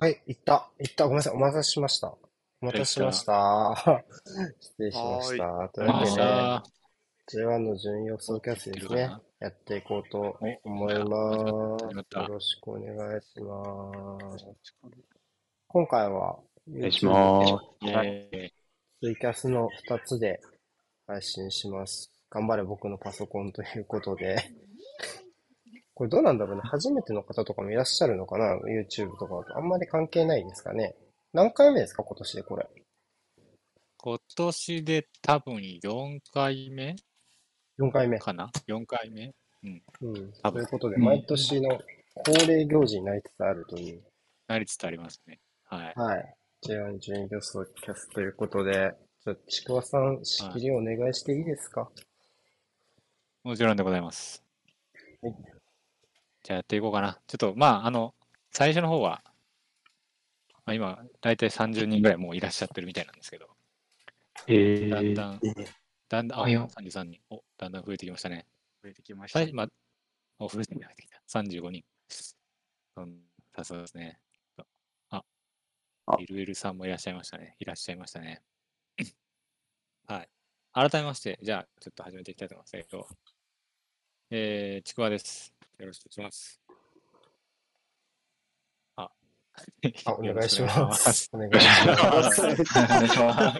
はい、行った。行った。ごめんなさい。お待たせしました。お待たせしました。失礼しました。というわけで、あ J1 の順位予想キャスですね。やっていこうと思います。よろしくお願いします。今回は、お願いします。えツイキャスの2つで配信します。頑張れ僕のパソコンということで。これどうなんだろうね。初めての方とかもいらっしゃるのかな ?YouTube とかだと。あんまり関係ないですかね？何回目ですか？今年でこれ。今年で多分4回目？4回目。かな ?4 回目？うん。多分ということで、うん毎年の恒例行事になりつつあるという。なりつつありますね。はい。はい。J1 順位予想キャスということで、じゃあ、ちくわさん、仕切りをお願いしていいですか？もちろんでございます。はいじゃあやっていこうかな。ちょっと、まあ、あの、最初の方は、まあ、今、大体30人ぐらいもういらっしゃってるみたいなんですけど、えー、だんだん、だんだん、あ、おはよ33人。お、だんだん増えてきましたね。増えてきました最。まあ、お、増えてきた。35人。うん、さすがですね。ああ、イルエルさんもいらっしゃいましたね。いらっしゃいましたね。はい。改めまして、じゃあ、ちょっと始めていきたいと思います。えっと、えー、ちくわです。よろしくお願いします。あ、あ、お願いします。お願いします。お願いします。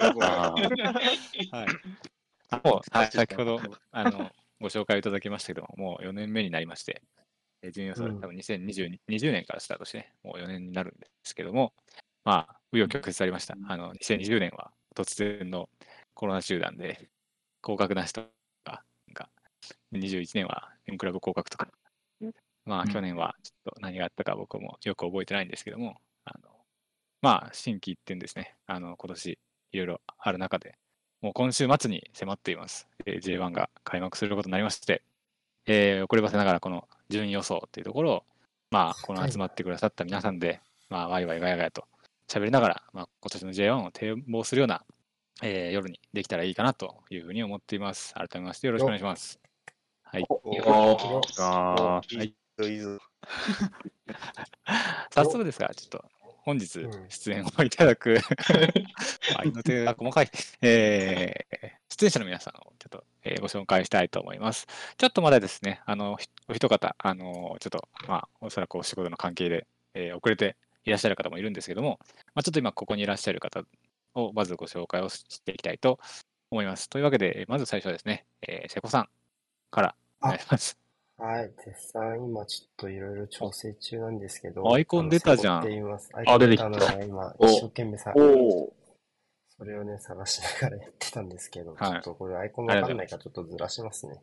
もう、はい、先ほど、あの、ご紹介いただきましたけども、もう4年目になりまして、えー順位予想、うん多分2020 20年からスタートして、もう4年になるんですけども、まあ、紆余曲折ありました。あの、2020年は突然のコロナ集団で、降格なしとか、なんか、21年は M クラブ降格とか、まあ、うん去年はちょっと何があったか僕もよく覚えてないんですけども、あの、まあ、新規一点ですね、あの、今年いろいろある中で、もう今週末に迫っています。えー J1 が開幕することになりまして、えー遅ればせながらこの順位予想っていうところを、まあ、このはい集まってくださった皆さんで、まあ、ワイワイガヤガヤと喋りながら、まあ、今年の J1 を展望するような、えー夜にできたらいいかなというふうに思っています。改めましてよろしくお願いします。はい。ーよあはいいいぞ。早速ですが、ちょっと本日うん出演をいただく、愛の手が細かい、えー出演者の皆さんをちょっと、えーご紹介したいと思います。ちょっとまだですね、あの、ひお一方、あの、ちょっと、まあ、おそらくお仕事の関係で、えー遅れていらっしゃる方もいるんですけども、まあ、ちょっと今ここにいらっしゃる方をまずご紹介をしていきたいと思います。というわけで、まず最初はですね、えー瀬古さんからお願いします。はい。絶賛今ちょっといろいろ調整中なんですけど。アイコン出たじゃんって言います。アイコン出たのが今、お一生懸命さ、おそれをね、探しながらやってたんですけど、はいちょっとこれアイコンがわかんないからちょっとずらしますね。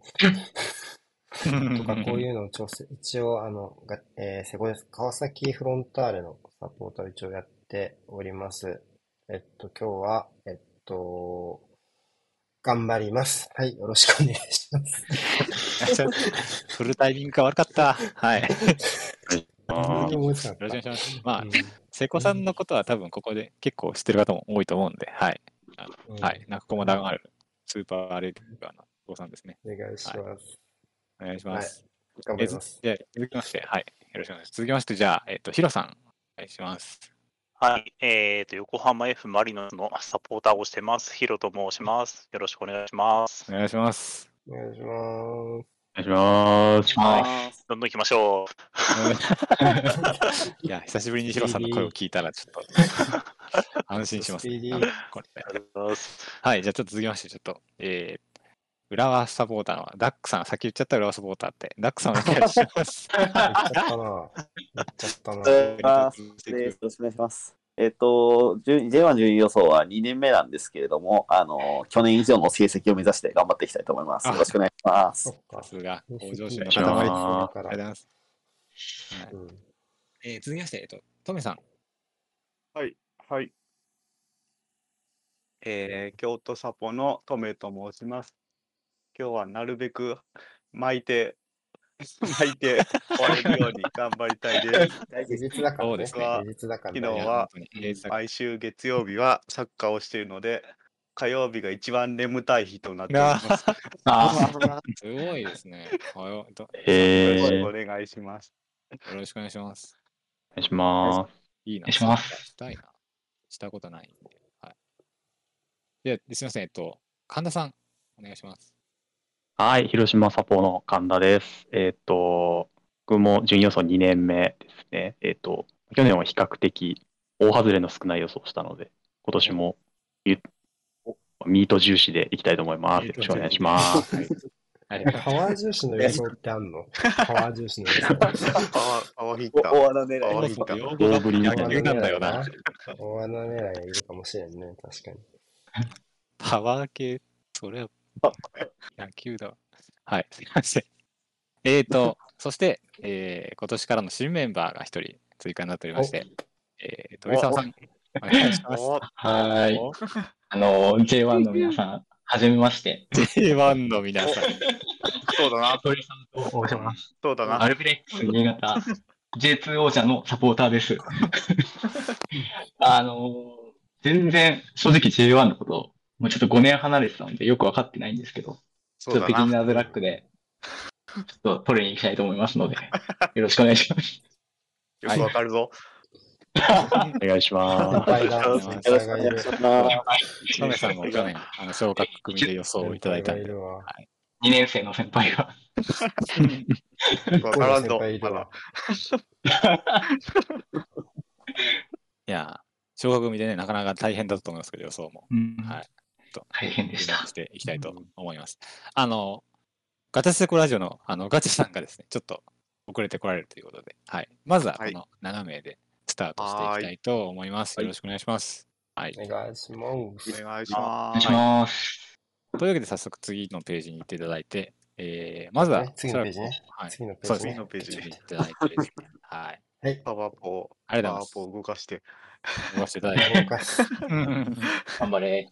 とか、こういうのを調整、一応、あの、がえー、セコです。川崎フロンターレのサポーターを一応やっております。えっと、今日は、えっと、頑張ります。はい、よろしくお願いします。フルタイミングが悪かった。はい。よろしくお願いします。まあた。、瀬古さんのことは多分ここで結構知ってる方も多いと思うんで、はい。うんはい。中駒ダがあるスーパーレディガーの瀬古さんですね。お願いします。お願いします。頑張ります。で続きまして、はい。よろしくお願いします。続きまして、じゃあ、えっ、と、ヒロさん、お願いします。はい。えっと、横浜 F・ マリノスのサポーターをしてます。ヒロと申します。よろしくお願いしますお。願いします。お願いします。お願いします。はい。どんどん行きましょ いや、久しぶりにヒロさんの声を聞いたら、ちょっと 安心します、スピーディーあのこれう。ありがとうございます。はい、じゃあちょっと続きまして、ちょっと、えー、浦和サポーターのダックさん、さっき言っちゃった浦和サポーターって、ダックさんお願いします。言っちゃったな。言っちゃったな。えーよろしくお願いします。えっと、順 J1 順位予想は2年目なんですけれども、あの、去年以上の成績を目指して頑張っていきたいと思います。あよろしくお願いしますそ。っかさ。すが、向上心の塊。ありがとうございます。はいうんえー、続きまして、えっと、トメさん。はい、はい。えー、京都サポのトメと申します。今日はなるべく巻いて、巻いて終われるように頑張りたいです。平日だからうですからね。昨日は毎週月曜日はサッカーをしているので、火曜日が一番眠たい日となっております。あすごいですね。よろしーくお願いします。よろしくお願いします。お願いします。いいな。願いしますしたいな。したことないんで。はい。で、ですみません、えっと、神田さん、お願いします。はい、広島サポの神田です。えっと、僕も準予想2年目ですね。えっと、去年は比較的大外れの少ない予想をしたので、今年もゆミート重視でいきたいと思います。よろしくお願いします。パワー重視の予想ってあんの？パワー重視の予想。パワー、パワーヒッター。お穴狙いパワーヒッター。用語が大振りみたいななんだよな。大穴狙いいるかもしれんね、確かに。パワー系、それは野球だわ。はい、すいません。えーと、そして、えー今年からの新メンバーが一人追加になっておりまして、えー、鳥沢さん、お願いします。おはーい。あの、J1 の皆さん、はじめまして。J1 の皆さん、そうだな。鳥さんと申します。そうだな。アルビレックス新潟 J2 王者のサポーターです。あの、全然正直 J1 のこと、もうちょっと5年離れてたのでよくわかってないんですけど、ちょっと北京な。ナーズラックで、ちょっと取りに行きたいと思いますので、よろしくお願いします。よくわかるぞ。お願いします。先輩だ、はい先輩がいる。トメさんも去年、あの昇格組で予想をいた。だいた。んで、先輩がいるわ。2年生の先輩が。わからんぞまだ。いやー、昇格組でね、なかなか大変だった。と思います。けど、予想も。うんはい。と大変でした。していきたいと思います。あの、ガチャセコラジオのあのガチャさんがですね、ちょっと遅れてこられるということで、はい。まずはこはいの7名でスタートしていきたいと思います。はいよろしくお願いします。はい。お願いします。お願いしお願いします。ます。というわけで早速次のページに行っていただいて、えー、まずはね、次のページねはい。次のペそうですね。ージね。次のページ次に行っていただいてですね。はい。はい。パワーポー、ありがとうございパワーポー動かして。ます。動かしていただいて。動かす 頑張れ。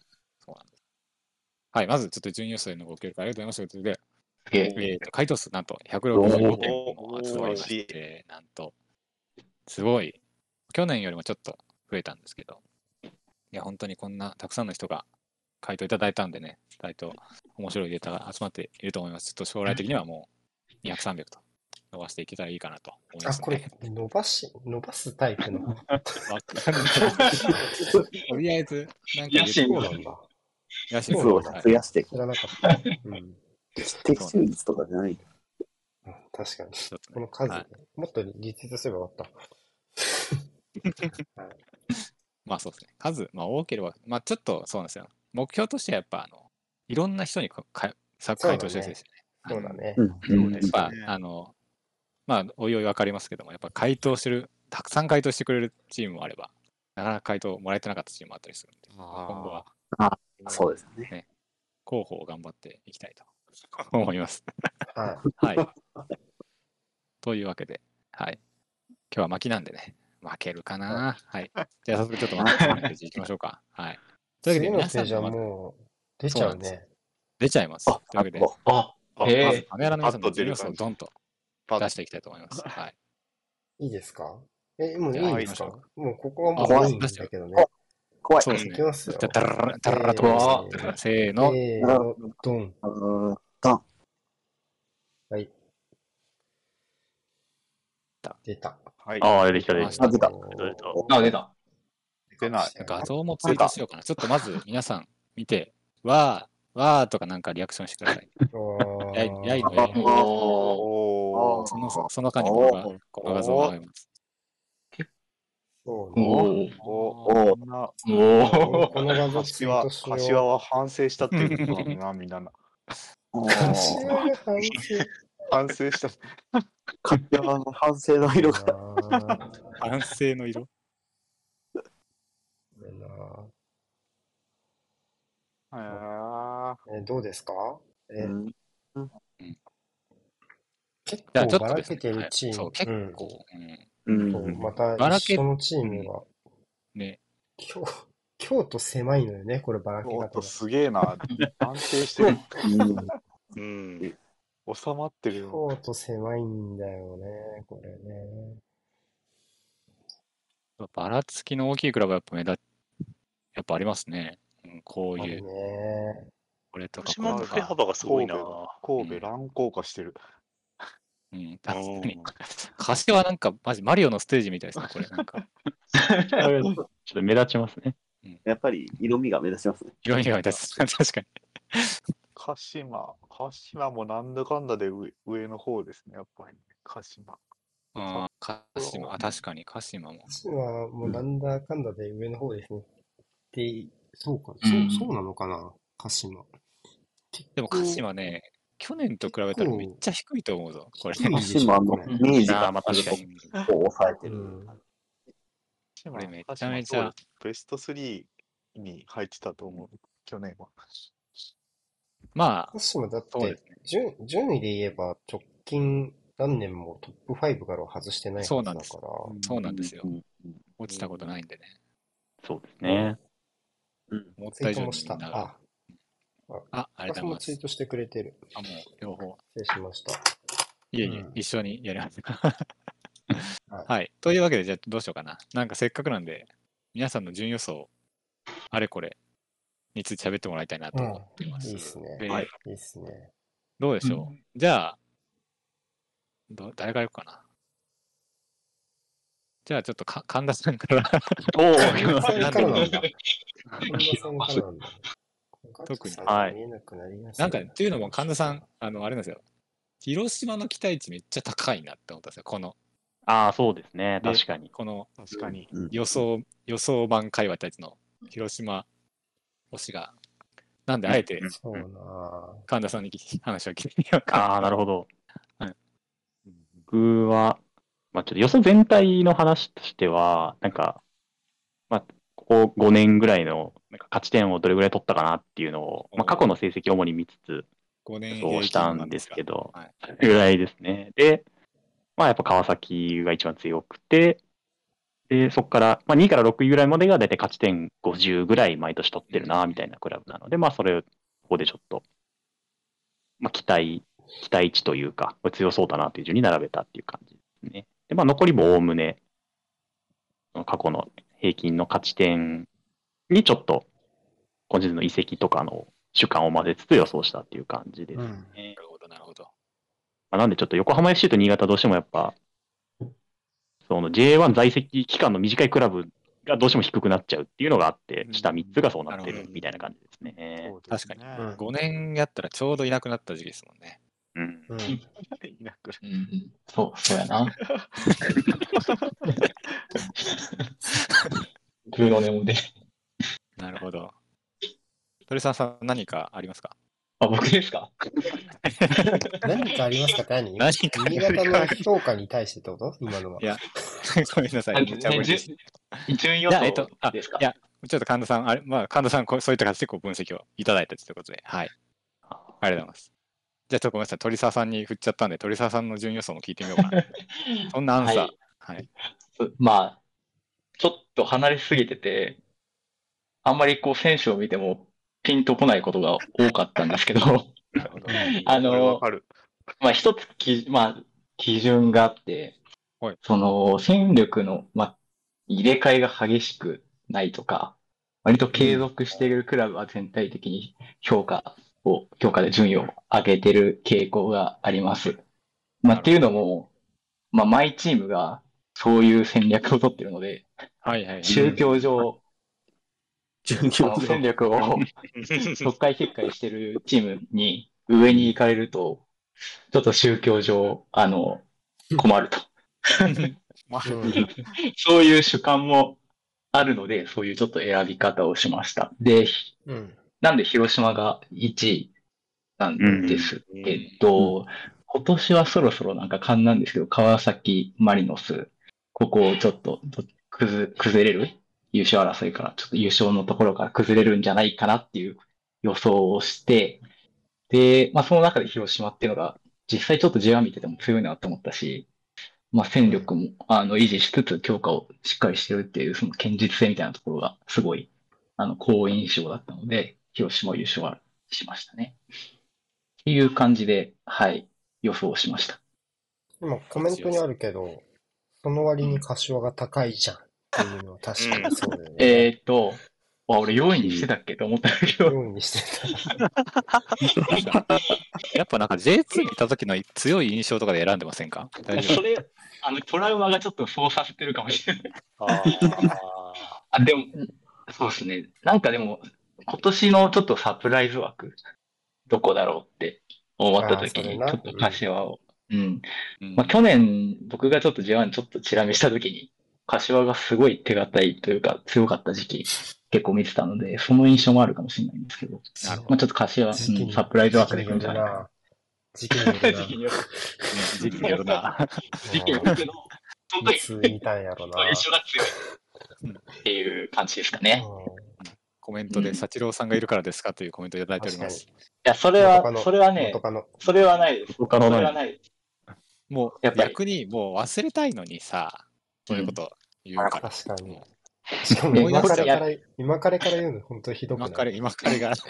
はい。まずちょっと準予想へのご協力ありがとうございましたということすげえ。で、えーと回答数なんと165件おもー集まりまして、なんと、すごい、去年よりもちょっと増えたんですけど、いや、本当にこんなたくさんの人が回答いただいたんでね、回答、面白いデータが集まっていると思います。ちょっと将来的にはもう200、300と伸ばしていけたらいいかなと思いまあ、す、ね。これ、伸ばし、伸ばすタイプの。とりあえず、なんか野心なんだ。野心そうはい増やしていく知。らなかった。うん。的中率とかじゃない。うん確かに。ちょっとねこの数、はいもっとリツイートすればよかった。はいまあそうですね。数、まあ多ければ、まあちょっとそうなんですよ。目標としてはやっぱ、あの、いろんな人にかかさそうだね回答してほしいですよね。そうだね。うん。うんやっぱ、ねあの、まあ、おいおい分かりますけども、やっぱ回答してる、たくさん回答してくれるチームもあれば、なかなか回答もらえてなかったチームもあったりするんで、今後はそうですよね。広報を頑張っていきたいと 思います。ははい。というわけで、はい。今日は負きなんでね、負けるかな。はい。じゃあ早速ちょっとまた次のページ行きましょうか。はい。い。というわけで、皆さんのまずもう出ちゃうね。出ちゃいます。というわけで、あ、あ。まずカメラの皆さんの重要素をドンと出していきたいと思います。はい。いいですか？え、もういいんですか？もうここはもあういいんだけどね。怖い。そうですねいき。ますよじゃ。あ、タララタララとえーせーの。えーの、ドン。ドン。はい。出た。はい。ああ、出てきた、出てきた。あ、出た。出たあ、出た。出ない。画像もツイートしようかな。ちょっとまず皆さん見て、わー、わーとかなんかリアクションしてください。やいやいのやいの。そのその間にこのがこの画像が流れます。そうね。おー。おお。この画像ツイー。柏トしよう。柏は反省したっていうことだな、みんな柏ー。が反省反省した。柏の反省の色が。が。反省の色えどうですかえうん結構ばらけてるチー。ム。そう、結うん構、うん、うんまた一緒のチームが、ね、京京都狭いのよね、こればらけおっと、方が。すげえな。安定してる。うんうん。収まってるよ。京都狭いんだよね、これね。ばらつきの大きいクラブはやっぱ目立やっぱありますね。うん、こういう、ね。これとか広島のこれとか。振れ幅がすごいな。神戸、神戸乱高化してる。うん、確かに。歌詞はなんか、マジマリオのステージみたいですね、これ。なんか、ちょっと目立ちますね。やっぱり色味が目立ちますね。色味が出す。確かに。鹿島、鹿島もなんだかんだで上上の方ですね、やっぱり、鹿島。ああ、鹿島、あ、確かに鹿島も。鹿島はもうなんだかんだで上の方ですね。で、そうか、うんそう、そうなのかな、鹿島。でも鹿島ね、去年と比べたらめっちゃ低いと思うぞ、これ。低い鹿島のイメージあがあまあ確かに。こう抑えてる。うん。鹿これめちゃめちゃベスト3に入ってたと思う、去年は。まあ鹿、島だって順順位で言えば直近何年もトップ5からは外してないはずそうなんですだから、そうなんですよう。ん落ちたことないんでね。そうですね。うん思った以上にートもした。みんなが。あ、あ、ありがとうございます私もツイー。トしてくれてる。あ、もう両方。失礼しました。いえいえうん、一緒にやります。はいはい。というわけで、じゃあどうしようかな。なんかせっかくなんで、皆さんの順予想、あれこれについて喋ってもらいたいなと思ってます。いいっすね。ではい。いいっすね。どうでしょう、じゃあ、ど誰から行くかな？じゃあちょっとか神田さんから。お神田さんからなんだ。神田さんからなんだ。特にはい見えなくなりますなんか、っていうのも神田さん、あの、あれなんですよ。広島の期待値めっちゃ高いなって思ったんですよ。この、ああ、そうですね。で確かに。この確かに。予想、予想版会話たちの広島推しが。なんで、あえて神田さんに話を聞いてみようか。ああ、なるほど はい。僕は、まあちょっと予想全体の話としては、なんか、まあ、ここ5年ぐらいのなんか勝ち点をどれぐらい取ったかなっていうのを、まあ過去の成績を主に見つつ5年予想したんですけど、はいぐらいですね。で、まあやっぱ川崎が一番強くて、で、そこから、まあ2位から6位ぐらいまでが大体勝ち点50ぐらい毎年取ってるな、みたいなクラブなので、まあそれを、ここでちょっと、まあ期待、期待値というか、強そうだなという順に並べたっていう感じですね。で、まあ残りもおおむね、過去の平均の勝ち点にちょっと、今シーズンの移籍とかの主観を混ぜつつ予想したっていう感じですね。うんなるほど、なるほど。まあなんでちょっと横浜 FC と新潟どうしてもやっぱ、その J1 在籍期間の短いクラブがどうしても低くなっちゃうっていうのがあってう、ん下3つがそうなってなるみたいな感じですね。そうです確ねうん5年やったらちょうどいなくなった時期ですもんね。うん。うん。いなくなうんうん、そう、そうやな。グーの音もで。なるほど。鳥沢さん、何かありますか？あ、僕ですか？何かありますか？って何？何かあり新ますか？潟の評価に対してってこと？今のは。いや、ごめんなさい。あめっちゃ無理です順順予いや、えっと想、あですか？いや、ちょっと神田さん、あれ、まあ、神田さん、こうそういった形でこう分析をいただいたということで、はい。ありがとうございます。じゃあ、ちょっとごめんなさい。鳥沢さんに振っちゃったんで、鳥沢さんの順予想も聞いてみようかな。そんなアンサー。はいはい。まあ、ちょっと離れすぎてて、あんまりこう選手を見てもピンとこないことが多かったんですけど。あの。まあ一つき、まあ、基準があってはい、その戦力の、まあ、入れ替えが激しくないとか、割と継続しているクラブは全体的に評価を、評価で順位を上げてる傾向があります。まあ、っていうのも、まあ、マイチームがそういう戦略を取ってるので、はいはい。宗教上、準その戦力を 特会決壊してるチームに上に行かれると、ちょっと宗教上、あの、困ると。そういう主観もあるので、そういうちょっと選び方をしました。で、うん。なんで広島が1位なんですけど、今年はそろそろなんか勘なんですけど、川崎マリノス、ここをちょっと崩れる優勝争いから、ちょっと優勝のところから崩れるんじゃないかなっていう予想をして、で、まあその中で広島っていうのが、実際ちょっと J1 見てても強いなと思ったし、まあ戦力もあの維持しつつ強化をしっかりしてるっていうその堅実性みたいなところがすごいあの好印象だったので、広島優勝はしましたね。っていう感じで、はい、予想しました。今コメントにあるけど、その割に柏が高いじゃんていうのは確かにそうだよね。えーっと、わ、俺4位にしてたっけと思ったんだけど、4位にしてた。やっぱなんか J2 にいた時の強い印象とかで選んでませんか？大丈それ、あの、トラウマがちょっとそうさせてるかもしれない。あ あ、でも、そうですね。なんかでも、今年のちょっとサプライズ枠、どこだろうって思った時に、ちょっと柏を。うん。夫うんまあ、去年、僕がちょっと J1 ちょっとチラ見した時に、柏がすごい手堅いというか、強かった時期、結構見てたので、その印象もあるかもしれないんですけど、なるほまあ、ちょっと柏、うんサプライズ枠でいくんじゃないかな。時期によるな。時期によるね時期によるな。時期によるけど、そのい時つ見たんやろな。印象が強いっていう感じですかね。コメントで、幸郎さんがいるからですか？というコメントいただいております。いや、それは、それはね。それはないです。他のそれはない。もう逆にもう忘れたいのにさ、そういうこと言うから。確かに。しかも今彼から、今彼から言うの本当にひどくない？今彼、今彼が。こ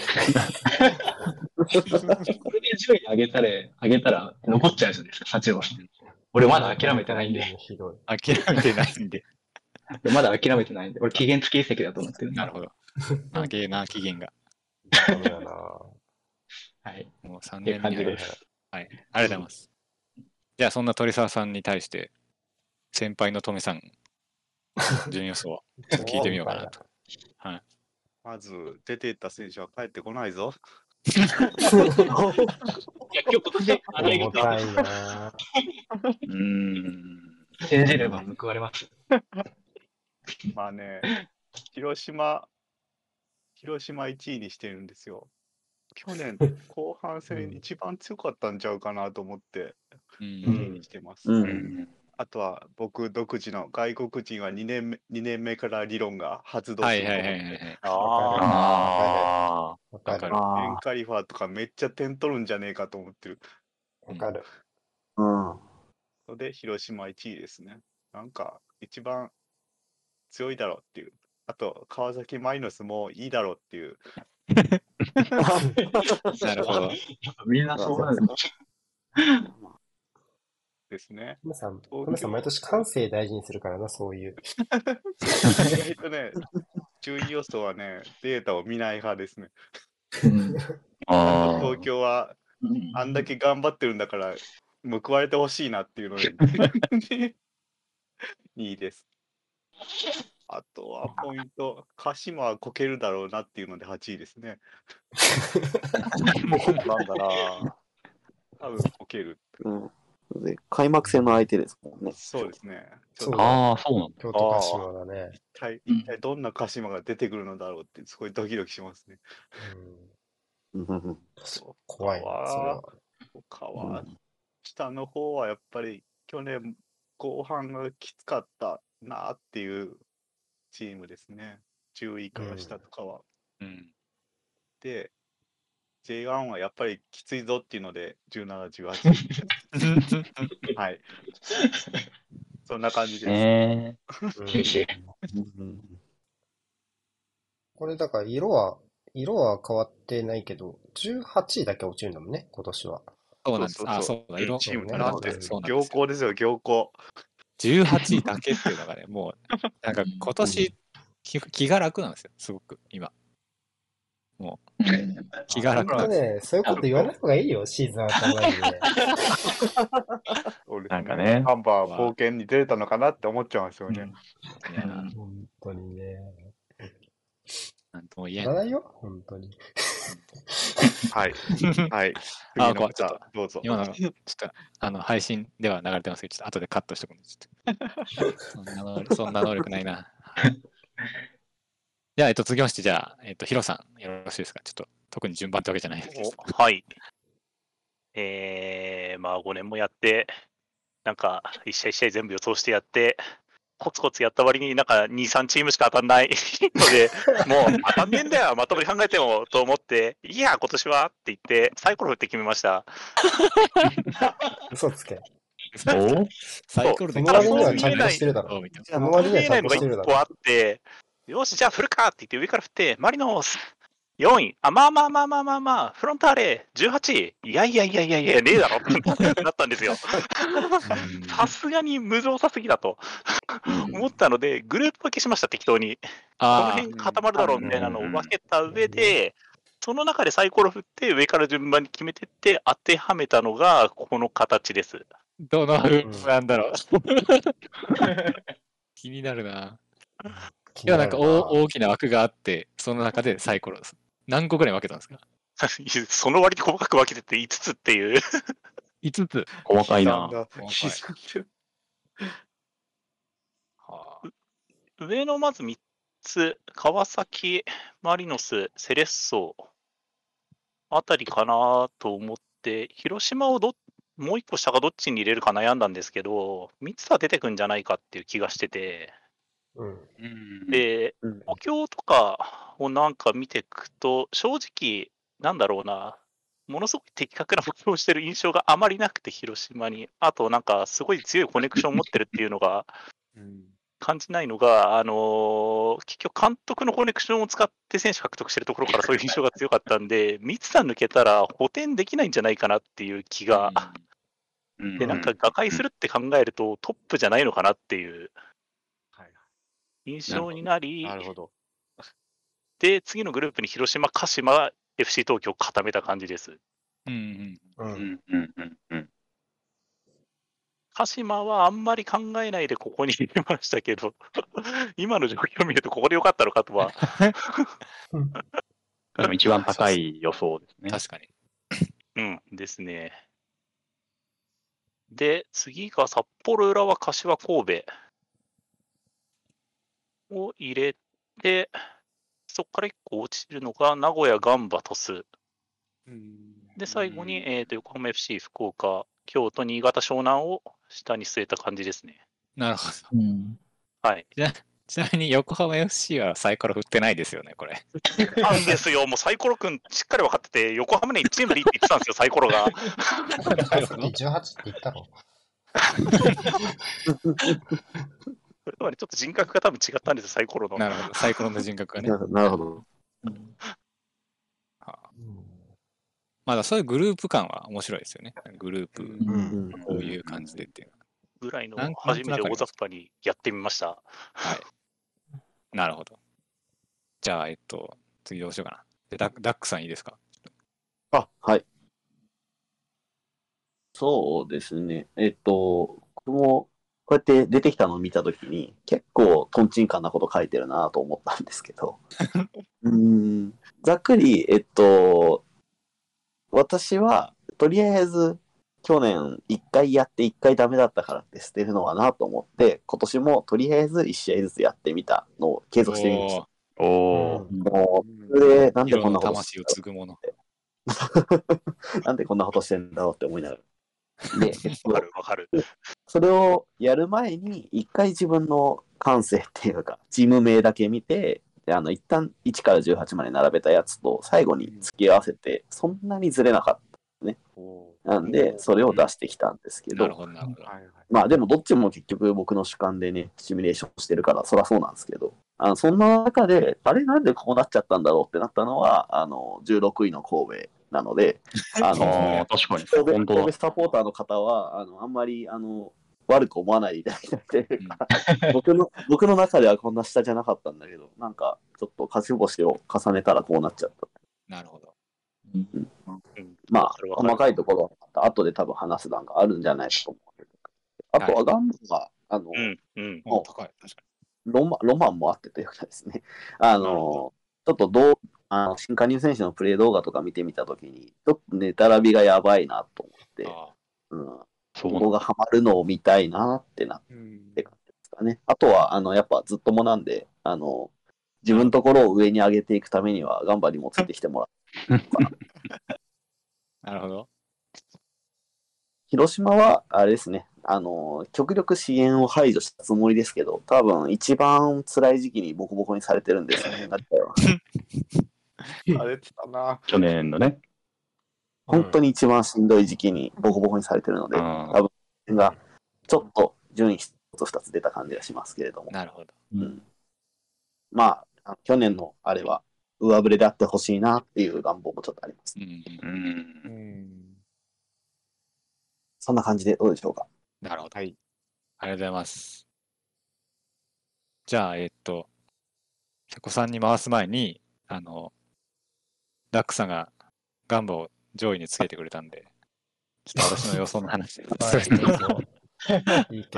れで順位上げたら、上げたら残っちゃうじゃないですか、幸郎さん。俺まだ諦めてないんで。ひどい。諦めてないんで。まだ諦めてないんで。俺期限付き移籍だと思ってるなるほど。長えな、期限が。ダメだな。はい。もう3っていう感年に入るじです。はい。ありがとうございます。じゃあ、そんな鳥沢さんに対して、先輩のトメさん、順予想を聞いてみようかなと。まず、出ていった選手は帰ってこないぞ。いや、今日今年、あれが重たいな。うーん。信じれば報われます。まあね、広島、広島1位にしてるんですよ。去年、後半戦一番強かったんちゃうかなと思って、う1位ん。にしてます。うん。あとは僕独自の外国人は2年目 ,2 年目から理論が発動するとはいはい思って、はいはいはい。あ。あわかる。あ。エンカリファーとかめっちゃ点取るんじゃねえかと思ってるわかる。うん。ので、広島1位ですね。なんか、一番強いだろうっていう。あと、川崎マイノスもいいだろうっていう。なるほど。みんなそうなんです。ですね。トメさん、トメさん毎年感性大事にするからな、そういう。意外とね、順位予想はね、データを見ない派ですね。東京はうんあんだけ頑張ってるんだから、報われてほしいなっていうので、2位です。あとはポイント、鹿島はこけるだろうなっていうので8位ですね。なんだな多分こける。うん。で、開幕戦の相手ですもんね。そうですね。ちそうょっとああ、そうなんだ。京都鹿島だね。一体一体どんな鹿島が出てくるのだろうって、すごいドキドキしますね。うん、うん怖いな、それは。他は、下の方はやっぱり去年後半がきつかったなっていうチームですね。10位から下とかは。うん。で、J1 はやっぱりきついぞっていうので、17、18。はい。そんな感じです。厳しい。うんこれだから色は、色は変わってないけど、18位だけ落ちるんだもんね、今年は。そうなんです。そうそうあ、そうだ。色チームなって行。幸ですよ、行幸。18位だけっていうのがね、もう、なんか今年、気気が楽なんですよ、すごく、今。もう、気が楽なね、そういうこと言わない方がいいよ、シーズン頭 なんかねハンバー冒険に出れたのかなって思っちゃうんですよね。いや、本当にね。なんとも言えん。言わないよ、本当に。はい。はい。あこうちょっと方、どうぞ。今の、ちょっと、あの、配信では流れてますけど、ちょっと後でカットしておくんで、ちょっと。そんな能力ないな。はいじゃあ、えっと、続きまして、じゃあ、えっと、ヒロさん、よろしいですか？ちょっと、特に順番ってわけじゃないですけど。おはい。えー、まあ5年もやって、なんか一試合一試合全部予想してやって、コツコツやった割になんか2、3チームしか当たんない ので、もう当たんねえんだよ、まとめて考えてもと思って、いや、今年はって言って、サイコロ振って決めました。嘘つけ。お？サイコロでその割にはちゃんとしてるだろそうみたいなその割にはちゃんとしてるだろ。見えないのが1個あって、よし、じゃあ振るかって言って上から振って、マリノス。4位、あ、まあまあまあまあまあまあ、フロンターレ18位、いやいやいやいやいや、ねえだろ。っ てなったんですよ。さすがに無造作すぎだと。思ったので、グループ分けしました、適当に。このあ辺固まるだろうみたいなのを分けた上で、その中でサイコロ振って上から順番に決めてって当てはめたのがこの形です。どの風なんだろう。気になるな。いや、なんか大大きな枠があって、その中でサイコロです。何個ぐらい分けたんですか？その割に細かく分けてて5つっていう。?5 つ。細かいな。刻 上のまず3つ、川崎、マリノス、セレッソあたりかなと思って、広島をどもう1個下がどっちに入れるか悩んだんですけど、3つは出てくんじゃないかっていう気がしてて、で、うん。補強とかをなんか見ていくと、正直、なんだろうな、ものすごく的確な補強をしてる印象があまりなくて、広島に。あと、なんか、すごい強いコネクションを持ってるっていうのが うん。感じないのが、あのー結局、監督のコネクションを使って選手獲得してるところからそういう印象が強かったんで、三つさん抜けたら補填できないんじゃないかなっていう気が、うん。で、なんか、瓦解するって考えると、トップじゃないのかなっていうはい印象になり、なるほど。で、次のグループに広島、鹿島、FC 東京を固めた感じです。うんうん。う。うんんうんうんうん鹿島はあんまり考えないでここに入れましたけど、今の状況を見るとここでよかったのかとは。でも一番高い予想ですね。確かに。うんですね。で、次が札幌浦和柏神戸を入れて、そこから1個落ちるのが名古屋ガンバ鳥栖。うんで、最後に、うんえーと横浜 FC 福岡、京都、新潟湘南を下に据えた感じですね。なるほど。うん。はい。ちなみに横浜 FC はサイコロ振ってないですよね、これ。なんですよ、もうサイコロくんしっかり分かってて、横浜に1チームでいいって言ってたんですよ、サイコロが。さっき18って言ったろ。それとはね、ちょっと人格が多分違ったんですよ、サイコロの。なるほど。サイコロの人格がね。な なるほど。はあまだそういうグループ感は面白いですよね。グループ、うん。こういう感じでっていうのぐらいの初めて大雑把にやってみました。はい。なるほど。じゃあ、えっと、次どうしようかな。でダックダックさんいいですか？あ、はい。そうですね。えっと、僕も、こうやって出てきたのを見たときに、結構トンチンカンなこと書いてるなと思ったんですけど。うーん。ざっくり、えっと、私は、とりあえず、去年一回やって一回ダメだったからって捨てるのはなと思って、今年もとりあえず一試合ずつやってみたのを継続してみました。おおもう、それで、なんでこんなこと魂を継ぐもの。なんでこんなことしてんだろうって思いながら。で、えっとわかるわかる。それをやる前に、一回自分の感性っていうか、チーム名だけ見て、であの、一旦1から18まで並べたやつと最後に付き合わせて、そんなにずれなかった。おなんで、それを出してきたんですけど、なるほど、なるほど。まあでもどっちも結局僕の主観でね、シミュレーションしてるから、そりゃそうなんですけど、あのそんな中で、あれなんでこうなっちゃったんだろうってなったのは、あの、16位の神戸なので、あの、ああ、確かに。神戸本当だ神戸。サポーターの方は、あの、あんまり、あの、悪く思わないでいただきたいというか、僕の、僕の中ではこんな下じゃなかったんだけど、なんか、ちょっと勝ち星を重ねたらこうなっちゃった。なるほど。うんまあわかる、わかる細かいところはまた後で多分話す段があるんじゃないかと思うけど。あとはガンバが、あの、ロマロマンもあってというかですね、あの、ちょっとどう、あの新加入選手のプレー動画とか見てみたときに、ちょっとネタラビがやばいなと思ってうん、そうここがハマるのを見たいなってなっうんて感じですかね。あとは、あの、やっぱずっともなんで、あの、自分のところを上に上げていくためには、ガンバにもついてきてもらう。あ なるほど。広島は、あれですね、あの、極力支援を排除したつもりですけど、多分一番辛い時期にボコボコにされてるんですよね。だから あれてたな。去年のね。本当に一番しんどい時期にボコボコにされてるので、うん多分がちょっと順位一つ二つ出た感じがしますけれども、なるほど。うん、まあ、去年のあれは上振れであってほしいなっていう願望もちょっとあります。うん。う。うんん。そんな感じでどうでしょうか？なるほど。はい。ありがとうございます。じゃあ、えっと、瀬古さんに回す前に、あの、ダックさんがガンバを上位につけてくれたんで、ちょっと私の予想の話ではい、す。いい。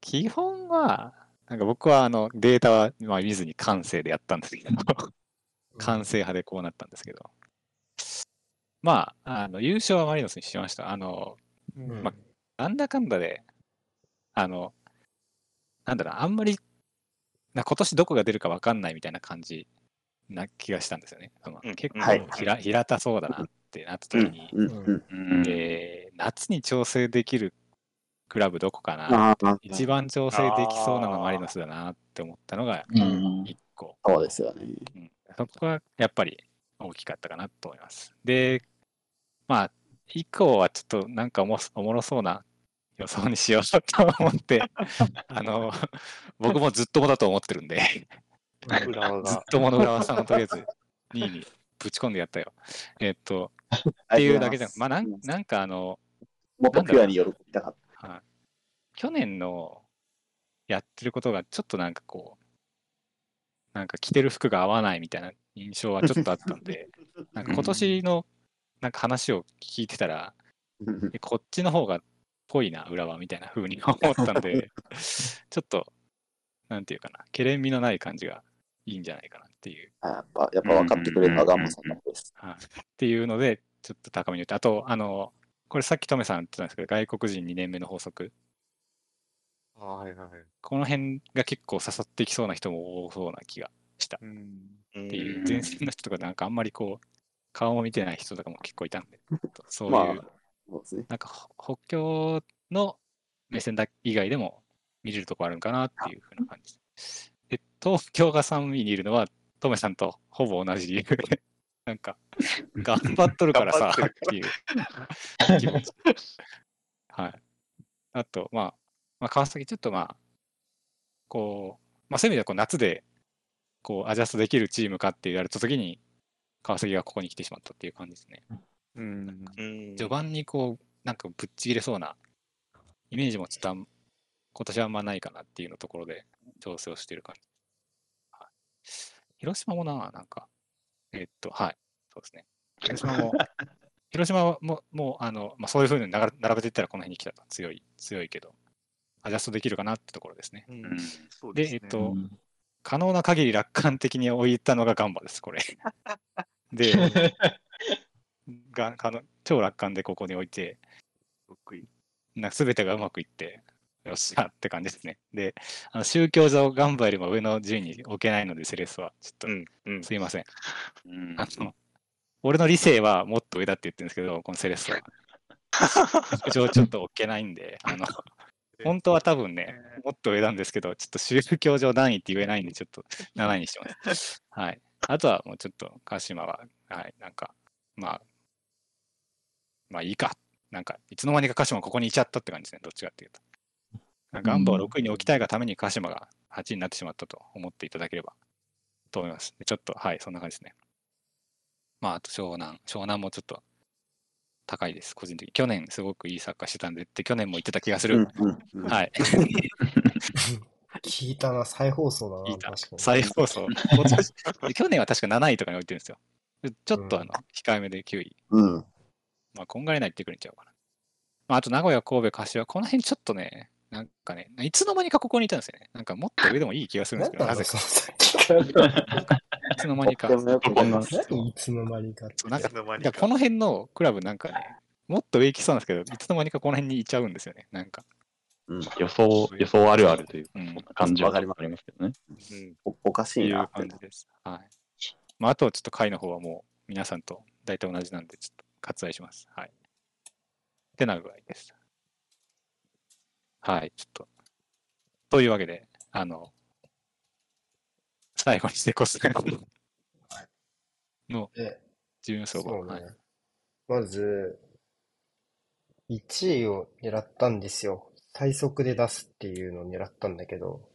基本は、なんか僕はあのデータはまあ見ずに感性でやったんですけど、感性派でこうなったんですけど、まあ、あの優勝はマリノスにしました。あの、うんまなんだかんだで、あの、なんだろう、あんまり、な今年どこが出るか分かんないみたいな感じな気がしたんですよね。そのうん結構はい平平たそうだなってなった時に、うんうんうんえー夏に調整できるクラブどこかな？一番調整できそうなのはマリノスだなって思ったのがうん。一個。そうですよね。うんそこはやっぱり大きかったかなと思います。で、まあ、以降はちょっとなんかおもおもろそうな予想にしようと思って、あの、僕もずっともだと思ってるんで、浦和が。ともの浦和さんをとりあえず2位にぶち込んでやったよ。えっと、っていうだけじゃん。まあなん、なんかあの、もっとピュアに喜びたかっはい去年のやってることがちょっとなんかこう、なんか着てる服が合わないみたいな印象はちょっとあったんで、なんか今年のなんか話を聞いてたら、こっちの方がぽいな、浦和みたいな風に思ったんで、ちょっと、なんていうかな、けれんみのない感じがいいんじゃないかなっていう、あやっぱ、やっぱ分かってくれるのはガンマさんの方です。はい、っていうので、ちょっと高めに言って、あと、あの、これさっきトメさん言ってたんですけど、外国人2年目の法則。はいはい。この辺が結構刺さってきそうな人も多そうな気がしたうん。っていう、前線の人とかなんかあんまりこう、顔も見てない人とかも結構いたんで、そういう、まあそうね。なんかほ北京の目線だ以外でも見れるとこあるんかなっていうふうな感じです。で、東京が3位にいるのは、トメさんとほぼ同じ理由で、なんか、頑張っとるからさ、っていう気持ち。はい。あと、まあ、まあ、川崎ちょっとまあ、こう、まあそういう意味ではこう夏で、こう、アジャストできるチームかって言われたときに、川崎がここに来てしまったっていう感じですね。うん。うん序盤にこう、なんかぶっちぎれそうなイメージもちょっとあん今年はあんまないかなっていうのところで調整をしてる感じ。はい、広島もな、なんか、えっと、はい、そうですね。広島も、広島も、もう、あの、まあ、そういうふうに並並べていったらこの辺に来たら強い、強いけど、アジャストできるかなってところですね。うん。うん。で、ね。えっと、可能な限り楽観的に置いたのがガンバです、これ。で、があの超楽観でここに置いて、なんか全てがうまくいって、よっしゃって感じですね。で、あの宗教上ガンバよりも上の順位に置けないので、セレッソは。ちょっと、すいません。うんあの、俺の理性はもっと上だって言ってるんですけど、このセレッソは。上ちょっと置けないんで、あの、本当は多分ね、もっと上なんですけど、ちょっと宗教上何位って言えないんで、ちょっと7位にしてます。はい。あとはもうちょっと鹿島は、はい、なんか、まあ、まあいいか。なんか、いつの間にか鹿島ここにいちゃったって感じですね、どっちかっていうと。ガンバを6位に置きたいがために鹿島が8位になってしまったと思っていただければと思います。でちょっと、はい、そんな感じですね。まあ、あと湘南。湘南もちょっと高いです、個人的に。去年すごくいいサッカーしてたんでって、去年も言ってた気がする。はい。聞いたな、再放送だな、聞いた。再放送。去年は確か7位とかに置いてるんですよ。ちょっとあの、控えめで9位。うん。まあ、こんがらいないってくれちゃうかな。まあ、あと、名古屋、神戸、柏、この辺ちょっとね、なんかね、いつの間にかここにいたんですよね。なんかもっと上でもいい気がするんですけど、何なぜか。いつの間にか。いつの間にかなんかいつの間にかいやこの辺のクラブなんかね、もっと上行きそうなんですけど、いつの間にかこの辺にいちゃうんですよね。なんか。うん予想、予想あるあるといううん。そんな感じはわかりますありますけどね。うんおおかしっていなって感じです。はい。まあ、あとちょっと回の方はもう皆さんと大体同じなんで、ちょっと割愛します。はい。ってな具合です。はい、ちょっと。というわけで、あの、最後にしてこすので、順予想そうが、ね。はい。まず、1位を狙ったんですよ。最速で出すっていうのを狙ったんだけど、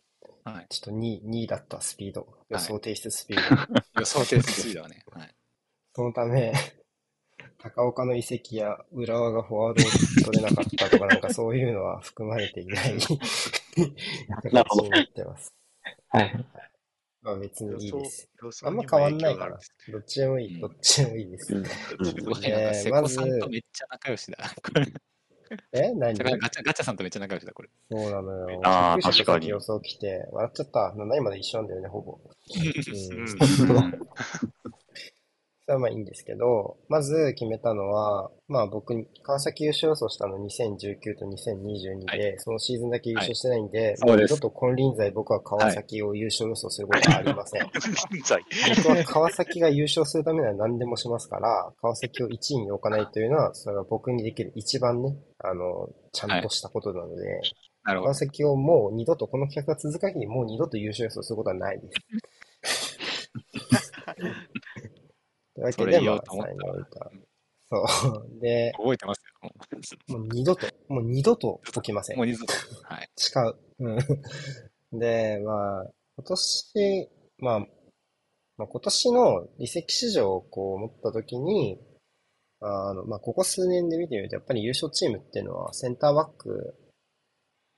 はい、ちょっと2位、2位だったスピード。予想提出スピード。予想定スピードはね。はい。そのため、高岡の移籍や浦和がフォワードを取れなかったとか、なんかそういうのは含まれていない なるほど形になってます。はい。まあ別にいいです。あんま変わんないから。どっちでもいい、どっちでもいいです。うんえー瀬古さんとめっちゃ仲良しだ。これ。え？何？ガチャガチャさんとめっちゃ仲良しだ、これ。そうなのよ。あーびっくりした確かに予想来て、笑っちゃった。7位まで一緒なんだよね、ほぼ。うんうんそれはまあいいんですけど、まず決めたのは、まあ僕、川崎優勝予想したの2019と2022で、はそのシーズンだけ優勝してないんで、そうですも二度と金輪際僕は川崎を優勝予想することはありません。現在。僕は川崎が優勝するためには何でもしますから、川崎を1位に置かないというのは、それは僕にできる一番ね、あの、ちゃんとしたことなので、なるほど。川崎をもう二度と、この企画が続く限り、もう二度と優勝予想することはないです。というわけで、まあ、才能を置いた。そう。で、覚えてますよ。もう二度と、もう二度と起きませんもう。二度と。はい。誓う。うん。で、まあ、今年、まあ、まあ、今年の移籍市場をこう思ったときに、あの、まあ、ここ数年で見てみると、やっぱり優勝チームっていうのは、センターバック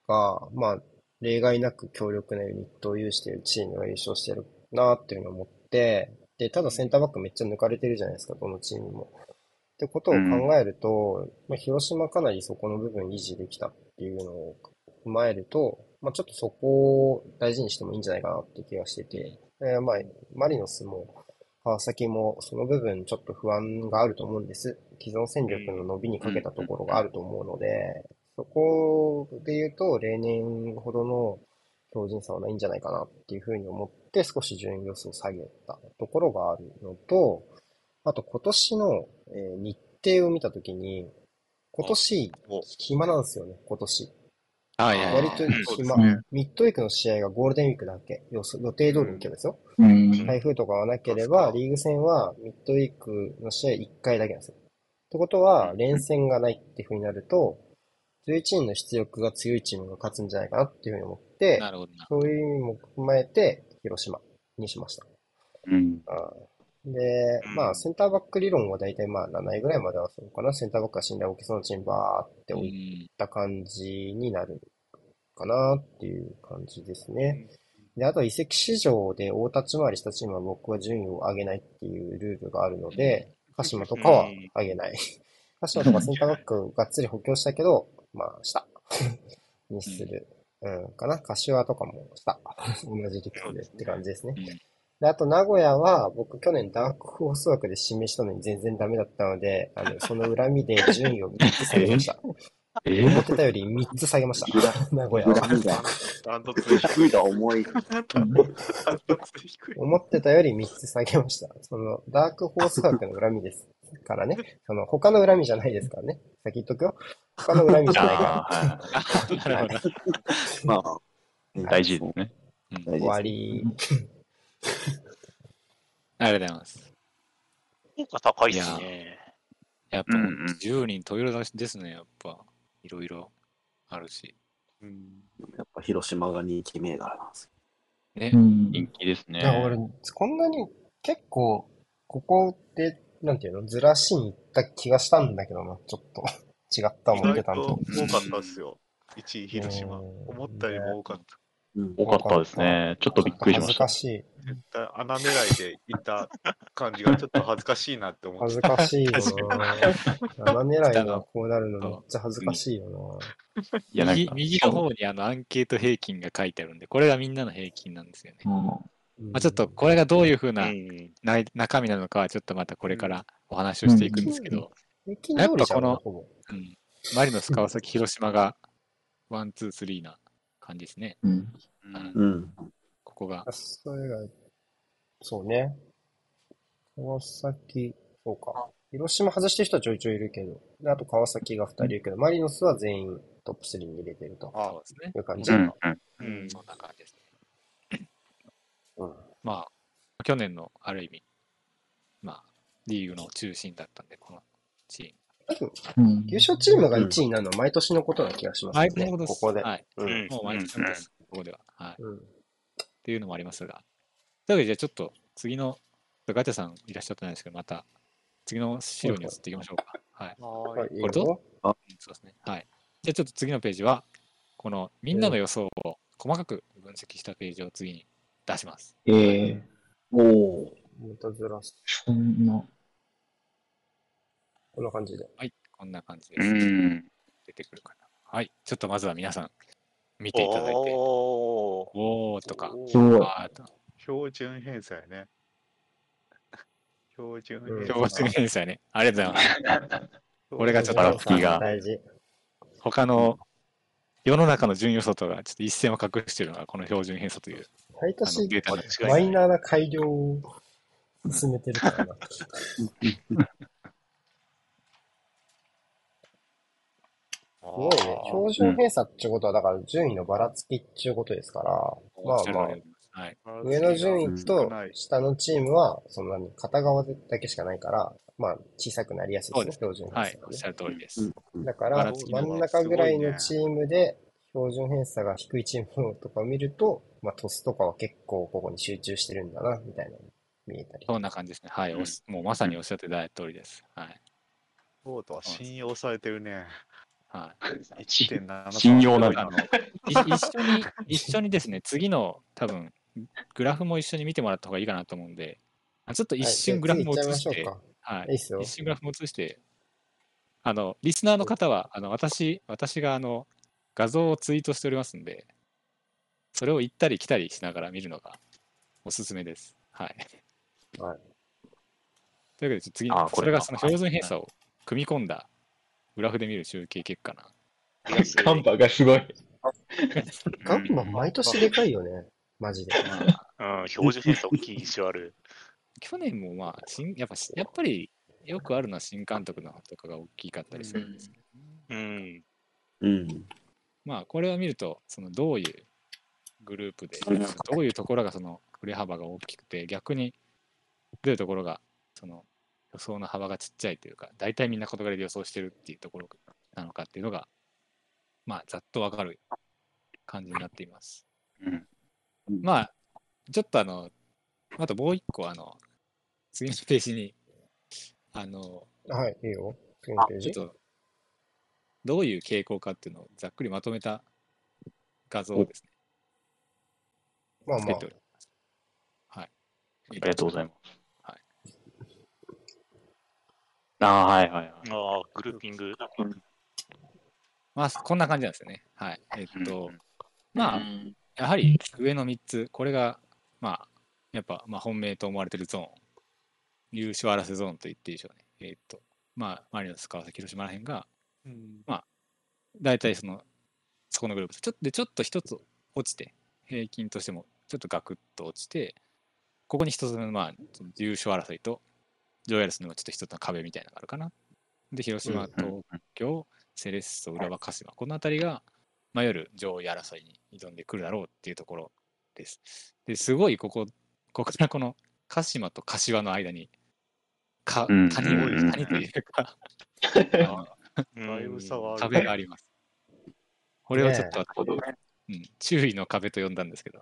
が、まあ、例外なく強力なユニットを有しているチームが優勝してるなっていうのを思って、で、ただセンターバックめっちゃ抜かれてるじゃないですか、どのチームも。ってことを考えると、まあ、広島かなりそこの部分維持できたっていうのを踏まえると、まあ、ちょっとそこを大事にしてもいいんじゃないかなって気がしてて、えーまあ、マリノスも川崎もその部分ちょっと不安があると思うんです。既存戦力の伸びにかけたところがあると思うので、そこで言うと例年ほどの強靭さはないんじゃないかなっていうふうに思って少し順位予想を下げたところがあるのと、あと今年の、えー日程を見たときに、今年お暇なんですよね、今年。はいはいはい。割と暇。うんミッドウィークの試合がゴールデンウィークだけ。予想予定通りに行けばですよ。うん。台風とかがなければ、リーグ戦はミッドウィークの試合1回だけなんですよ。ってことは、連戦がないっていう風になると、11人の出力が強いチームが勝つんじゃないかなっていう風に思って。そういう意味も踏まえて、広島にしました。うん。で、まあ、センターバック理論は大体まあ7位ぐらいまではそうかな。センターバックが信頼を受けそうなチームバーってう置いん。た感じになるかなっていう感じですね。で、あと移籍市場で大立ち回りしたチームは僕は順位を上げないっていうルールがあるので、鹿島とかは上げない。鹿島とかセンターバックがっつり補強したけど、まあ、下 にする。うん、かな？柏とかも下。同じ理屈でって感じですね。うんで、あと名古屋は、僕去年ダークホース枠で指名したのに全然ダメだったので、あの、その恨みで順位を3つ下げました。え思ってたより3つ下げました。名古屋は。ダントツで低いとは思い。ダントツで低い。思ってたより3つ下げました。その、ダークホース枠の恨みですからね。その、他の恨みじゃないですからね。先言っとくよ。他の恨みじゃないかあーはいなるほど。まあ、大事ですね。終わり。ありがとうございます。効果高いっすね。やっぱうんうん10人十色ですね、やっぱ。いろいろあるし。うんやっぱ広島が人気銘柄なんですねう。ん。人気ですねい。や、俺、こんなに結構、ここで、なんていうの、ずらしに行った気がしたんだけどな、ちょっと。違った思ってたんと。多かったっすよ。1位広島。うん思ったよりも多かった。多かったですね。ちょっとびっくりしました恥ずか。しい。絶対穴狙いでいった感じがちょっと恥ずかしいなって思って恥ずかしいよな。7狙いがこうなるのめっちゃ恥ずかしいよいや、なん右か、右の方にあのアンケート平均が書いてあるんで、これがみんなの平均なんですよね。うんな。まあ、ちょっとこれがどういうふううな中身なのかはちょっとまたこれからお話をしていくんですけど、やっぱこの。うん、マリノス、川崎、広島がワン、ツー、スリーな感じですね。うん。うん。ここがあ。それが、そうね。川崎、そうか。広島外してる人はちょいちょいいるけど。であと川崎が2人いるけど、マリノスは全員トップ3に入れてるとそうですね。いう感じ。うん、うん。うんそんな感じですね。うんまあ、去年のある意味、まあ、リーグの中心だったんで、このチーム。多分、うん優勝チームが1位になるのは毎年のことな気がしますね。毎年のことです。ここで。はい。もう毎年のことです。ここでは。はい。うんっていうのもありますが。というわけで、じゃあちょっと次の、ガチャさんいらっしゃってないですけど、また次の資料に移っていきましょうか。はい。ははい、これと？よ。そうですね。はい。じゃあちょっと次のページは、このみんなの予想を細かく分析したページを次に出します。ええおお。またずらす。そんな。こんな感じで。はい、こんな感じでうす。ん。出てくるかな。はい、ちょっとまずは皆さん、見ていただいて、おーおーとか、すごい。標準偏差やね。標準偏差ね。ありがとうございます。これがちょっとばらつきが大事。他の世の中の順位予想とがちょっと一線を隠しているのがこの標準偏差というあ毎年マイナーな改良を進めてるからな。ごいね。標準偏差ってことは、だから順位のばらつきっていうことですから、まあまあ、はい。上の順位と下のチームは、そんなに片側だけしかないから、まあ小さくなりやすいですね、標準偏差が、はいおっしゃる通りです。うんだから真ん中ぐらいのチームで、標準偏差が低いチームとかを見ると、まあトスとかは結構ここに集中してるんだな、みたいな見えたり。そんな感じですね。はい。おしもうまさにおっしゃっていただいた通りです。はい。ボートは信用されてるね。はい。1.7信用なんだあのい 一緒に、一緒にですね、次の多分、グラフも一緒に見てもらった方がいいかなと思うんで、あちょっと一瞬グラフも映して、はい。い一瞬グラフも映して、あの、リスナーの方は、あの、私、私があの、画像をツイートしておりますんで、それを行ったり来たりしながら見るのがおすすめです。はい。はい。というわけで、次あ、それこれか。がその標準偏差を組み込んだグラフで見る集計結果な。カンパがすごい。ガンマ毎年でかいよね。マジで。うん、標準偏差大きい印象ある。去年もまあ、新やっぱし、やっぱりよくあるのは新監督のとかが大きかったりするんですけど、うん。うん。まあ、これを見ると、そのどういうグループで、どういうところがその振れ幅が大きくて、逆にどういうところがその予想の幅がちっちゃいというか、大体みんな事柄で予想してるっていうところなのかっていうのが、まあ、ざっとわかる感じになっています。うんまあ、ちょっとあの、あともう一個、あの、次のページに、あの、はい、いいよ。次のページ。ちょっと、どういう傾向かっていうのをざっくりまとめた画像をですね、まあまあ作ってお、ります。はい。あありがとうございます。はい。ああ、はいはいはい。ああ、グルーピング。まあ、こんな感じなんですよね。はい。えっと、うんまあ、うんやはり上の3つ、これが、まあ、やっぱ、まあ、本命と思われてるゾーン、優勝争いゾーンと言っていいでしょうね。えっと、まあ、マリノス、川崎、広島らへんが、うん大体その、そこのグループ、ちょっと、で、ちょっと一つ落ちて、平均としてもちょっとガクッと落ちて、ここに一つ目の、まあ、その優勝争いと、上位争いのちょっと一つの壁みたいなのがあるかな。で、広島、うん東京、セレッソ、浦和、鹿島、この辺りが、まあ、夜上位争いに挑んでくるだろうっていうところです。で、すごいここ、ここからこの鹿島と柏の間に、かうん谷をうん谷というか、う んだいぶ差はある。壁があります。これをちょっと、なるほど。うん、注意の壁と呼んだんですけど、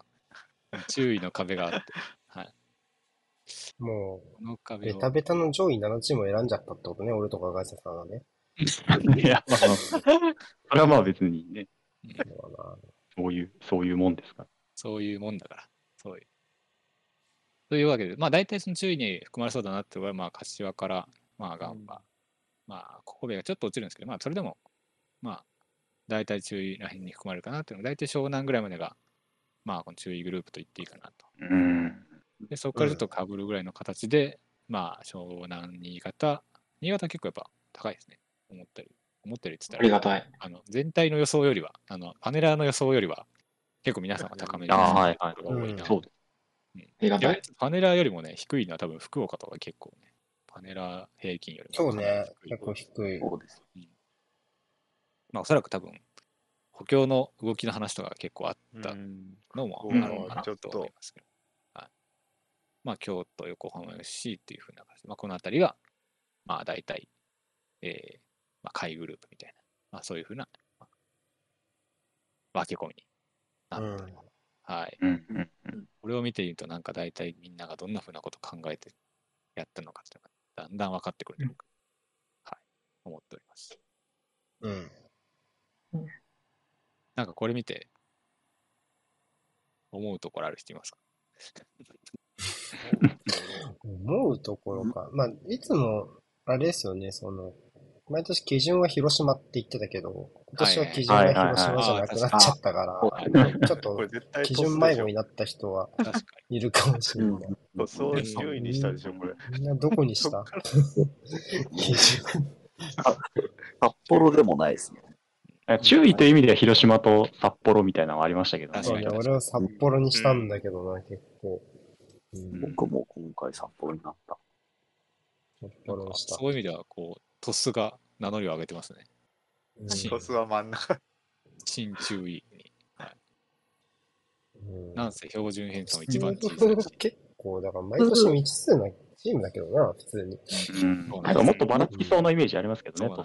注意の壁があって、はい、もう、この壁をベタベタの上位7チームを選んじゃったってことね、俺とかガイサさんがね。いや、まあ、それはまあ別にね、そういう、そういうもんですから。そういうもんだから、そういう。というわけで、まあ大体その注意に含まれそうだなっていうのは、まあ柏から、まあガンバ、まあここべがちょっと落ちるんですけど、まあそれでも、まあ大体注意らへんに含まれるかなっていうのが、大体湘南ぐらいまでが、まあこの注意グループと言っていいかなと。うん。で、そこからちょっと被るぐらいの形で、まあ湘南、新潟、新潟結構やっぱ高いですね。思ったより。思ったよりってあ言ったら、りがたい。あの全体の予想よりは、あのパネラーの予想よりは、結構皆さんが高めにああ、はいはい。が多いな。そうです。いやありがたい。パネラーよりもね、低いのは多分福岡とか結構ね、パネラー平均よりもそうね、結構低い。そうです。まあおそらく多分、補強の動きの話とか結構あったうんのもうんあるのかなちょっとと思いますけど。はい、まあ京都、横浜 FC っていうふうな形で、まあこの辺りが、まあ大体、えー、まあ下位グループみたいな、まあそういうふうな、まあ分け込みになうった。ん。はい。うんうんうん。これを見ていると、なんか大体みんながどんなふうなこと考えてやったのかっていうのが、だんだん分かってくるというか、はい、思っております。うん。なんかこれ見て、思うところある人いますか？思うところか。まあ、いつも、あれですよね、その、毎年基準は広島って言ってたけど、今年は基準が広島じゃなくなっちゃったから、ちょっと 基準迷子になった人はいるかもしれない。塗装10位にしたでしょ、これ。みんなどこにした？基準。札幌でもないですね。注意という意味では広島と札幌みたいなのはありましたけどね。そうね、俺は札幌にしたんだけどな、結構。うん、僕も今回札幌になった。札幌にした。そういう意味では、こう、トスが名乗りを上げてますね。うんトスは真ん中。新注意に。はい。うんなんせ標準偏差も一番小さいし。結構、だから毎年未知数なチームだけどな、普通に。うん。なんかもっとばらつきそうなイメージありますけどね、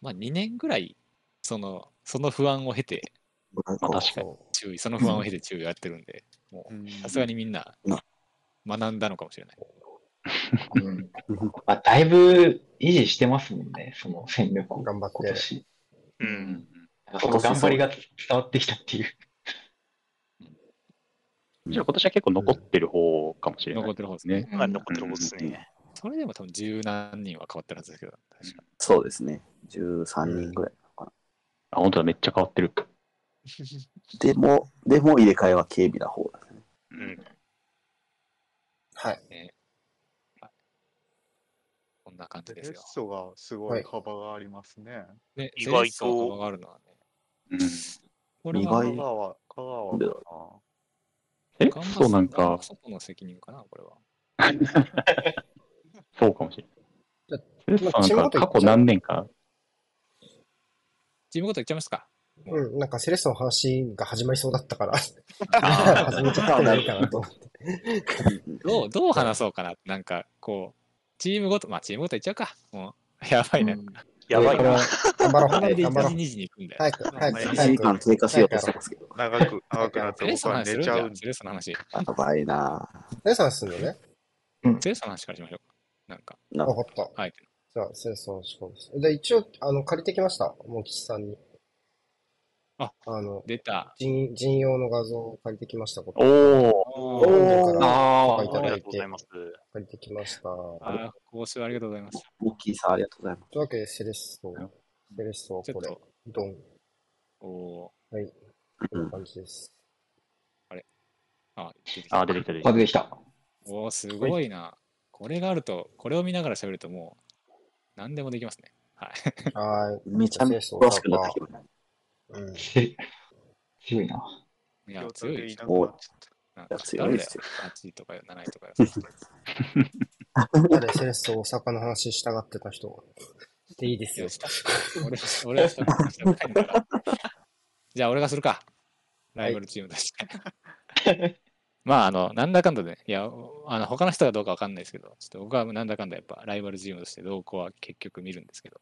まあ2年ぐらい、その、その不安を経て、まあ確かに。注意、その不安を経て注意をやってるんで、もう、さすがにみんなうん学んだのかもしれない。うん あだいぶ維持してますもんね、その戦力を。頑張って今年。う。うんその頑張りが伝わってきたっていう。じゃあ今年は結構残ってる方かもしれない。残ってる方ですね。まあ、残ってる方ですね。それでも多分十何人は変わってるはずですけど、確かそうですね。13人ぐらいなのかあ、本当だ、めっちゃ変わってる。な。でも、でも入れ替えは軽微な方ですね。うん。はい。こんな感じですよ。レッソがすごい幅がありますね。で、意外と幅があるのはね、うん。これは意外香川、香川かセレッソなんか、外の責任かな、これは。そうかもしれない。セレッソなんか過去何年か、チームごと言っちゃいますか。うん、なんかセレッソの話が始まりそうだったから、あ 始めちゃってないかなと思って。どう、どう話そうかな。なんか、こう、チームごと、まあ、チームごと言っちゃうか。もう、やばいね。やばいな。頑張ろう、これで1頑張ろう時、。2時に行くんだよ。早く、早く、1早く時間。経過しようとしてますけど。な。長く、長くなってセレッソ僕は。寝ちゃうんんセレッソの話。セやばいなセレッソの話すんのね。レッソの話からしましょうか。なんか、なわかった。あえて。じゃあ、セレッソの話です。で、一応、あの、借りてきました。モキさんに。あ、あの、出た。人、人用の画像を借りてきました。こおー、おロンドンからあありがいただいてとうございます。借りてきました。とあー、講習ありがとうございます。大きいさんありがとうございます。いうわけで、セレッソ、セレッソ、これドン。おーはい。こんうなん感じです。あ、出てきたあ、出てきた、出てきあ、出てきた。おーすごいな。これがあると、これを見ながら喋るともう、何でもできますね。はい。はーい。めちゃめちゃ詳しくなってきましうん。せ強いな。いや、強いでしょ。でいなくなっちゃったなんかた。強いですよ。8位とか7位とかよ。誰、セレッソ大阪の話したがってた人。でいいですよ。俺、俺はした。じゃあ、俺がするか。ライバルチームとして。まあ、あの、なんだかんだで、いや、あの、他の人がどうかわかんないですけど、ちょっと僕はなんだかんだやっぱライバルチームとして動向は結局見るんですけど、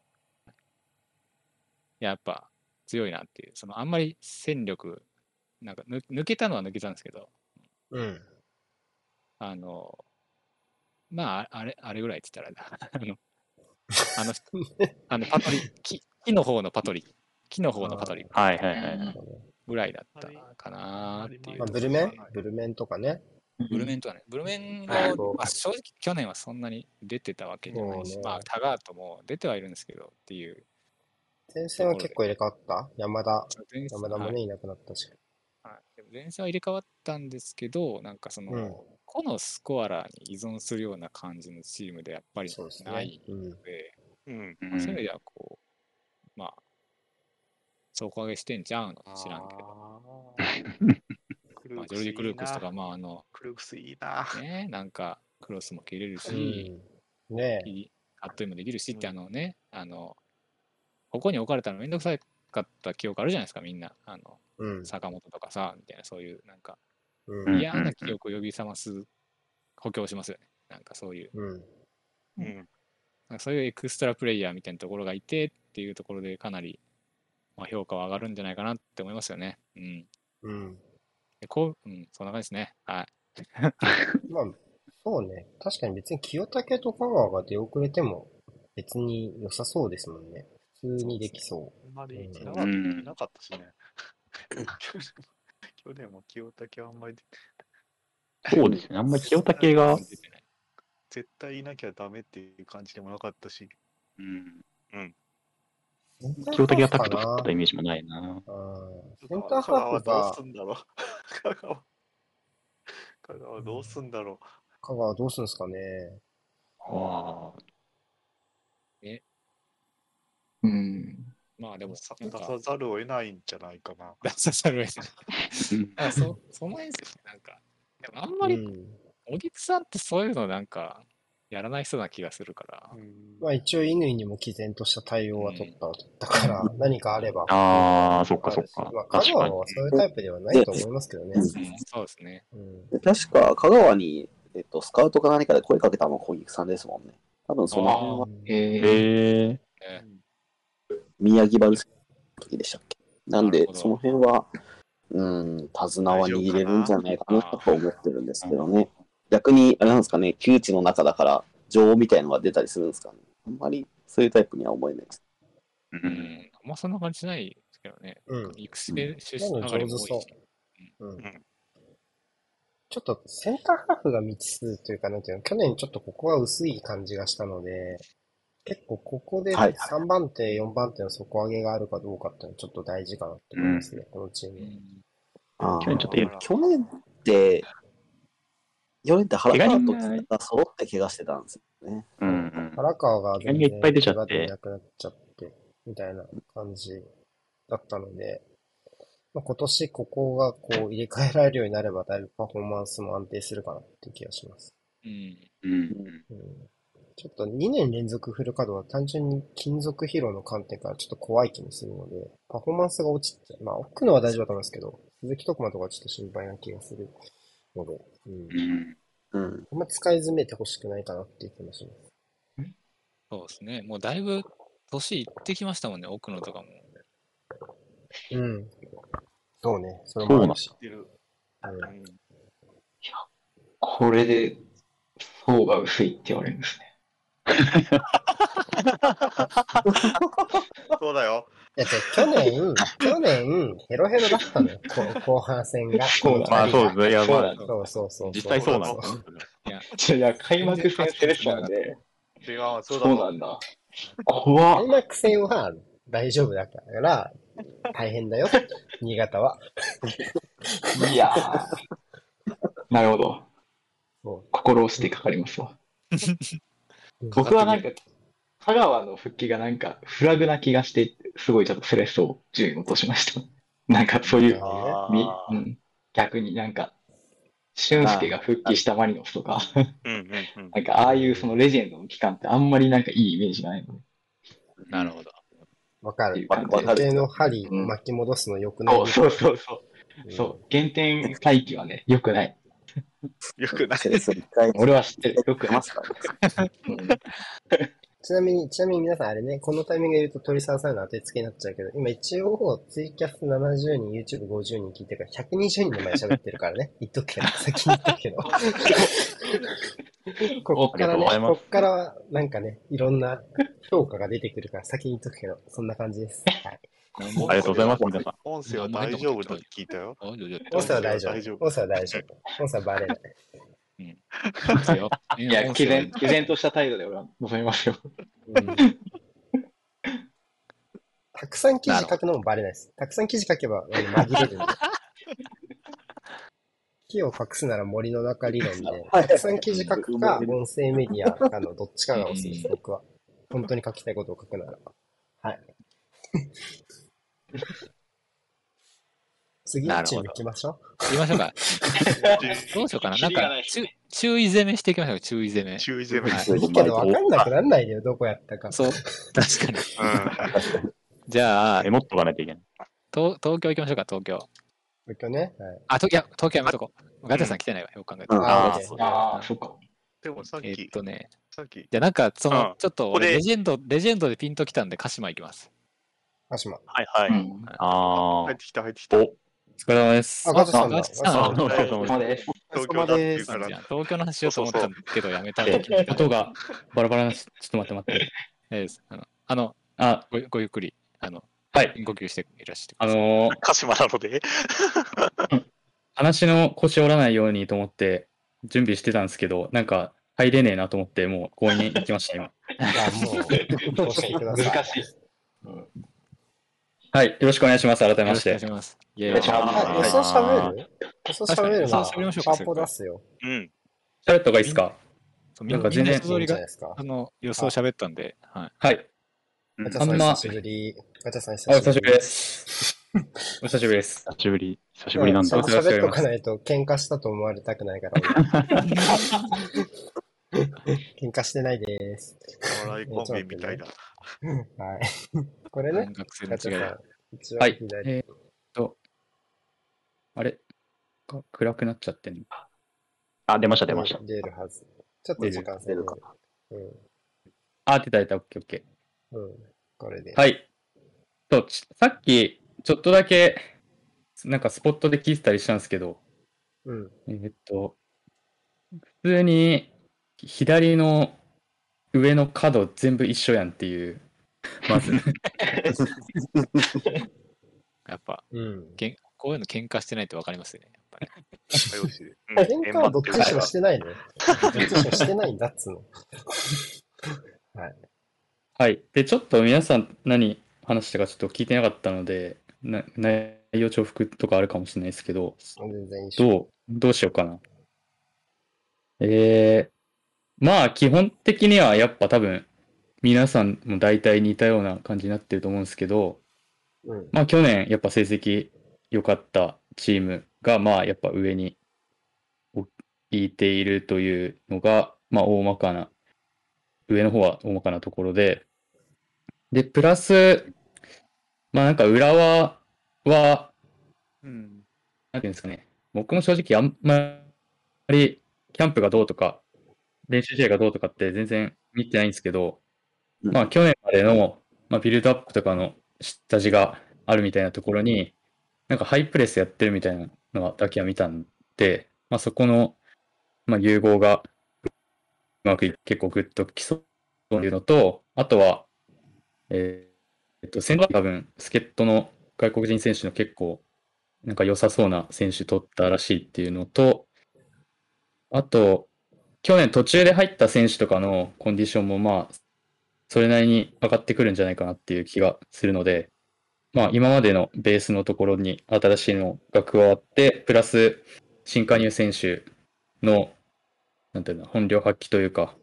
やっぱ強いなっていう、そのあんまり戦力、なんか抜抜けたのは抜けたんですけど、うん。あの、まあ、あれ、あれぐらいって言ったらあ の、あの、あのパトリ、木木の方のパトリ、木の方のパトリた。はいはいはい。ぐらいだったかなっていう。まあ、ブルメン？ブルメンとかね。ブルメンとはね、ブルメンはいも、まあ、正直去年はそんなに出てたわけじゃないし、まあ、タガートも出てはいるんですけどっていう。前線は結構入れ替わった？山田。前線山田もね、はいいなくなったし。はいでも前線は入れ替わったんですけど、なんかその、うん個のスコアラーに依存するような感じのチームでやっぱりない。うん。ので、うん。まあそういう意味ではこう、まあ、底上げしてんちゃうの知らんけど。ど まあ、ジョルディ・クルークスとか、まあ、あの、クルークスいいな。ね、なんか、クロスも切れるうし、ん。ねあっという間できるしって、あのね、あの、ここに置かれたのめんどくさかった記憶あるじゃないですか、みんな。あの、うん。坂本とかさ、みたいな、そういう、なんか、うん。嫌な記憶を呼び覚ます補強しますよね。なんかそういう、うん。うん。なんかそういうエクストラプレイヤーみたいなところがいてっていうところでかなり、まあ、評価は上がるんじゃないかなって思いますよね。うん。うん。でこう、うん、そんな感じですね。はい。まあ、そうね。確かに別に清武と香川が出遅れても別に良さそうですもんね。普通にできそあんまりいなうんかったいなかったしね。去年も清武はあんまりそうですね。あんまり清武が、絶対いなきゃダメっていう感じでもなかったし。うん、センター清武がタクト振ってたイメージもないな。うんセンターハーフどうが すんだろう。香川。香川どうすんだろ香川どうするんですかね。あうん。う。まあでも、さ出さざるを得ないんじゃないかな。出さざるを得ない。うんあそその辺ですよね。なんか、でもあんまり、うん。小木さんってそういうのなんか、やらない人な気がするから。うんまあ一応、乾にも毅然とした対応は取った、取ったから、何かあれば。あー、そっかそっかまあ、。香川は。そういうタイプではないと思いますけどね。うん、そうですね。うん。で確か、香川に、えっと、スカウトか何かで声かけたのが小木さんですもんね。多分その辺はえー、へえ。ね宮城原の時でしたっけ？なんでその辺は、うん、手綱は握れるんじゃないかなと思ってるんですけどね。逆に、あれなんですかね、窮地の中だから、情みたいのが出たりするんですかね。あんまりそういうタイプには思えないです。う。うんん。あんまそんな感じしないですけどね。うん育成出身でも上がりも多いし。うんんちょっとセンターハーフが未知数というか、なんていうの、去年ちょっとここは薄い感じがしたので、結構ここではい3番手、4番手の底上げがあるかどうかっていうのはちょっと大事かなと思いますね、このチーム。去年ちょっと去年って、去年って原川とが揃って怪我してたんですよね。うんうん。原川が全怪我がいっぱい出ちゃって怪我でいなくなっちゃって、みたいな感じだったので、まあ、今年ここがこう入れ替えられるようになればだいぶパフォーマンスも安定するかなっていう気がします。うん。うん。うんちょっと2年連続フル稼働は単純に金属疲労の観点からちょっと怖い気もするので、パフォーマンスが落ちて、まあ奥のは大丈夫だと思いますけど、鈴木徳馬とかはちょっと心配な気がするので、うん。うん。うん。あんま使い詰めてほしくないかなっていう気もします。そうですね。もうだいぶ年いってきましたもんね、奥野とかも。うん。そうね、それも。知ってる。うんうんこれで、層が薄いって言われるんですね。そうだよ。だって去年、去年、ヘロヘロだったのよ、こう後半戦が。そうまあそうですね。いや、まあ、そうそうそう。実際そうなん。いや、開幕戦セレッソなんで、違う、そうそうだなんだ。怖っ。開幕戦は大丈夫だから、大変だよ、新潟は。いやーなるほど。そ心押してかかりますわ。う僕はなんか、香川の復帰がなんか、フラグな気がして、すごいちょっとセレッソを順位落としました。なんかそういう、うん、逆になんか、俊介が復帰したマリノスとか、うんうんうん。なんかああいうそのレジェンドの期間ってあんまりなんかいいイメージがないので。なるほど。わかる。っていう感じわかる時計の針うん巻き戻すの良くないそうそうそうそう。うんそう。原点回帰はね、良くない。よくない。俺は知ってる。良くま。すからね。うんちなみに、ちなみに皆さんあれね、このタイミングで言うと鳥沢さんの当てつけになっちゃうけど、今一応ツイキャス70人、YouTube50 人聞いてるから120人の前で喋ってるからね。言っとくけど、先に言っとくけど。こっからねこっからなんかね、いろんな評価が出てくるから先に言っとくけど、そんな感じです。はい。ありがとうございます、皆さん。音声は大丈夫だって聞いたよ。音声は大丈夫。大丈夫音声は大丈夫。音声はバレない。いや、毅然、毅然とした態度で俺は望みますよ。うんたくさん記事書くのもバレないです。たくさん記事書けば紛れるんで。木を隠すなら森の中理論で、たくさん記事書くか、音声メディアかのどっちかがおすすめです、僕は。本当に書きたいことを書くなら。はい。次のチーム行きましょ言いましょうか。どうしようかな。なんか、注注意攻めしていきましょう。注意攻め。注意攻め。はいう。いいけど分かんなくなんないでよ、どこやったか。そう。確かに。うん。じゃあ、メモっとかないといけない。東東京行きましょうか、東京。東京ね。はい。あ、といや、東京やめとこう。ガチャさん来てないわ、よく考えて。うんあーあそっか。でもさっえっき、とね、さっき、じゃあなんか、その、うんちょっと俺レジェンド、レジェンドでピンときたんで、鹿島行きます。鹿島。はいはい。うん。あ入ってきた入ってきた。おお疲れ様です。あ、ガチャさんだ。あガチャさんあ。お疲れ様です。東京だっていうからじゃあ。東京の話しようと思ったんだけど、やめたんだけど。音がバラバラなし、ちょっと待って待って。えーあの、あのあ、ごごゆっくり、あの、はい。深呼吸していらっしゃってくあださい。のー鹿島なので。話の腰折らないようにと思って準備してたんですけど、なんか入れねえなと思って、もう強引に行きました、今。じゃあもう、通してください。難しい。はい、よろしくお願いします、改めよろしくお願まして。いします。イェお願いしますあ、予想喋る予想喋るなら、確かに予想喋りましょうかパーポ出すよ。うん。喋った方がいいですか？なんか全然あ。の予想喋ったんで、はい。あんま久しぶり。ガチャさん久しぶり久しぶりで。す。お久しぶりです。久しぶり、久しぶりなんだちゃん。と 喋っとかないと喧嘩したと思われたくないから。喧嘩してないです。お笑いコンビみたいな。はい。これね、学生の違い。一応はい左。えーっと、あれ？か暗くなっちゃってんの？あ、出ました、出ました。出るはず。ちょっと時間制るかな。うん。あ、出た出た、オッケーオッケうん。これで。ー。はい。と、ちさっき、ちょっとだけ、なんかスポットで聞いてたりしたんですけど、うん。えーっと、普通に左の上の角全部一緒やんっていう、まず。やっぱ、うん。けんこういうの喧嘩してないと分かりますよね。やっぱり喧嘩はどっちにしろしてないね。どっちにしろしてないんだっつうの。はい。で、ちょっと皆さん何話したかちょっと聞いてなかったので、な内容重複とかあるかもしれないですけど。どう、どうしようかな。えー、まあ基本的にはやっぱ多分皆さんも大体似たような感じになってると思うんですけど、うん。まあ去年やっぱ成績良かったチームがまあやっぱ上に置いているというのが、まあ大まかな、上の方は大まかなところで、で、プラス、まあなんか浦和は、うん。なんていうんですかね、僕も正直あんまりキャンプがどうとか、練習試合がどうとかって全然見てないんですけど、うん。まあ去年までの、まあ、ビルドアップとかの下地があるみたいなところに、なんかハイプレスやってるみたいなのだけは見たんで、まあそこの、まあ、融合がうまくい結構グッときそうというのと、あとは、えーえっと、先場多分、助っ人の外国人選手の結構、なんか良さそうな選手取ったらしいっていうのと、あと、去年途中で入った選手とかのコンディションもまあ、それなりに上がってくるんじゃないかなっていう気がするので、まあ今までのベースのところに新しいのが加わって、プラス新加入選手の、なんていうの、本領発揮というか、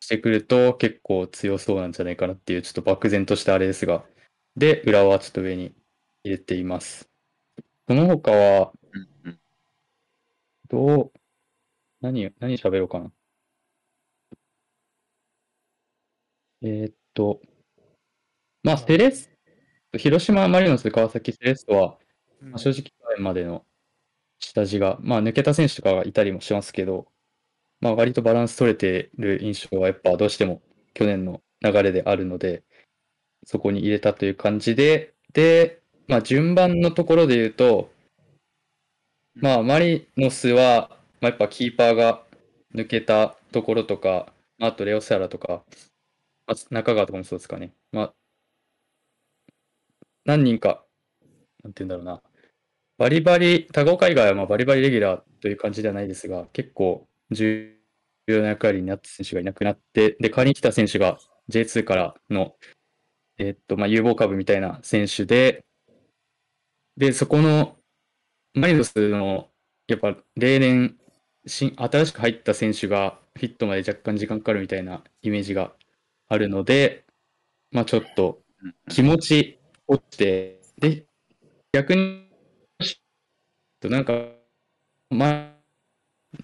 してくると結構強そうなんじゃないかなっていう、ちょっと漠然としたあれですが、で、裏はちょっと上に入れています。その他は、どう、何、何喋ろうかな。えーっと、まあ、セレッソ、広島マリノス、川崎セレッソは、まあ、正直去年までの下地が、まあ、抜けた選手とかがいたりもしますけど、まあ、割とバランス取れてる印象はやっぱどうしても去年の流れであるので、そこに入れたという感じで、で、まあ、順番のところで言うと、まあ、マリノスは、まあ、やっぱキーパーが抜けたところとか、あとレオセアラとか、あ中川とかもそうですかね。まあ、何人か、なんて言うんだろうな。バリバリ、高岡以外はまあバリバリレギュラーという感じではないですが、結構重要な役割になった選手がいなくなって、で、代わりに来た選手が J2 からの、えっと、まあ、有望株みたいな選手で、で、そこの、マリノスの、やっぱ例年、新新しく入った選手がフィットまで若干時間かかるみたいなイメージがあるので、まあちょっと気持ち落ちて、で、逆に、なんか、まあ、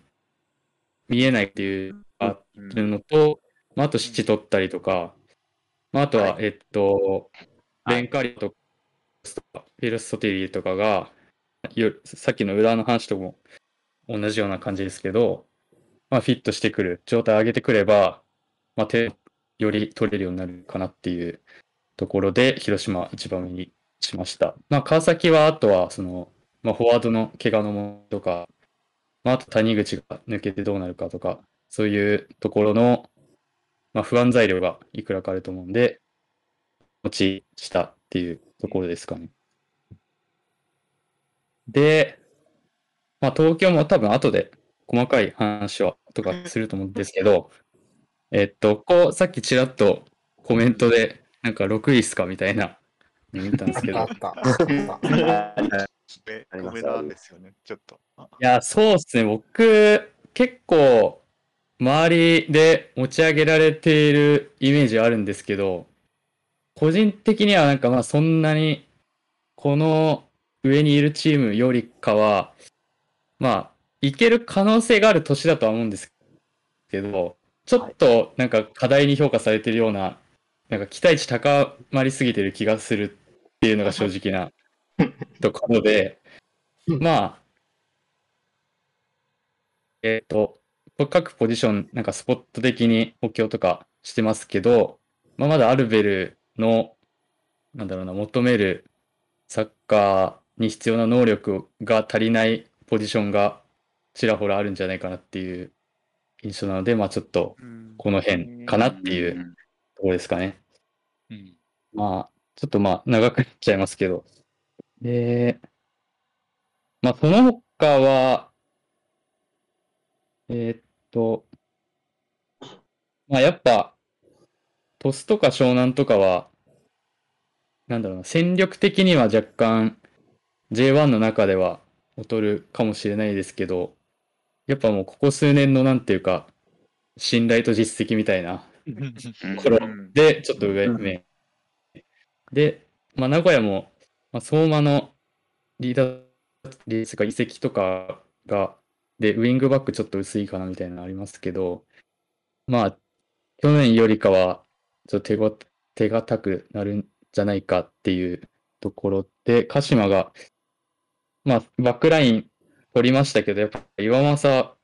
見えないっていうあるのと、まあ、あと、七取ったりとか、まあ、あとは、えっと、レンカリとか、フィルストテリーとかが、よさっきの裏の話とも同じような感じですけど、まあ、フィットしてくる、状態上げてくれば、まあ、手より取れるようになるかなっていうところで、広島一番目にしました。まあ、川崎は、あとは、その、まあ、フォワードの怪我のものとか、まあ、あと谷口が抜けてどうなるかとか、そういうところの、まあ、不安材料がいくらかあると思うんで、持ちしたっていうところですかね。で、まあ東京も多分後で細かい話はとかすると思うんですけど、えっと、こう、さっきちらっとコメントで、なんか6位っすかみたいなの見たんですけど、い あった。あった。上あります上なんですよね、ちょっと。あや、そうっすね。僕、結構、周りで持ち上げられているイメージはあるんですけど、個人的にはなんかまあそんなに、この上にいるチームよりかは、まあ、いける可能性がある年だとは思うんですけど、ちょっとなんか課題に評価されてるような、なんか期待値高まりすぎてる気がするっていうのが正直なところで、まあ、えっと、各ポジション、なんかスポット的に補強とかしてますけど、まあ、まだアルベルの、なんだろうな、求めるサッカーに必要な能力が足りないポジションがちらほらあるんじゃないかなっていう印象なので、まあちょっとこの辺かなっていうところですかね。うん。まあ、ちょっとまあ長くなっちゃいますけど。で、まあその他は、えーっと、まあやっぱ、鳥栖とか湘南とかは、なんだろうな、戦力的には若干 J1 の中では劣るかもしれないですけど、やっぱもうここ数年のなんていうか、信頼と実績みたいなところで、ちょっと上目。で、まあ、名古屋も、まあ、相馬のリーダー、リーダーが移籍とかが、で、ウィングバックちょっと薄いかなみたいなのありますけど、まあ、去年よりかは、ちょっと手ご、手堅くなるんじゃないかっていうところで、鹿島が、まあ、バックライン取りましたけど、やっぱ岩政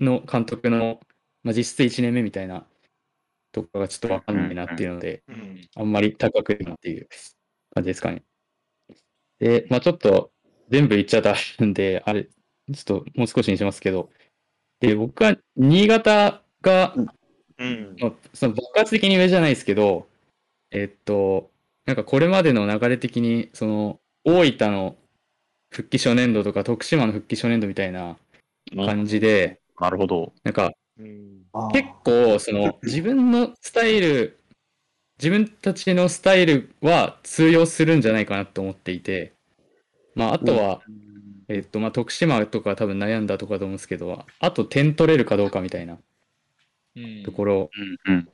の監督の、まあ、実質1年目みたいなところがちょっとわかんないなっていうので、うん。あんまり高くなっていう感じですかね。で、まあちょっと全部言っちゃダメんで、あれ、ちょっともう少しにしますけど、で、僕は新潟が、うん。まあその爆発的に上じゃないですけど、えっと、なんかこれまでの流れ的に、その、大分の復帰初年度とか徳島の復帰初年度みたいな感じで、なるほど。なんか結構その 自分のスタイル自分たちのスタイルは通用するんじゃないかなと思っていてまああとは、えっとまあ徳島とかは多分悩んだとかと思うんですけどあと点取れるかどうかみたいなうんところうんうん。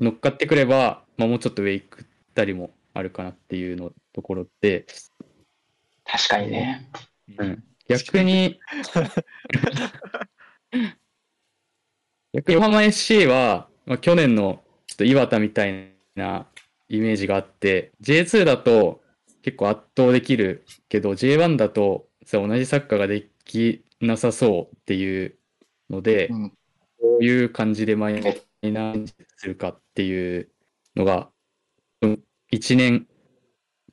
乗っかってくれば、まあ、もうちょっと上行ったりもあるかなっていうのところで、確かにね。うん、逆に。逆に横浜 FC は、まあ、去年のちょっと岩田みたいなイメージがあって、J2 だと結構圧倒できるけど、J1 だとさ同じサッカーができなさそうっていうので、うん。こういう感じでマイナーにするかっていうのが、うん一年、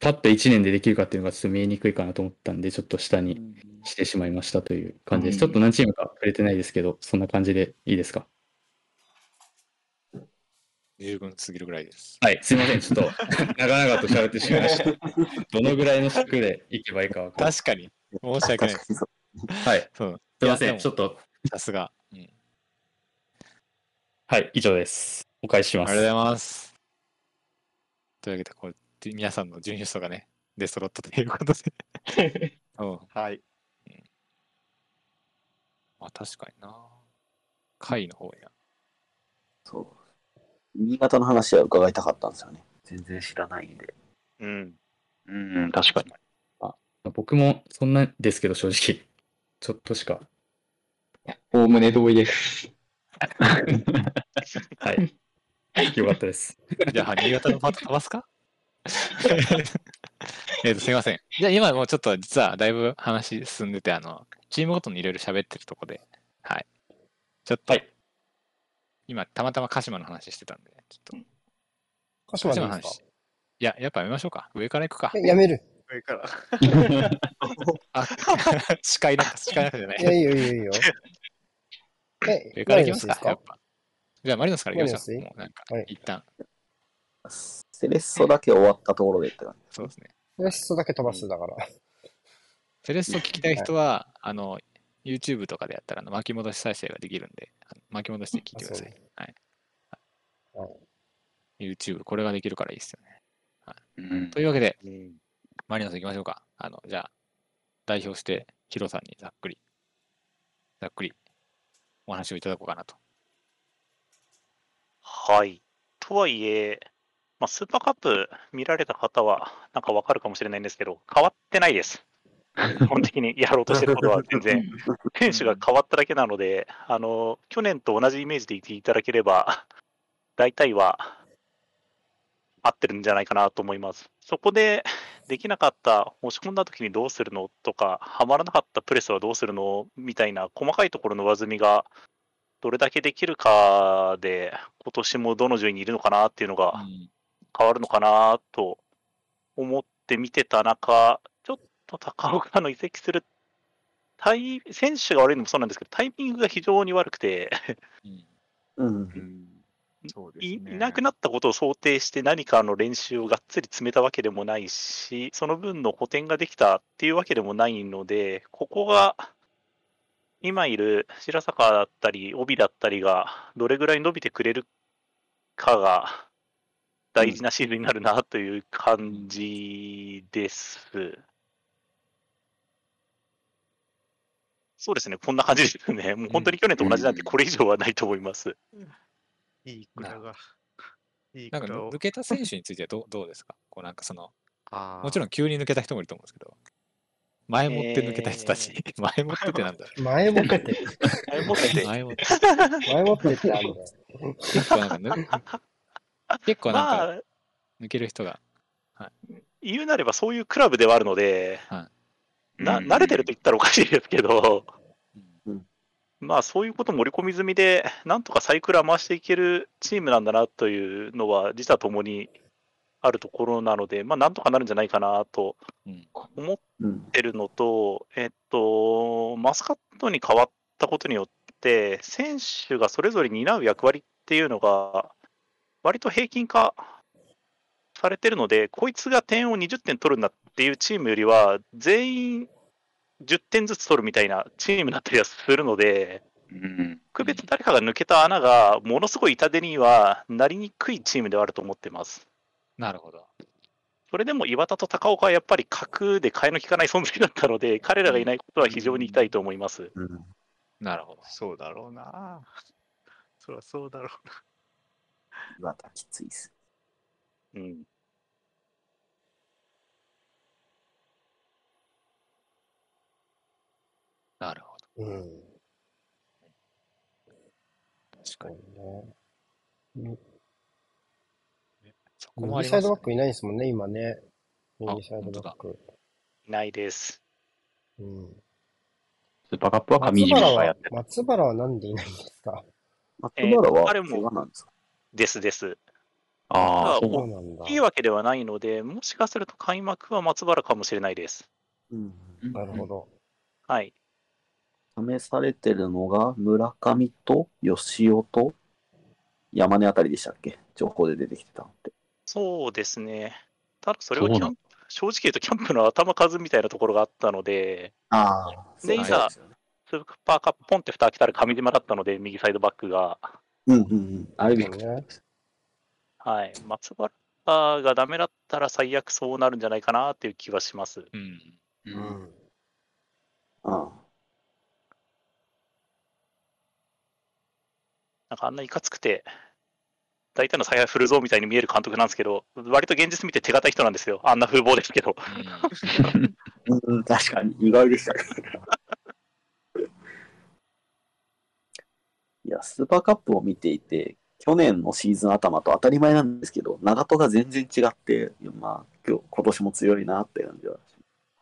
パッと1年でできるかっていうのがちょっと見えにくいかなと思ったんで、ちょっと下にしてしまいましたという感じです。うんちょっと何チームか触れてないですけど、そんな感じでいいですか？十分すぎるぐらいです。はい、すいません。ちょっと長々と喋ってしまいました。どのぐらいの尺でいけばいいかわか。確かに。申し訳ないです。はい、そう。すいません。ちょっと、さすが。うんはい、以上です。お返しします。ありがとうございます。というわけで、こう皆さんの準優勝がね、出揃ったということで。うん。はい。まあ確かにな。会の方や。そう。新潟の話は伺いたかったんですよね。全然知らないんで。うん。うん、確かに。僕もそんなですけど、正直。ちょっとしか。おおむね同意です。はい。よかったです。じゃあ、新潟のパート飛ばすか？えっと、すいません。じゃあ、今もうちょっと実はだいぶ話進んでて、あの、チームごとにいろいろ喋ってるとこで、はい。ちょっと、はい今、たまたま鹿島の話してたんで、ちょっと、鹿島鹿島の話。いや、やっぱやめましょうか。上から行くか。えやめる。上から。あ、視界なんか、視界なんかじゃないい。や、いいよ、いいよ、いいよ。え、上から行きますか、やっぱ。じゃあ、マリノスから行きましょう。もうなんかはい、一旦。セレッソだけ終わったところでって感じ。そうですね。レッソだけ飛ばすだから。セレッソ聞きたい人は、あの、YouTube とかでやったらあの巻き戻し再生ができるんで、あの巻き戻して聞いてください。はい。はい YouTube、これができるからいいですよね。うんというわけで、うんマリノス行きましょうか。あの、じゃあ、代表して、ヒロさんにざっくり、ざっくりお話をいただこうかなと。はい。とはいえ、まあ、スーパーカップ見られた方は、なんかわかるかもしれないんですけど、変わってないです。基本的にやろうとしてることは全然。選手が変わっただけなので、あの、去年と同じイメージでいていただければ、大体は合ってるんじゃないかなと思います。そこでできなかった、押し込んだ時にどうするのとか、はまらなかったプレスはどうするの？みたいな細かいところの上積みがどれだけできるかで、今年もどの順位にいるのかなっていうのがうん変わるのかなと思って見てた中、ちょっと高岡の移籍するタイ選手が悪いのもそうなんですけど、タイミングが非常に悪くて、うんうん。うんそうですい。なくなったことを想定して何かの練習をがっつり詰めたわけでもないし、その分の補填ができたっていうわけでもないので、ここが今いる白坂だったり、帯だったりがどれぐらい伸びてくれるかが大事なシーズンになるなという感じです。そうですね、こんな感じですね。もう本当に去年と同じなんで、うん。これ以上はないと思います。いい蔵が。いいなんか抜けた選手についてはどうどうですか？こうなんかその、もちろん急に抜けた人もいると思うんですけど、前もって抜けた人たち、前もってってなんだろ 前もって、前もって。う前もって。前もってってあるんだよ。結構なんかぬ、結構なんかまあ、抜ける人が、言うなればそういうクラブではあるので、はなうん慣れてると言ったらおかしいですけど、うん。まあそういうこと盛り込み済みで、なんとかサイクルは回していけるチームなんだなというのは、実はともにあるところなので、まあなんとかなるんじゃないかなとうん思っうん。てるのと、えっと、マスカットに変わったことによって、選手がそれぞれ担う役割っていうのが、割と平均化されてるので、こいつが点を20点取るんだっていうチームよりは、全員10点ずつ取るみたいなチームだったりはするので、うん。特別誰かが抜けた穴が、ものすごい痛手にはなりにくいチームではあると思ってます。なるほど。それでも岩田と高岡はやっぱり格で替えの利かない存在だったので、彼らがいないことは非常に痛いと思います。うん。なるほど。そうだろうな。そりゃそうだろうな。岩田きついっす。うん、なるほど。うん。確かに。ね。そこもありますね右サイドバックいないですもんね、今ね。あ右サイドバック。いないです。うん。スーパーカップは上松原は島がやって、る。松原はなんでいないんですか？松原は彼もなんですか？ですです。ああ、あそうなんだ。いいわけではないので、もしかすると開幕は松原かもしれないです。うん。なるほど。はい。試されてるのが村上と吉尾と山根あたりでしたっけ？情報で出てきてたのって。そうですね。ただそれはキャンプ正直言うとキャンプの頭数みたいなところがあったので、ああ。でいざ。スーパーカップポンって蓋開けたら上島だったので、右サイドバックが。うんうんうん。あれびっくり。ね。はい。松原がダメだったら最悪そうなるんじゃないかなっていう気はします。うん。ううんん。あなんかあんないかつくて、大体の采配振るぞみたいに見える監督なんですけど、割と現実見て手堅い人なんですよ。あんな風貌ですけど。あ。うん、確かに。意外でしたいや、スーパーカップを見ていて、去年のシーズン頭と当たり前なんですけど、長門が全然違って、まあ、今日、今年も強いなって感じは。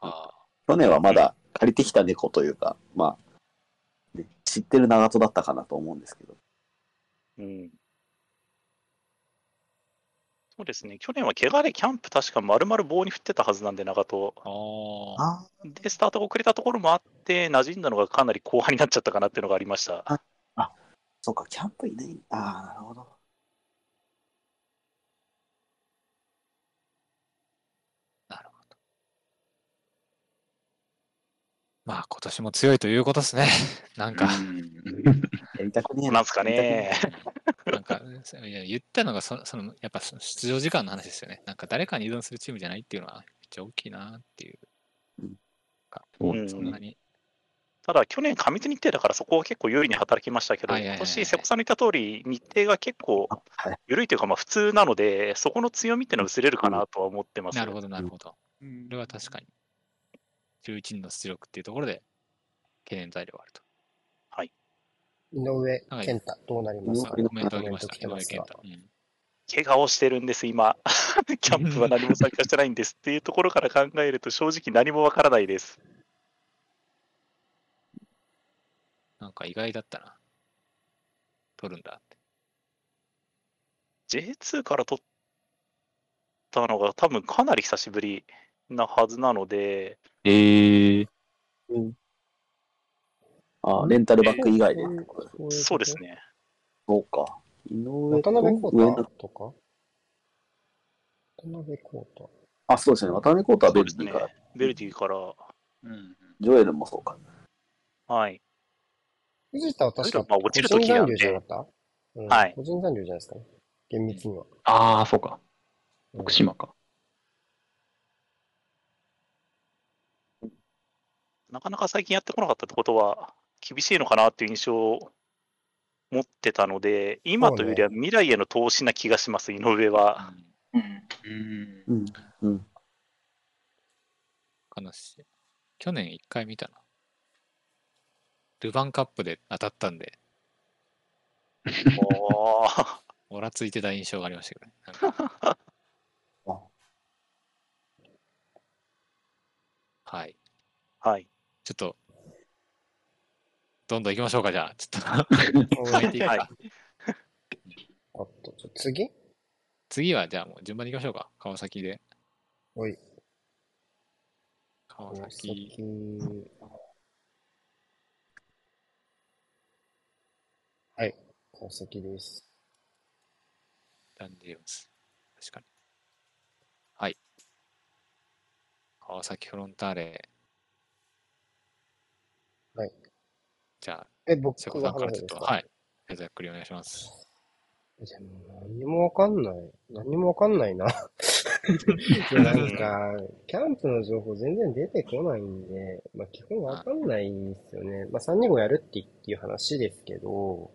あ去年はまだ借りてきた猫というか、まあ、ね知ってる長門だったかなと思うんですけど。うん。そうですね。去年は怪我でキャンプ確か丸々棒に振ってたはずなんで、長門。あ。ああ。あで、スタートが遅れたところもあって、馴染んだのがかなり後半になっちゃったかなっていうのがありました。そうか、キャンプいない。ああ、なるほど。なるほど。まあ、今年も強いということですね。なんか、やりたくねえなんすかね。なんか、いや言ったのがそ、その、やっぱその出場時間の話ですよね。なんか誰かに依存するチームじゃないっていうのはめっちゃ大きいなっていう。かそううんそんなに。ただ、去年、過密日程だから、そこは結構有利に働きましたけど、はいはいはいはい今年、瀬古さんの言った通り、日程が結構はい。緩いというか、まあ、普通なので、そこの強みっていうのは薄れるかなとは思ってます。なるほど、なるほど。それは確かに。11人の出力っていうところで懸念材料があると。井上はい健太、どうなりますか？井上コメントあげました。コメント来てますが井上健太。うん怪我をしてるんです、今。キャンプは何も参加してないんですっていうところから考えると、正直何もわからないです。なんか意外だったな。取るんだって。J2 から取ったのが多分かなり久しぶりなはずなので、えー、あ、レンタルバック以外で。そうです。ね。そうか。井上と渡辺上浩太野とか渡辺浩太。あ、そうですね。渡辺コートはそうですねベルディから。。ベルディから、うん。ジョエルもそうか。はい。藤田は確かまあ落ちる個人残時なんで留じゃなかった、うんはい個人残留じゃないですかね。厳密には。ああ、そうか。徳島か。なかなか最近やってこなかったってことは、厳しいのかなっていう印象を持ってたので、今というよりは未来への投資な気がします、井上は。うん。うん。うん。悲しい。去年一回見たな。ルヴァンカップで当たったんで、おーオラついてた印象がありましたけどね。なんかあはい。はい。ちょっと、どんどん行きましょうか、じゃあ。ちょっと、ていくか。はいあと、じゃあ次？次は、じゃあもう順番に行きましょうか。川崎で。おい。川川崎。崎。はい。川崎です。ダン・ジェームス。確かに。はい。川崎フロンターレ。はい。じゃあ、え、僕瀬古がさんからちょっと、はい。ざっくりお願いします。でも何にもわかんない。何にもわかんないな。なんか、キャンプの情報全然出てこないんで、まあ基本わかんないんですよね。まあ325やるっていう話ですけど、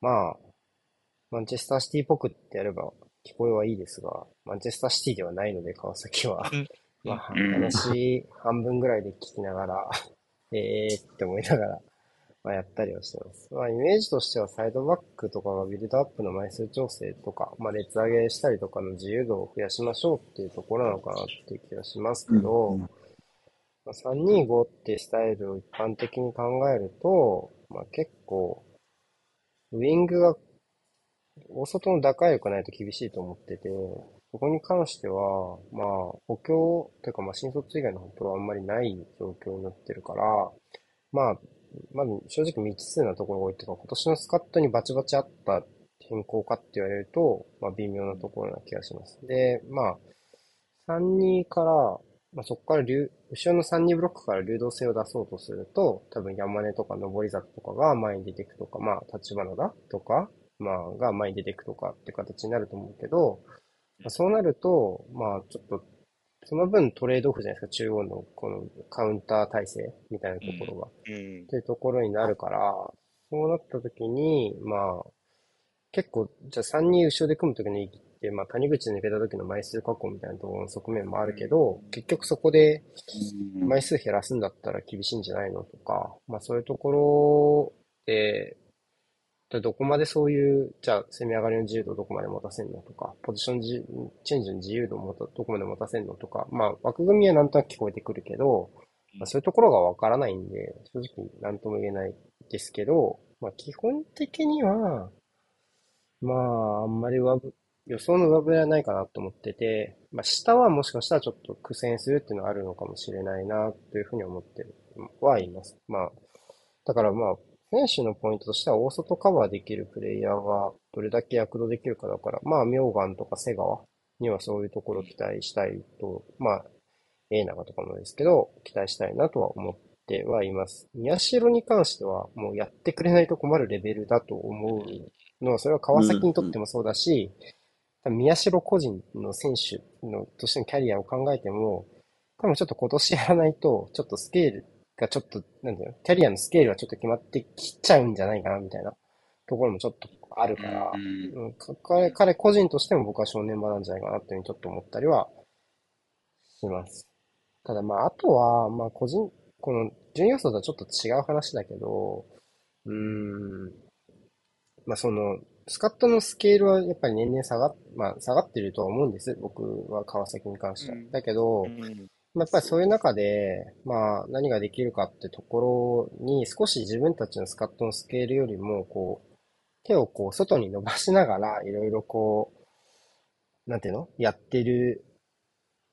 まあ、マンチェスターシティっぽくってやれば聞こえはいいですが、マンチェスターシティではないので、川崎は。まあ、うん話半分ぐらいで聞きながら、えーって思いながら、まあ、やったりはしてます。まあ、イメージとしてはサイドバックとかがビルドアップの枚数調整とか、まあ、列上げしたりとかの自由度を増やしましょうっていうところなのかなっていう気がしますけど、うんまあ、325ってスタイルを一般的に考えると、まあ、結構、ウィングが大外の打開力ないと厳しいと思ってて、そこに関しては、まあ、補強というか、まあ、新卒以外の補強はあんまりない状況になってるから、まあ、まず正直未知数なところが多いっていうか、今年のスカットにバチバチあった変更かって言われると、まあ、微妙なところな気がします。で、まあ、3-2から、まあ、そこから流、後ろの3-2ブロックから流動性を出そうとすると、多分山根とか上り坂とかが前に出ていくとか、まあ、立花だとか、まあ、が前に出ていくとかって形になると思うけど、まあ、そうなると、まあ、ちょっと、その分トレードオフじゃないですか、中央のこのカウンター体制みたいなところが。うんっ。ていうところになるから、そうなった時に、まあ、結構、じゃあ3人後ろで組む時の意義って、まあ谷口抜けた時の枚数確保みたいなところの側面もあるけど、結局そこで枚数減らすんだったら厳しいんじゃないの？とか、まあそういうところで、でどこまでそういう、じゃあ攻め上がりの自由度をどこまで持たせんの？とか、ポジションじチェンジの自由度をどこまで持たせんの？とか、まあ枠組みはなんとなく聞こえてくるけど、まあ、そういうところがわからないんで、正直なんとも言えないですけど、まあ基本的には、まああんまり上ぶ、予想の上振れはないかなと思ってて、まあ下はもしかしたらちょっと苦戦するっていうのはあるのかもしれないなというふうに思ってるはいます。まあ、だからまあ、選手のポイントとしては大外カバーできるプレイヤーがどれだけ躍動できるかだから、まあ、明岩とか瀬川にはそういうところを期待したいと、まあ、永長とかもですけど、期待したいなとは思ってはいます。宮代に関しては、もうやってくれないと困るレベルだと思うのは、それは川崎にとってもそうだし、多分宮代個人の選手のとしてのキャリアを考えても、多分ちょっと今年やらないと、ちょっとスケールがちょっと、なんだよ、キャリアのスケールはちょっと決まってきちゃうんじゃないかな、みたいなところもちょっとあるから、うん彼、彼個人としても僕は正念場なんじゃないかなっていうふうにちょっと思ったりはします。ただまあ、あとは、まあ個人、この順位予想とはちょっと違う話だけど、うーん、まあその、スカットのスケールはやっぱり年々下がっ、まあ下がってるとは思うんです。僕は川崎に関してはう。んだけど、うんまあやっぱりそういう中で、まあ何ができるかってところに少し自分たちのスカットのスケールよりも、こう、手をこう外に伸ばしながら、いろいろこう、なんていうの？やってる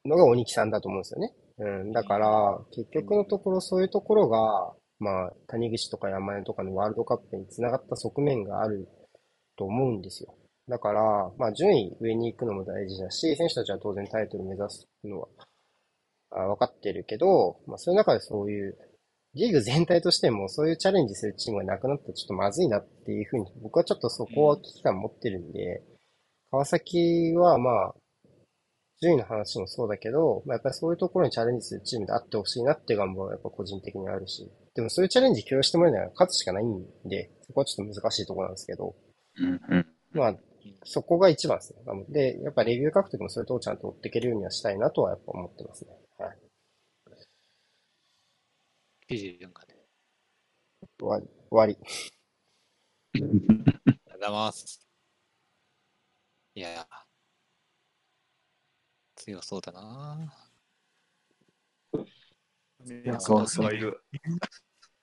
のが鬼木さんだと思うんですよね。うん。だから、結局のところそういうところが、まあ、谷口とか山根とかのワールドカップにつながった側面があると思うんですよ。だから、まあ、順位上に行くのも大事だし、選手たちは当然タイトル目指すのは、あ分かってるけど、まあ、そういう中でそういう、リーグ全体としてもそういうチャレンジするチームがなくなったらちょっとまずいなっていうふうに、僕はちょっとそこは危機感持ってるんで、川崎はまあ、順位の話もそうだけど、まあ、やっぱりそういうところにチャレンジするチームであってほしいなっていう願望はやっぱ個人的にあるし、でもそういうチャレンジ許容してもらえないら勝つしかないんで、そこはちょっと難しいところなんですけど、うんうんまあ、そこが一番ですね。で、やっぱレビュー書くときもそういうとこちゃんと追っていけるようにはしたいなとはやっぱ思ってますね。はい。記事なんかね。終わり。終わり。ありがとうございます。いや、強そうだなねなんそうか人がいる。何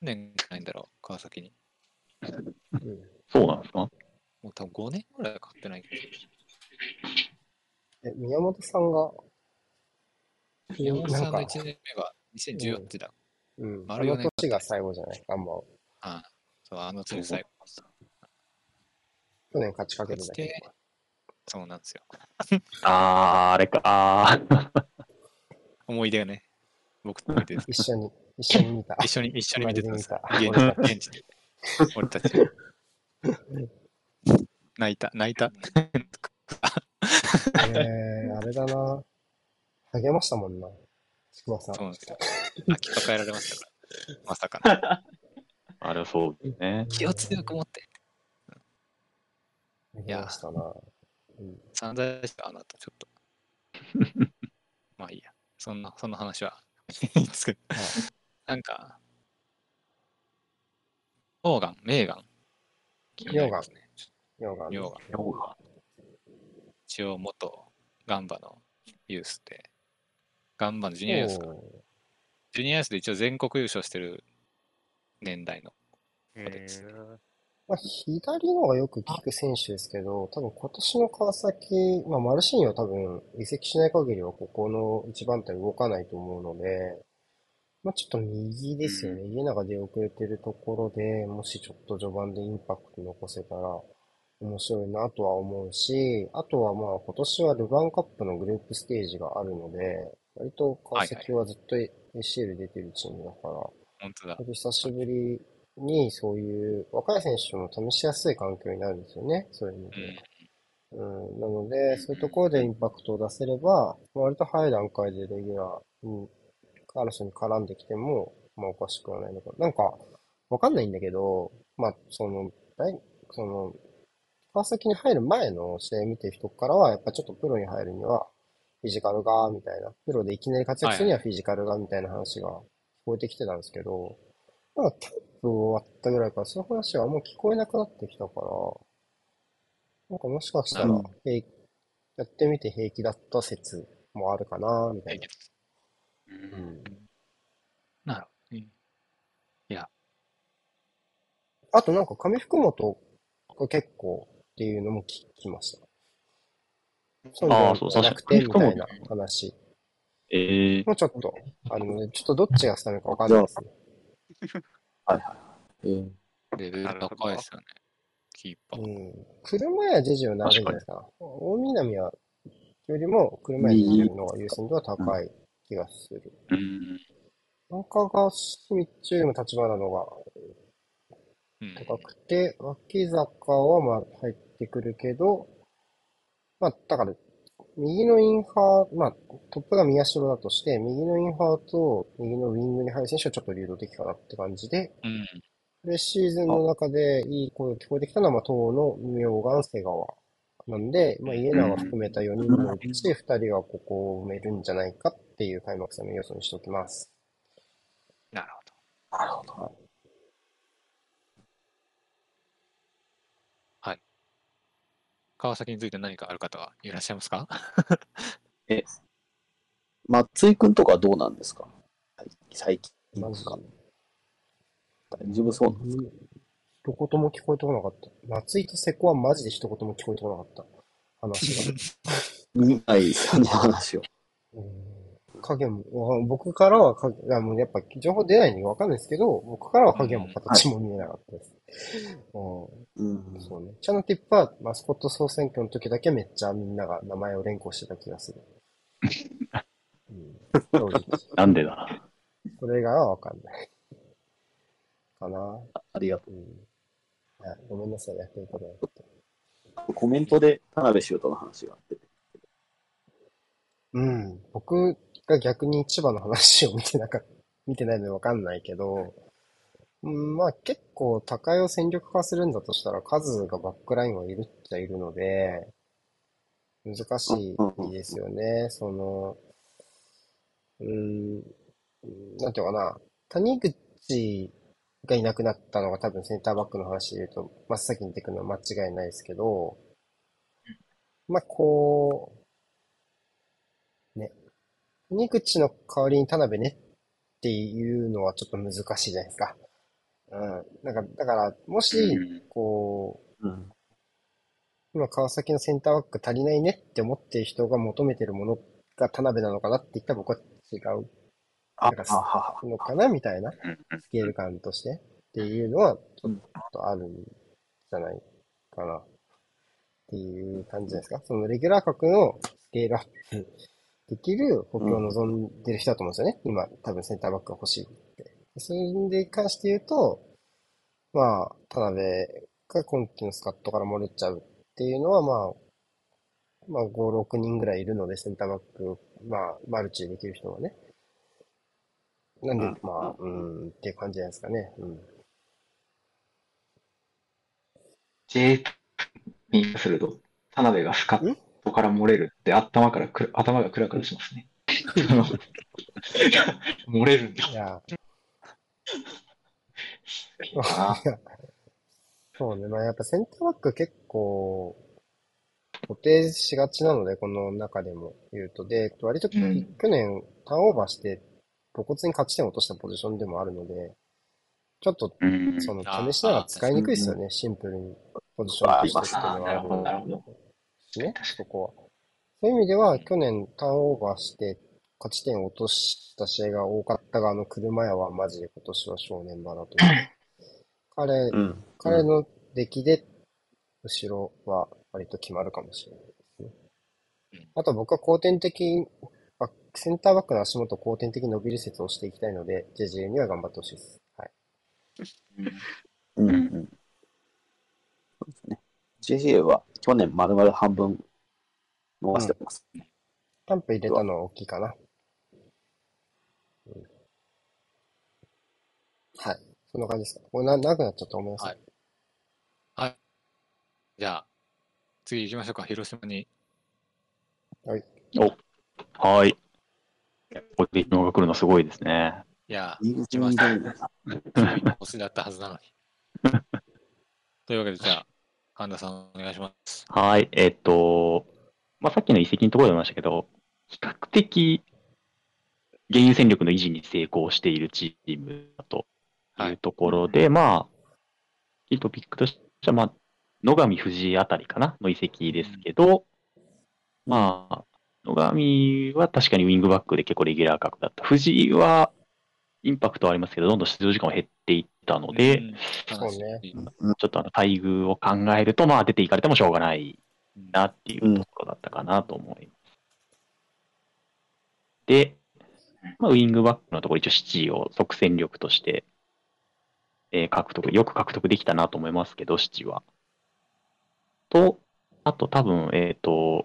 年ないんだろう、川崎に。うん。そうなんですか？もう多分5年ぐらい買ってないけど。え、宮本さんが、山本さんのなん1年目が2018だ。うん。あ丸四年の年が最後じゃない？ガンバを。ああそう、あの次最後。去年勝ちかけるだけ？そうなんですよ。あー、あれか。あー思い出がね。僕と見て、一緒に、一緒に見た。一緒に、一緒に見てた現地で。俺たち。泣いた、泣いた。えー、あれだな。励ましたもんな。ちくわさん。そうなんですよ。泣き抱えられましたから。まさかの。あれそうね。気を強く持って。励ましたな。うん。散々でした、あなた、ちょっと。まあいいや。そんな、そんな話は。なんか、モーガン、メーガン。気になりますね。ヨガヨーガン。一応元ガンバのユースで、ガンバのジュニアユースか。おジュニアユースで一応全国優勝してる年代の。へそうですーまあ、左のがよく聞く選手ですけど、多分今年の川崎、まあ、マルシーニョは多分移籍しない限りはここの一番手動かないと思うので、まあ、ちょっと右ですよね。家長出遅れてるところで、もしちょっと序盤でインパクト残せたら面白いなとは思うし、あとはまあ今年はルヴァンカップのグループステージがあるので、割と川崎はずっと ACL 出てるチームだから、本当だ。久しぶりにそういう若い選手も試しやすい環境になるんですよね。そういう意味うんで。うん、なので、そういうところでインパクトを出せれば、割と早い段階でレギュラーに、争いに絡んできても、まあおかしくはないのかな。なんか、わかんないんだけど、まあ、その、大、その、川崎に入る前の試合見てる人からは、やっぱちょっとプロに入るには、フィジカルが、みたいな。プロでいきなり活躍するにはフィジカルが、みたいな話が聞こえてきてたんですけど、なんかキャンプ終わったぐらいから、そういう話はもう聞こえなくなってきたから、なんかもしかしたらうん、平やってみて平気だった説もあるかな、みたいな。うん。なるほどね。あとなんか上福本が結構っていうのも聞きました。そうじゃなくて、みたいな話えー、もちょっとあるので、ちょっとどっちがスタメンかわかんないですね。はいはい。えーレベル高いですよね。キーパー。うん。車やジェジュは長いんじゃないですか。大南は、よりも車やジェジュの優先度は高い気がする。うん。なんかがスミッチよりも立花のがうん高くて、脇坂はまあ入ってくるけど、まあ、だから、右のインハー、まあ、トップが宮代だとして、右のインハーと右のウィングに入る選手はちょっと流動的かなって感じで、うん。プレシーズンの中でいい声が聞こえてきたのは、まあ、東の明岩瀬川なんで、まあ、家長含めた4人のうち2人はここを埋めるんじゃないかっていう開幕戦の要素にしておきます。なるほど。なるほど。川崎について何かある方はいらっしゃいますか？松井くんとかどうなんですか？最近でか。大丈夫そうなんですか？一言も聞こえてこなかった。松井と瀬古はマジで一言も聞こえてこなかった。話が。見ないですよね、話を。うん影も、わ僕からは影、もうやっぱ情報出ないんでわかんないですけど、僕からは影も形も見えなかったです。うんうん。そうね。チャナティップはマスコット総選挙の時だけめっちゃみんなが名前を連呼してた気がする。うん。なんでだ？な。それ以外はわかんない。かな。ありがとうん。いやごめんなさい、やっていただいて。う。コメントで田辺修斗の話があってて。うん。僕が逆に千葉の話を見てなかっ見てないのでわかんないけど、うん、まあ結構高いを戦力化するんだとしたら数がバックラインはいるっちゃいるので、難しいですよね。その、うん、なんていうかな。谷口がいなくなったのが多分センターバックの話で言うと真っ先に出てくるのは間違いないですけど、まあこう、ね。谷口の代わりに田辺ねっていうのはちょっと難しいじゃないですか。うん。なんか、だから、もしうん、こう、うん。今川崎のセンターバック足りないねって思ってる人が求めてるものが田辺なのかなって言ったら僕は違うあ、なんか。のかなみたいなスケール感としてっていうのはちょっとあるんじゃないかなっていう感じですか。そのレギュラー格のスケールアップできる補強を望んでる人だと思うんですよね。今多分センターバックが欲しいって。それに関して言うと、まあ、田辺が今季のスカットから漏れちゃうっていうのはまあ、まあ5、6人ぐらいいるので、センターバック、まあ、マルチできる人はね。なんで、うんまあ、うん、っていう感じじゃないですかね。うん。J にすると、田辺がスカットから漏れるって頭からくる、頭がクラクラしますね。漏れるんだ。いや、あそうね。まあやっぱセンターバック結構固定しがちなので、この中でも言うと。で、割と去うん年ターンオーバーして露骨に勝ち点を落としたポジションでもあるので、ちょっとうんその試しながら使いにくいですよね。シンプルにポジションとしてっていうのはあなるほどなるほどしね、そこは。そういう意味では、去年ターンオーバーして勝ち点を落とした試合が多かったが、あの車屋はマジで今年は正念場だという。彼、うん。彼の出来で、後ろは割と決まるかもしれないですねうん。あと僕は後天的、センターバックの足元後天的に伸びる説をしていきたいので、JJ には頑張ってほしいです。はい。うん。うん。そうですね。JJ は去年丸々半分逃してます。タンプ入れたのは大きいかな。うんはい。そんな感じですか？これな長くなっちゃったごめんなさい。はい。じゃあ、次行きましょうか。広島に。はい。これでのが来るのすごいですね。いや、リーグ中来ました。星だったはずなのに。というわけで、じゃあ、神田さんお願いします。はい。えっと、まあ、さっきの移籍のところでも言いましたけど、比較的、現有戦力の維持に成功しているチームだとい。うところで、まあ、いいトピックとしては、まあ、野上藤井あたりかなの移籍ですけど、まあ、野上は確かにウィングバックで結構レギュラー格だった。藤井はインパクトはありますけど、どんどん出場時間は減っていったので、うん、そうね。話ちょっとあの待遇を考えると、まあ出ていかれてもしょうがないなっていうところだったかなと思います。で、まあ、ウィングバックのところ一応7位を即戦力として、えー獲得、よく獲得できたなと思いますけど、7は。と、あと多分、えっ、と、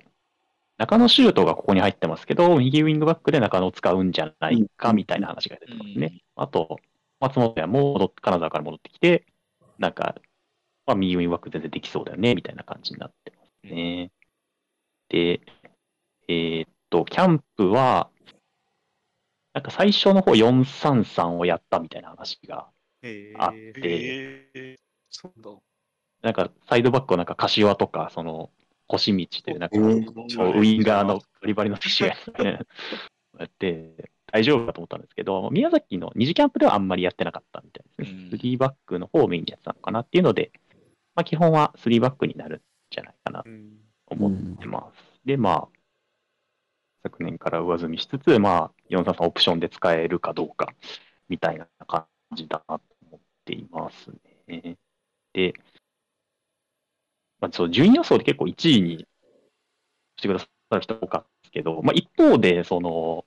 中野シュートがここに入ってますけど、右ウィングバックで中野を使うんじゃないかみたいな話が出てますね。あと、松本也も金沢から戻ってきて、なんか、まあ、右ウィングバック全然できそうだよね、みたいな感じになってますね。で、えーっと、キャンプは、なんか最初の方433をやったみたいな話がへあっえ。て、えそうだ。なんかサイドバックをなんか柏とか、その、星道という、なんか、ウィンガーのバリバリの選手が やって、大丈夫かと思ったんですけど、宮崎の二次キャンプではあんまりやってなかったみたいですね。うん3バックの方をメインにやってたのかなっていうので、まあ基本は3バックになるんじゃないかなとうん思ってます。で、まあ、昨年から上積みしつつ、まあ、433オプションで使えるかどうか、みたいな感じだなと思ていますね。で、まあ、そう、順位予想で結構1位にしてくださる人多かったんですけど、まあ、一方で、その、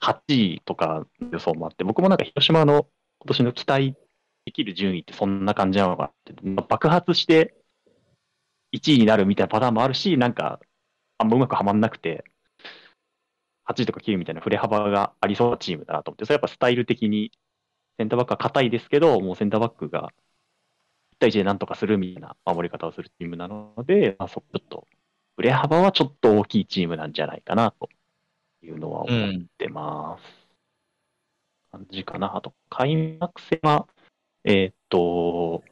8位とか予想もあって、僕もなんか広島の今年の期待できる順位ってそんな感じなのかって、まあ爆発して1位になるみたいなパターンもあるし、なんか、あんまうまくはまんなくて、8位とか9位みたいな振れ幅がありそうなチームだなと思って、それやっぱスタイル的にセンターバックは硬いですけど、もうセンターバックが1対1でなんとかするみたいな守り方をするチームなので、まあ、そちょっと、振れ幅はちょっと大きいチームなんじゃないかなというのは思ってます。感じかな。あと、開幕戦は、えーっと、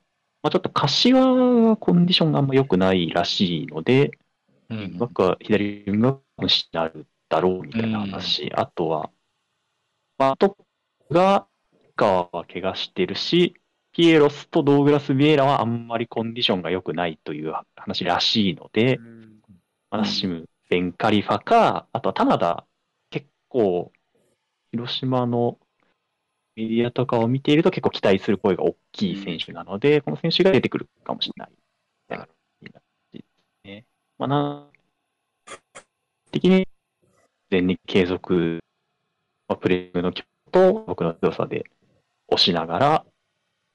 まあ、ちょっと柏はコンディションがあんま良くないらしいので、うんバックは左ウィングバックになるだろうみたいな話。あとは、まあ、トップが、川は怪我してるし、ピエロスとドーグラス・ビエラはあんまりコンディションが良くないという話らしいので、まあナッシム、ベンカリファか、あとは棚田、結構、広島のメディアとかを見ていると結構期待する声が大きい選手なので、この選手が出てくるかもしれない。なね。まあ、な、的に全日継続、まあ、プレーの強と僕の強さで押しながら、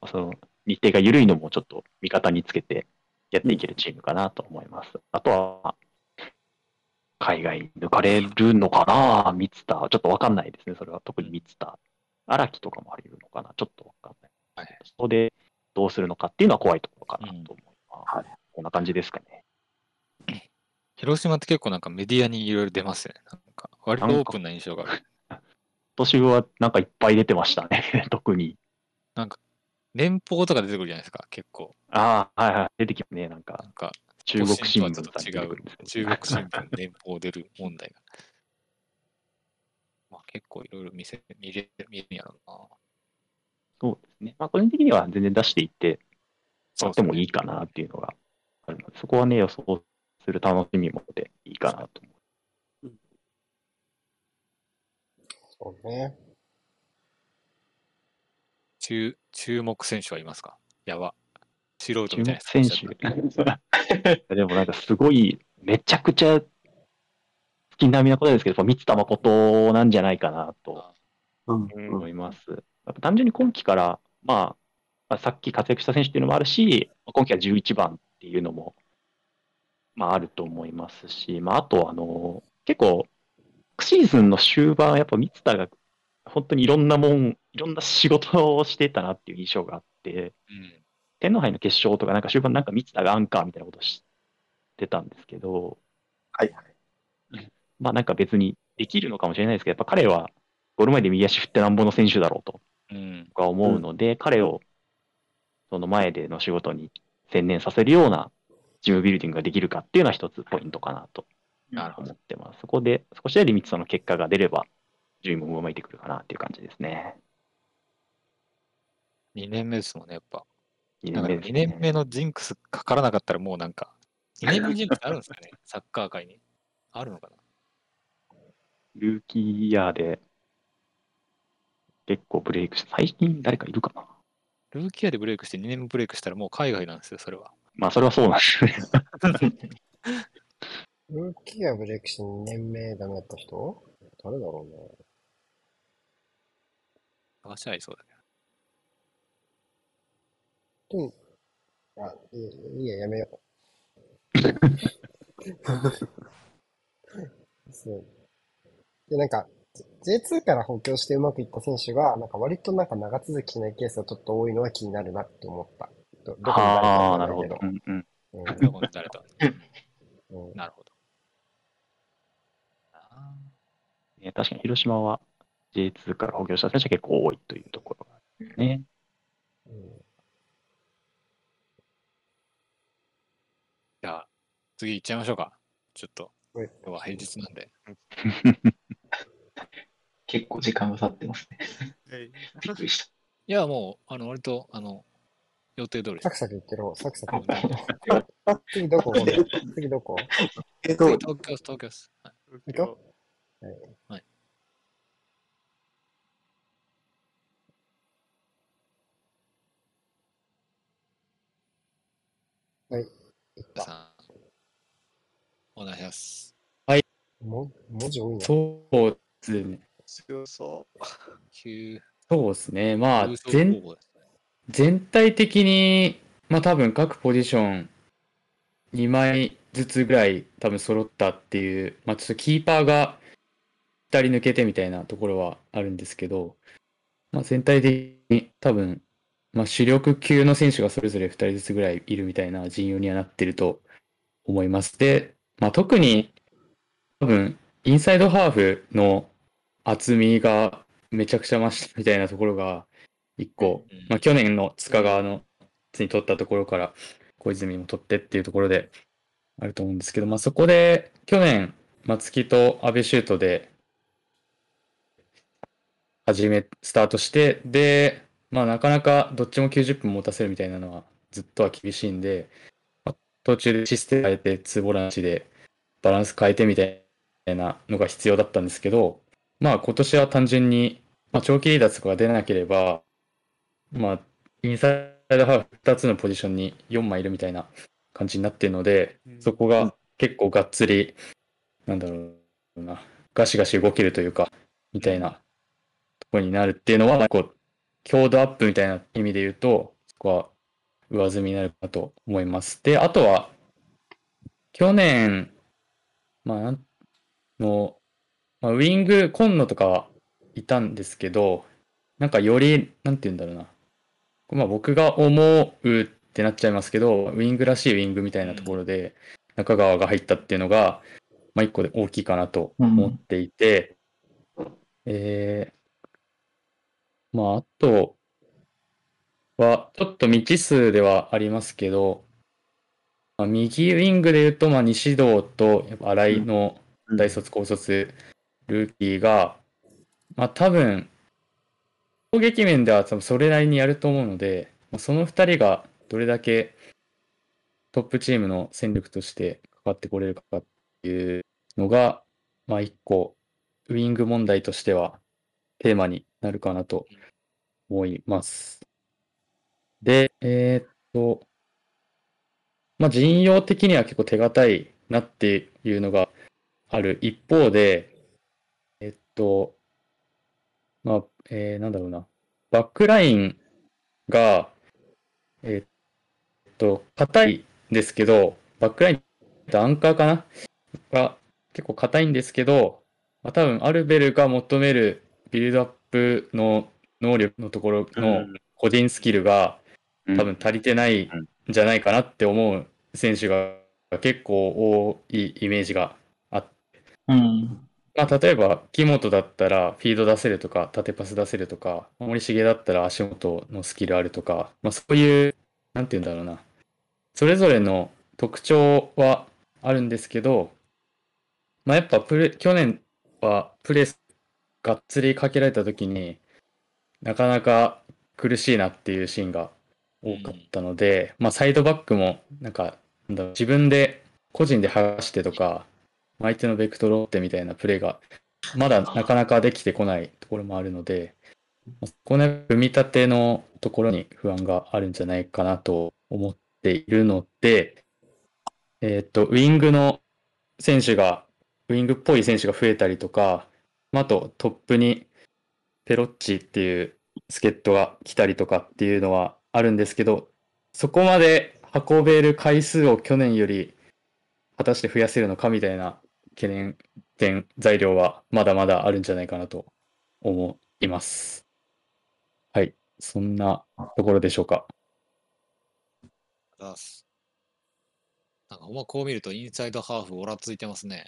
まあその日程が緩いのもちょっと味方につけてやっていけるチームかなと思います。あとは、海外に抜かれるのかなミツター。ちょっとわかんないですね。それは特にミツター。荒木とかもあり得るのかなちょっとわかんない。はいそこでどうするのかっていうのは怖いところかなと思います。こんな感じですかね。広島って結構なんかメディアにいろいろ出ますね。なんか割とオープンな印象がある。今年はなんかいっぱい出てましたね。特に。なんか年俸とか出てくるじゃないですか、結構。ああ、はいはい。出てきますね。なんかなんか中国新聞と違う。中国新聞年俸出る問題が。まあ結構いろいろ見せ見れ見れるんやろうな。そうですね。まあ個人的には全然出していって、そってもいいかなっていうのがあるので、そこはね、予想する楽しみもでいいかなと思う。そうね。注注目選手はいますか？やば。素人みたいな選手。でもなんかすごい、めちゃくちゃ好きなみなことですけど、やっぱ三田誠なんじゃないかなとうん思います。やっぱ単純に今季から、まあ、まあ、さっき活躍した選手っていうのもあるし、今季は11番っていうのも、まあ、あると思いますし、まあ、あと、あの、結構、シーズンの終盤、やっぱ三田が本当にいろんなもん、いろんな仕事をしてたなっていう印象があって、うん。天皇杯の決勝とか、なんか終盤なんか三田がアンカーみたいなことしてたんですけど、はいはい。まあなんか別にできるのかもしれないですけど、やっぱ彼はゴール前で右足振ってなんぼの選手だろうとうん。僕は思うので、彼をその前での仕事に専念させるようなチームビルディングができるかっていうのは一つポイントかなとなるほど。思ってます。そこで少しでリミットの結果が出れば、順位も上向いてくるかなっていう感じですね。2年目ですもんね、やっぱ。2だから2年目ね。年目のジンクスかからなかったらもうなんか、2年目のジンクスあるんですかねサッカー界に。あるのかなルーキーイヤーで結構ブレイクして、最近誰かいるかなルーキーアでブレイクして2年目ブレイクしたらもう海外なんですよ、それは。まあそれはそうなんですね。ルーキーアブレイクして2年目ダメだった人？誰だろうね。探しゃいそうだけうん。あ、いいいいや、やめよう。そう。で、なんか、J2 から補強してうまくいった選手が、なんか割となんか長続きしないケースがちょっと多いのは気になるなって思った。どどこに誰かああ、わなるほど。かんうんうん。ど。こに誰と。うんうんなるほど。あね確かに広島は J2 から補強した選手が結構多いというところがあるね。うんじゃあ、次行っちゃいましょうか。ちょっと、はい今日は平日なんで。結構時間が経ってますね。はい びっくりした。いや、もう、あの、割と、あの、予定通りですサクサクいってろ、サクサクいってろ。あ、次どこ？次どこ？えっと次、東京です、東京です。はい行くよはい。はい。行った。お願いします。も文字多いな。そうですね。強そう。急、そうですね。まあ全。全体的に、まあ多分各ポジション2枚ずつぐらい多分揃ったっていう、まあちょっとキーパーが2人抜けてみたいなところはあるんですけど、まあ全体的に多分、まあ主力級の選手がそれぞれ2人ずつぐらいいるみたいな陣容にはなってると思います。で、まあ特に多分インサイドハーフの厚みがめちゃくちゃ増したみたいなところが一個、うんまあ、去年の塚川のに取ったところから小泉も取ってっていうところであると思うんですけど、まあ、そこで去年松木と阿部シュートで始めスタートしてで、まあ、なかなかどっちも90分持たせるみたいなのはずっとは厳しいんで、まあ途中でシステム変えてツーボランチでバランス変えてみたいなのが必要だったんですけど、まあ今年は単純に、まあ、長期離脱とかが出なければ、まあ、インサイドハーフ2つのポジションに4枚いるみたいな感じになってるので、うん。そこが結構がっつり、なんだろうな、ガシガシ動けるというか、みたいなとこになるっていうのは、こう、強度アップみたいな意味で言うと、そこは上積みになるかと思います。で、あとは、去年、まあ、の、まあ、ウィング、今野とかはいたんですけど、なんかより、なんて言うんだろうな。まあ僕が思うってなっちゃいますけど、ウィングらしいウィングみたいなところで、中川が入ったっていうのが、まあ一個で大きいかなと思っていて、えー、まああとは、ちょっと未知数ではありますけど、まあ、右ウィングで言うと、まあ西堂とやっぱ新井の大卒、高卒、ルーキーが、まあ多分、攻撃面では多分それなりにやると思うので、まあその2人がどれだけトップチームの戦力としてかかってこれるかっていうのが、まあ一個、ウィング問題としてはテーマになるかなと思います。で、えーっと、まあ陣容的には結構手堅いなっていうのがある一方で、えっと、まあ、えーなんだろうな。バックラインが、えっと、硬いんですけど、バックラインってアンカーかな？が結構硬いんですけど、まあ、多分アルベルが求めるビルドアップの能力のところの個人スキルが多分足りてないんじゃないかなって思う選手が結構多いイメージがあってうん。まあ、例えば、木本だったらフィード出せるとか、縦パス出せるとか、森重だったら足元のスキルあるとか、まあ、そういう、なんて言うんだろうな。それぞれの特徴はあるんですけど、まあ、やっぱプレ、去年はプレスがっつりかけられた時になかなか苦しいなっていうシーンが多かったので、まあ、サイドバックも、なんか、自分で個人で剥がしてとか、相手のベクトルを追ってみたいなプレーが、まだなかなかできてこないところもあるので、この組み立てのところに不安があるんじゃないかなと思っているので、えっと、ウィングの選手が、ウィングっぽい選手が増えたりとか、まああとトップにペロッチっていう助っ人が来たりとかっていうのはあるんですけど、そこまで運べる回数を去年より果たして増やせるのかみたいな懸念点、材料はまだまだあるんじゃないかなと思います。はい。そんなところでしょうか。なんかほんまこう見るとインサイドハーフオラついてますね。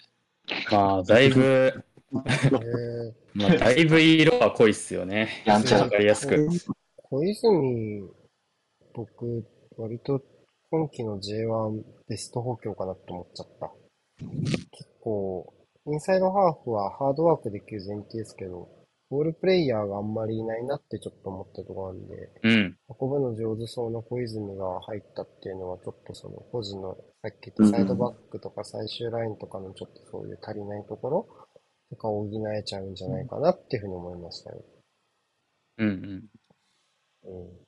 まあ、だいぶ、えー、まあ、だいぶ色は濃いっすよね。やんちゃわかりやすく。小泉、僕、割と今季の J1 ベスト補強かなって思っちゃった。結構、インサイドハーフはハードワークできる前提ですけど、ボールプレイヤーがあんまりいないなってちょっと思ったところなんで、うん。運ぶの上手そうな小泉が入ったっていうのは、ちょっとその個人の、さっき言ったサイドバックとか最終ラインとかのちょっとそういう足りないところとか補えちゃうんじゃないかなっていうふうに思いましたよ。うんうん。うん。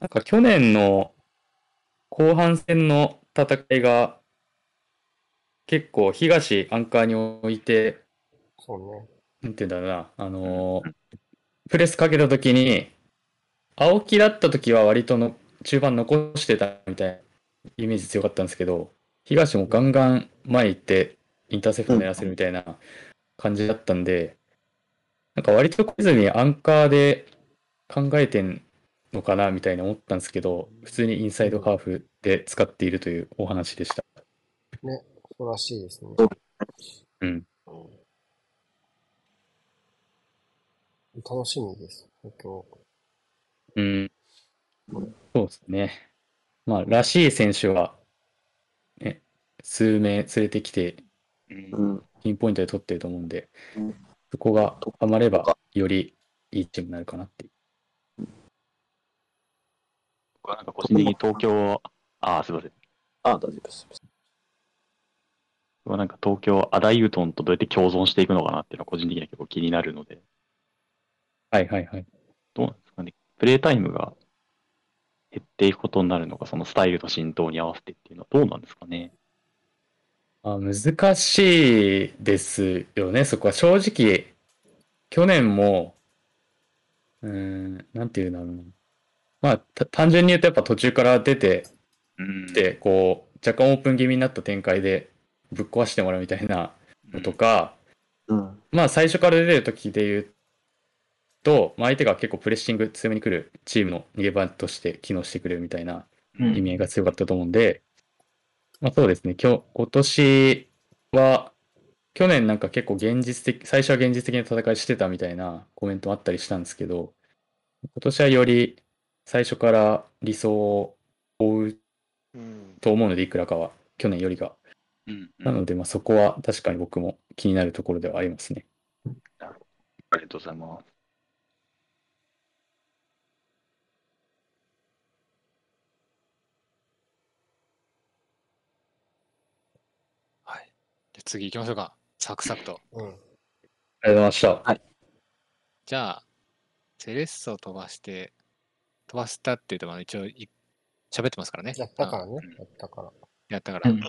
なんか去年の後半戦の戦いが結構東アンカーに置いて、そうね。なんて言うんだろうな、あのープレスかけた時に、青木だった時は割との中盤残してたみたいなイメージ強かったんですけど、東もガンガン前行ってインターセプト狙わせるみたいな感じだったんで、なんか割と小泉アンカーで考えてんのかなみたいに思ったんですけど、普通にインサイドハーフで使っているというお話でした。ね。そうらしいですね。うん。楽しみです。東京。うん。そうですね。まあ、らしい選手は、ね、数名連れてきて、うん。ピンポイントで取ってると思うんでうん、そこがはまれば、よりいいチームになるかなっていう。僕はなんか個人的に東京、ああ、すみません。あ、大丈夫です。僕はなんか東京、アダイユトンとどうやって共存していくのかなっていうのは個人的には結構気になるので、はいはいはい。どうなんですかね。プレイタイムが減っていくことになるのか、そのスタイルの浸透に合わせてっていうのはどうなんですかね。あ難しいですよね、そこは。正直、去年も、うーん、なんていうんだろうな。まあ、た単純に言うとやっぱ途中から出てうんきて、こう、若干オープン気味になった展開でぶっ壊してもらうみたいなのとか、うん。まあ最初から出てる時で言うと、まあ、相手が結構プレッシング強めに来るチームの逃げ場として機能してくれるみたいなうん意味合いが強かったと思うんで、まあそうですね、今日、今年は、去年なんか結構現実的、最初は現実的な戦いしてたみたいなコメントもあったりしたんですけど、今年はより最初から理想を追ううん。と思うので、いくらかは、去年よりが。うんうんなので、まあそこは確かに僕も気になるところではありますね。ありがとうございます。はい。じゃあ次行きましょうか。サクサクと。うん。ありがとうございました。じゃあ、セレッソを飛ばして、飛ばしたって言うと、まあ一応い喋ってますからね。やったからねうん。やったから。やったからうん、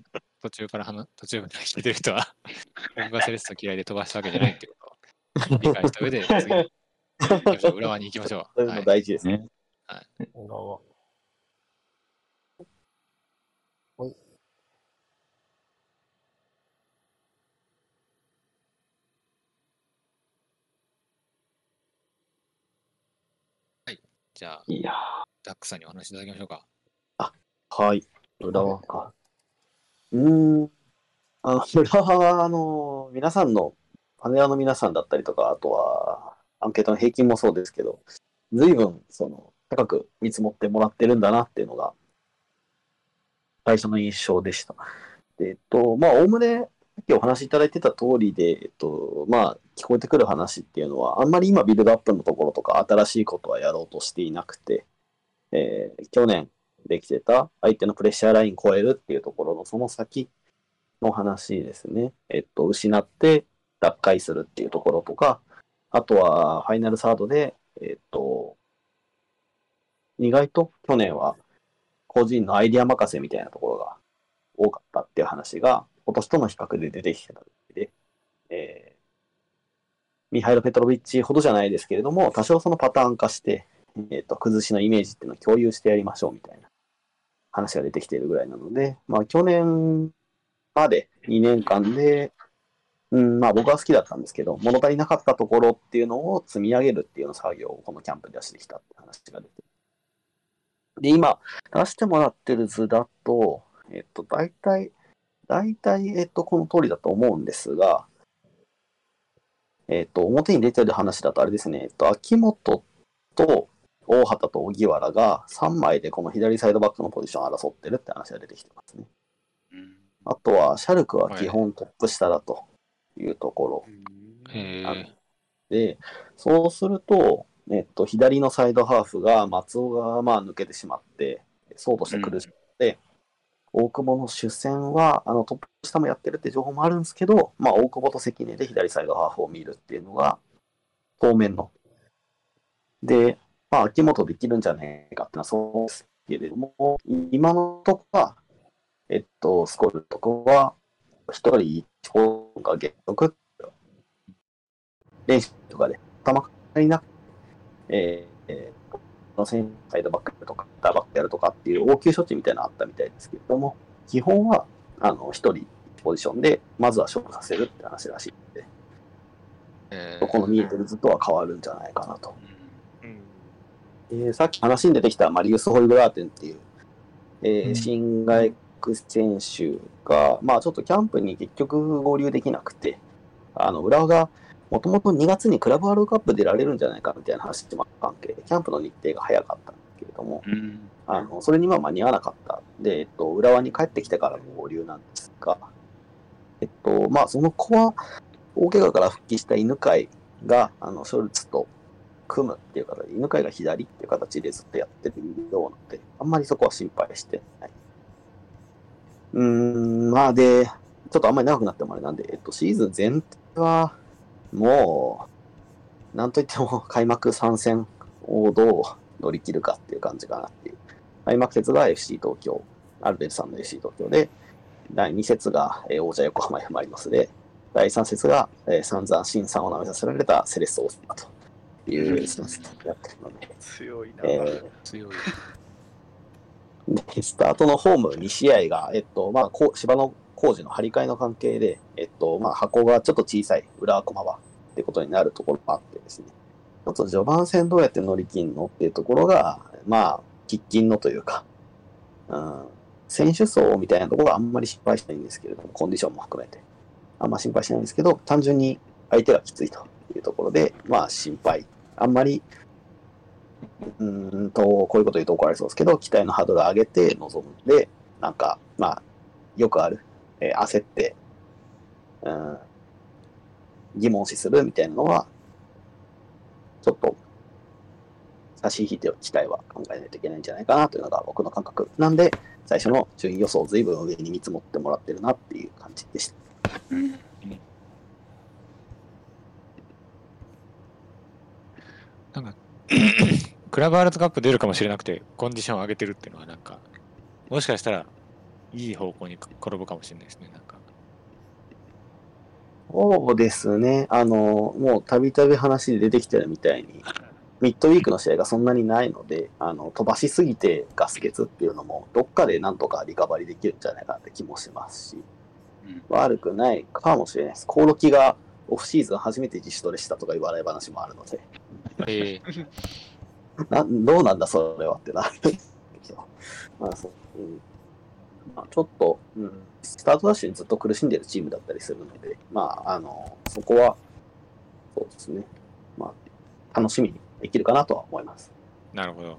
途中から話、途中まで聞いてる人は、僕がセレッソ嫌いで飛ばしたわけじゃないってことを理解した上で、次。浦和に行きましょ。そういううのはい。大事ですね。浦和。じゃあ、いやダックさんにお話しいただきましょうか。はい。浦和か。うーん。あの、浦和は、あの、皆さんの、パネラーの皆さんだったりとか、あとは、アンケートの平均もそうですけど、随分、その、高く見積もってもらってるんだなっていうのが、最初の印象でした。でえっと、まあ、おおむね、ささっきお話しいただいてた通りで、えっと、まあ、聞こえてくる話っていうのは、あんまり今ビルドアップのところとか、新しいことはやろうとしていなくて、えー去年できてた相手のプレッシャーライン超えるっていうところのその先の話ですね。えっと、失って脱会するっていうところとか、あとはファイナルサードで、えっと、意外と去年は個人のアイディア任せみたいなところが多かったっていう話が今年との比較で出てきてたので、えーミハイロ・ペトロビッチほどじゃないですけれども、多少そのパターン化して、えっ、と、崩しのイメージっていうのを共有してやりましょうみたいな話が出てきているぐらいなので、まあ、去年まで2年間で、うん、まあ僕は好きだったんですけど、物足りなかったところっていうのを積み上げるっていうの作業をこのキャンプではしてきたって話が出て。で、今、出してもらってる図だと、えっと、大体、大体、えっと、この通りだと思うんですが、えっと、表に出てる話だとあれですね、えっと、秋元と大畑と荻原が3枚でこの左サイドバックのポジションを争ってるって話が出てきてますね。うん。あとは、シャルクは基本トップ下だというところ。で、そうすると、えっと、左のサイドハーフが松尾がまあ抜けてしまって、そうとして苦しくて、大久保の主戦はあのトップ下もやってるって情報もあるんですけど、まあ、大久保と関根で左サイドハーフを見るっていうのが当面の。で、まあ、秋元できるんじゃないかってのはそうですけれども、今のとこは、えっと、スコールとこは、一人一方が減速練習とかで、球足りなく、えーえーの選手サイドバックとか、ダーバックやるとかっていう応急処置みたいなのあったみたいですけれども、基本は、あの、一人ポジションで、まずは勝負させるって話らしいので、えこの見えてる図とは変わるんじゃないかなと。うん。えーさっき話に出てきたマリウス・ホイグラーテンっていう、えーうん。新外国選手が、まあちょっとキャンプに結局合流できなくて、あの、浦和がもともと2月にクラブワールドカップ出られるんじゃないかみたいな話もあった関係で、キャンプの日程が早かったんですけれども、うん。あの、それには間に合わなかった。で、えっと、浦和に帰ってきてからの合流なんですが、えっと、まあ、その子は、大怪我から復帰した犬飼が、あの、ショルツと組むっていう形で、犬飼が左っていう形でずっとやってるようなので、あんまりそこは心配してない。うーん、まあ、で、ちょっとあんまり長くなってもあれなんで、えっと、シーズン全体は、もう、なんといっても開幕参戦をどう乗り切るかっていう感じかなっていう。開幕節が FC 東京、アルベルさんの FC 東京で、第2節が、えー王者横浜 F・ マリノスで、第3節が、えー散々新さんを舐めさせられたセレッソ大阪というスタンスでやってるので、強いな。え強い。スタートのホーム2試合が、えっと、まあ、こう芝の工事の張り替えの関係で、えっと、まあ、箱がちょっと小さい裏駒場ってことになるところがあってですね、ちょっと序盤戦どうやって乗り切るのっていうところが、まあ、喫緊のというか、うん、選手層みたいなところはあんまり心配しないんですけれども、コンディションも含めて。あんま心配しないんですけど、単純に相手がきついというところで、まあ心配。あんまり、うーんと、こういうこと言うと怒られそうですけど、期待のハードルを上げて臨んで、なんか、まあ、よくある、えー焦って、うん、疑問視するみたいなのは、ちょっと、差し引いて期待は考えないといけないんじゃないかなというのが僕の感覚なんで、最初の順位予想を随分上に見積もってもらってるなっていう感じでした。なんか、クラブワールドカップ出るかもしれなくて、コンディションを上げてるっていうのは、なんか、もしかしたら、いい方向に転ぶかもしれないですね。なんか、そうですね。あの、もうたびたび話で出てきてるみたいに、ミッドウィークの試合がそんなにないので、あの、飛ばしすぎてガス欠っていうのも、どっかでなんとかリカバリーできるんじゃないかなって気もしますし、悪くないかもしれないです。コオロキがオフシーズン初めて自主トレしたとか言わない話もあるので、え などうなんだそれはってなるんですけど、まあそううんまあ、ちょっと、うん、スタートダッシュにずっと苦しんでるチームだったりするので、まあ、あの、そこは、そうですね、まあ、楽しみにできるかなとは思います。ー、なるほど。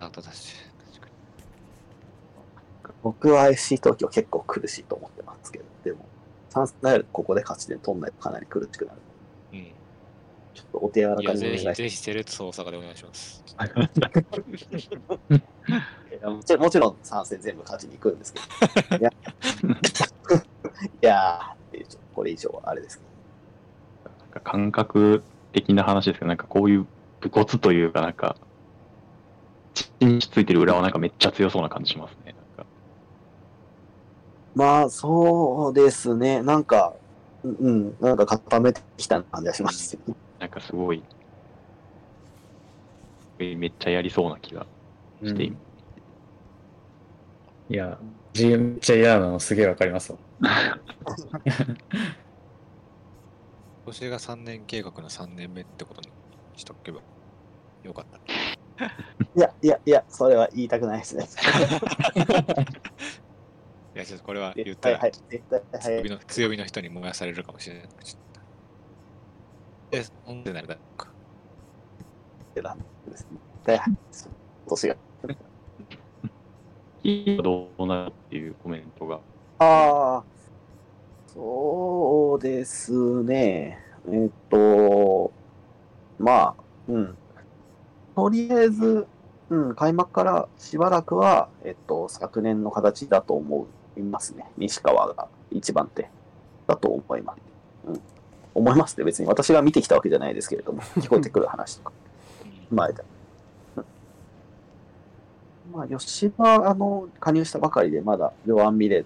あとだし。確か僕は FC 東京結構苦しいと思ってますけど、でも、サンスナイルここで勝ち点取んないとかなり苦しくなる。に。ちょっとお手柔らかにお願いしまぜひ、ぜひ、セレッソ大阪でお願いします。もちろんもちろん参戦全部勝ちに行くんですけど。いや、いやこれ以上はあれですけど。なんか感覚的な話ですけど、なんかこういう武骨というか、なんか、地についてる裏はなんかめっちゃ強そうな感じしますね。まあ、そうですね。なんか、うん、なんか固めてきた感じがします。なんかすごい、めっちゃやりそうな気がしています。いや、GM めっちゃ嫌なのすげえわかりますわ。今年が3年計画の3年目ってことにしとけばよかった。いや、いや、いや、それは言いたくないですね。いや、ちょっとこれは言ったらはい、はい強火。の強火の人に燃やされるかもしれない。え、本当になるだろうか。ってなんですね。絶対はい。今年が。どうなるっていうコメントが。ああ、そうですね。えっと、まあ、うん。とりあえず、うん、開幕からしばらくは、えっと、昨年の形だと思いますね。西川が一番手だと思います。うん。思いますって別に私が見てきたわけじゃないですけれども、聞こえてくる話とか、前で。うんまあ、吉田、あの、加入したばかりで、まだ、両安見れ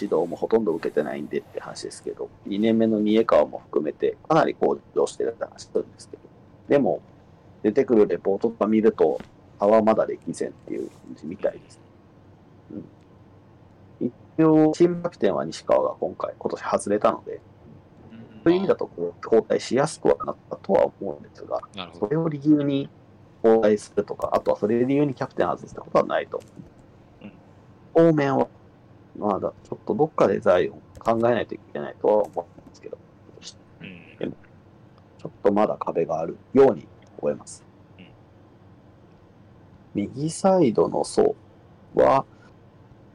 指導もほとんど受けてないんでって話ですけど、2年目の三重川も含めて、かなり向上してるって話するんですけど、でも、出てくるレポートとか見ると、差はまだ歴然っていう感じみたいです。うん、一応、チームキャプテンは西川が今回、今年外れたので、そういう意味だとこう交代しやすくはなったとは思うんですが。それを理由に交代するとか、あとはそれを理由にキャプテン外すってことはないと思う。当面は、まだちょっとどっかで財を考えないといけないとは思うんですけど、うんちょっとまだ壁があるように思えますうん。右サイドの層は、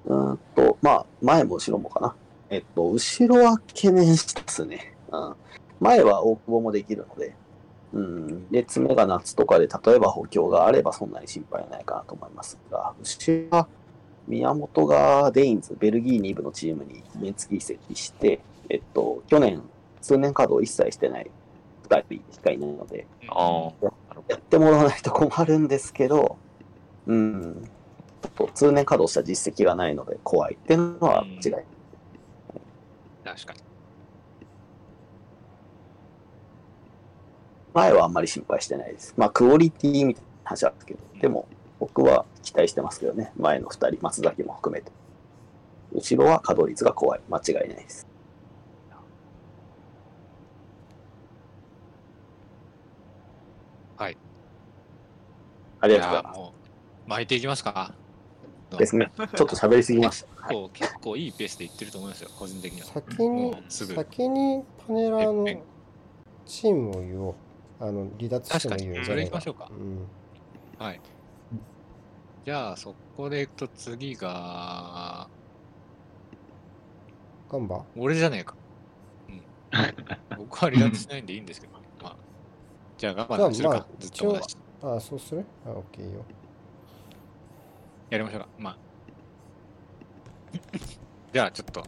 うーんと、まあ、前も後ろもかな。えっと、後ろは懸念してますね。うん、前は大久保もできるので、うん、で、爪が夏とかで、例えば補強があればそんなに心配ないかなと思いますが、後ろは宮本がデインズ、ベルギー2部のチームに原付移籍して、えっと、去年、数年稼働一切してない2人しかいないので、あやってもらわないと困るんですけど、うん、通年稼働した実績がないので怖いっていうのは違い。確かに。前はあんまり心配してないです。まあ、クオリティみたいな話あるけど、でも僕は期待してますけどね、前の2人、松崎も含めて。後ろは稼働率が怖い。間違いないです。はい。ありがとうございまじゃあもう、巻いていきますか。す。ですね。ちょっと喋りすぎました。結構、結構いいペースでいってると思いますよ、個人的には。先に。先にパネラーのええチームを言おう。あの、離脱してもいいよ、確かにじゃあそれ行きましょうかうん。はい。じゃあ、そこでいくと次が、ガンバ？俺じゃねえか。うん。僕は離脱しないんでいいんですけど、まあ。じゃあ、頑張ってするかまあ、ずっと。ああ、そうする？あ、オッケーよ。やりましょうか。まあ。じゃあ、ちょっと、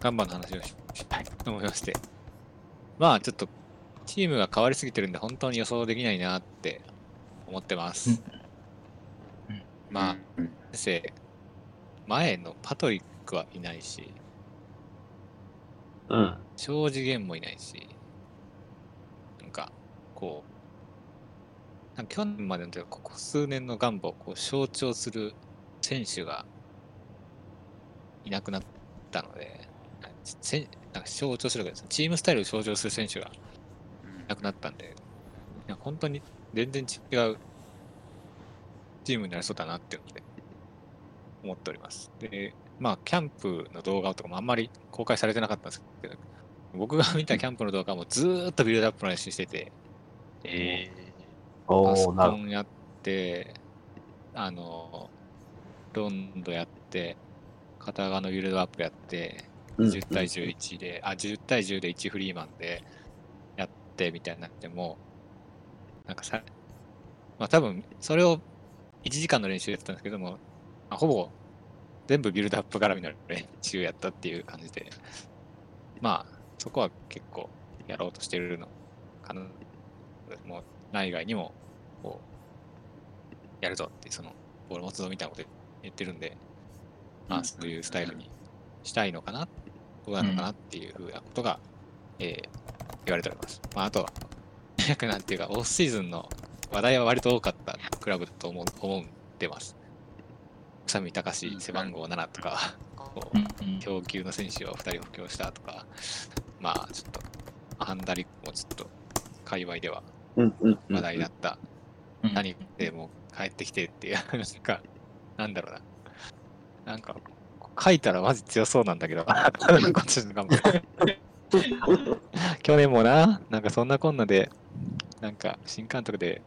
ガンバの話をししたいと思いまして。まあ、ちょっと、チームが変わりすぎてるんで、本当に予想できないなって思ってます。まあ、うん先生、前のパトリックはいないし、うん。庄司源もいないし、なんか、こう、なんか去年までのというか、ここ数年のガンバをこう象徴する選手がいなくなったので、なんか象徴するわけですチームスタイルを象徴する選手がいなくなったんで、いや本当に全然違うチームになりそうだなっていうので思っております。で、まあ、キャンプの動画とかもあんまり公開されてなかったんですけど、僕が見たキャンプの動画はもうずーっとビルドアップの練習してて、えおパソコンやって、あの、ロンドやって、片側のビルドアップやって、ど。10対11で、あ、10対10で1フリーマンでやってみたいになっても、なんかさ、まあ多分、それを1時間の練習やってたんですけども、まあ、ほぼ全部ビルドアップ絡みの練習やったっていう感じで、まあ、そこは結構やろうとしてるのかな。もう、内外にも、こう、やるぞって、その、ボール持つぞみたいなこと言ってるんで、まあ、そういうスタイルにしたいのかな、どうなのかなっていうふうなことがえー言われております。まあ、あとは、早くなんていうか、オフシーズンの話題は割と多かったクラブだと思う思ってます。宇佐美隆背番号7とか、こう供給の選手を2人補強したとか、まあちょっと、ハンダリックもちょっと、界隈では話題だった。うん何でも帰ってきてっていう、なんか、なんだろうな。なんか、書いたらマジ強そうなんだけど、こっちの頑張って 去年もな、なんかそんなこんなで、なんか新監督で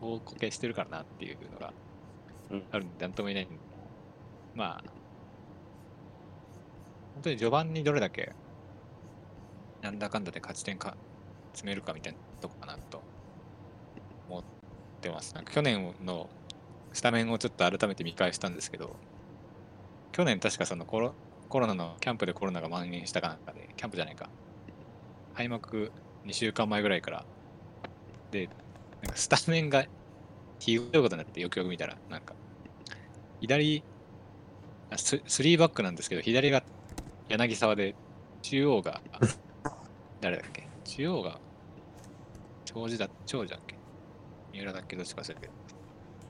大こけしてるからなっていうのがあるんで、なんとも言えないんで。まあ、本当に序盤にどれだけ、なんだかんだで勝ち点か詰めるかみたいなとこかなと思ってます。なんか去年のスタメンをちょっと改めて見返したんですけど、去年確かそのコロコロナの、キャンプでコロナが蔓延したかなんかで、キャンプじゃないか、開幕2週間前ぐらいから、で、なんかスタメンがひどいことになって、よくよく見たら、なんか、左、あス3バックなんですけど、左が柳沢で、中央が、誰だっけ？中央が、長寿だ、長寿だっけ？三浦だっけ？どっちか忘れたけど。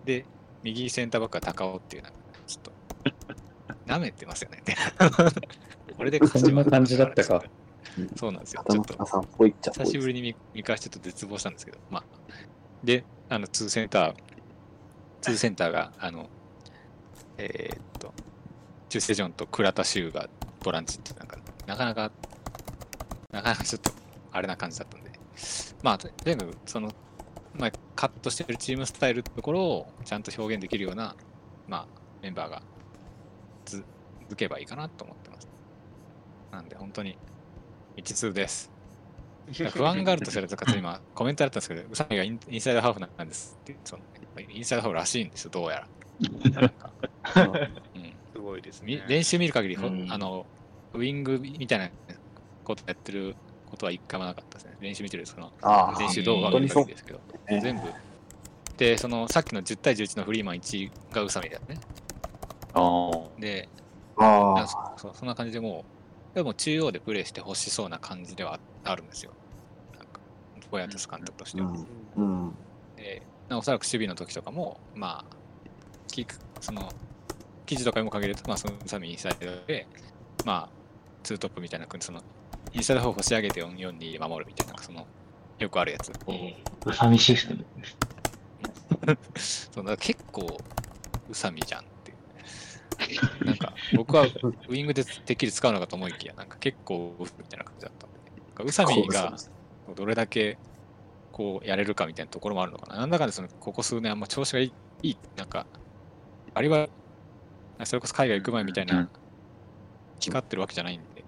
で、右センターバックは高尾っていう、なんか、ちょっと、舐めてますよね。これで勝ちそんな感じだったか。そうなんですよ。ち片ょっと久しぶりに見見返してちょっと絶望したんですけど、まあ。で、あの、ツーセンター、ツーセンターが、あの、えーっと、チュセジョンと倉田修がボランチって、なんか、なかなか、なかなかちょっと、あれな感じだったんで、まあ、と全部、その、まあ、カットしてるチームスタイルってところをちゃんと表現できるような、まあ、メンバーがつ続けばいいかなと思ってます。なんで、本当に、未知数です。不安があるとすると、かつ今、コメントあったんですけど、宇佐美がインインサイドハーフなんですって、そのインサイドハーフらしいんですよ、どうやら。うんすごいですみね。練習見る限り、ほうんあの、ウィングみたいなことやってることは一回もなかったですね。練習見てるその練習動画を見る限りですけど、ね全部。で、そのさっきの10対11のフリーマン1が宇佐美だよね。あーで、あそそんな感じでもう、でも中央でプレーしてほしそうな感じではあるんですよ。なんか、ボヤテス監督としては。うんうんで、おそらく守備の時とかも、まあ、キック、その、記事とかにも限ると、まあ、そのサミインサイドで、まあ、ツートップみたいな、その、インサイド方を押し上げて4-4-2で守るみたいな、その、よくあるやつ。えー、うさみシステムです。そうだから結構、宇佐美じゃん。なんか、僕はウィングでてっきり使うのかと思いきや、なんか結構、みたいな感じだったんで。なんか宇佐美がどれだけこうやれるかみたいなところもあるのかな。なんだかんだそのここ数年あんま調子がいい、いいなんか、あれは、それこそ海外行く前みたいな、光ってるわけじゃないんで、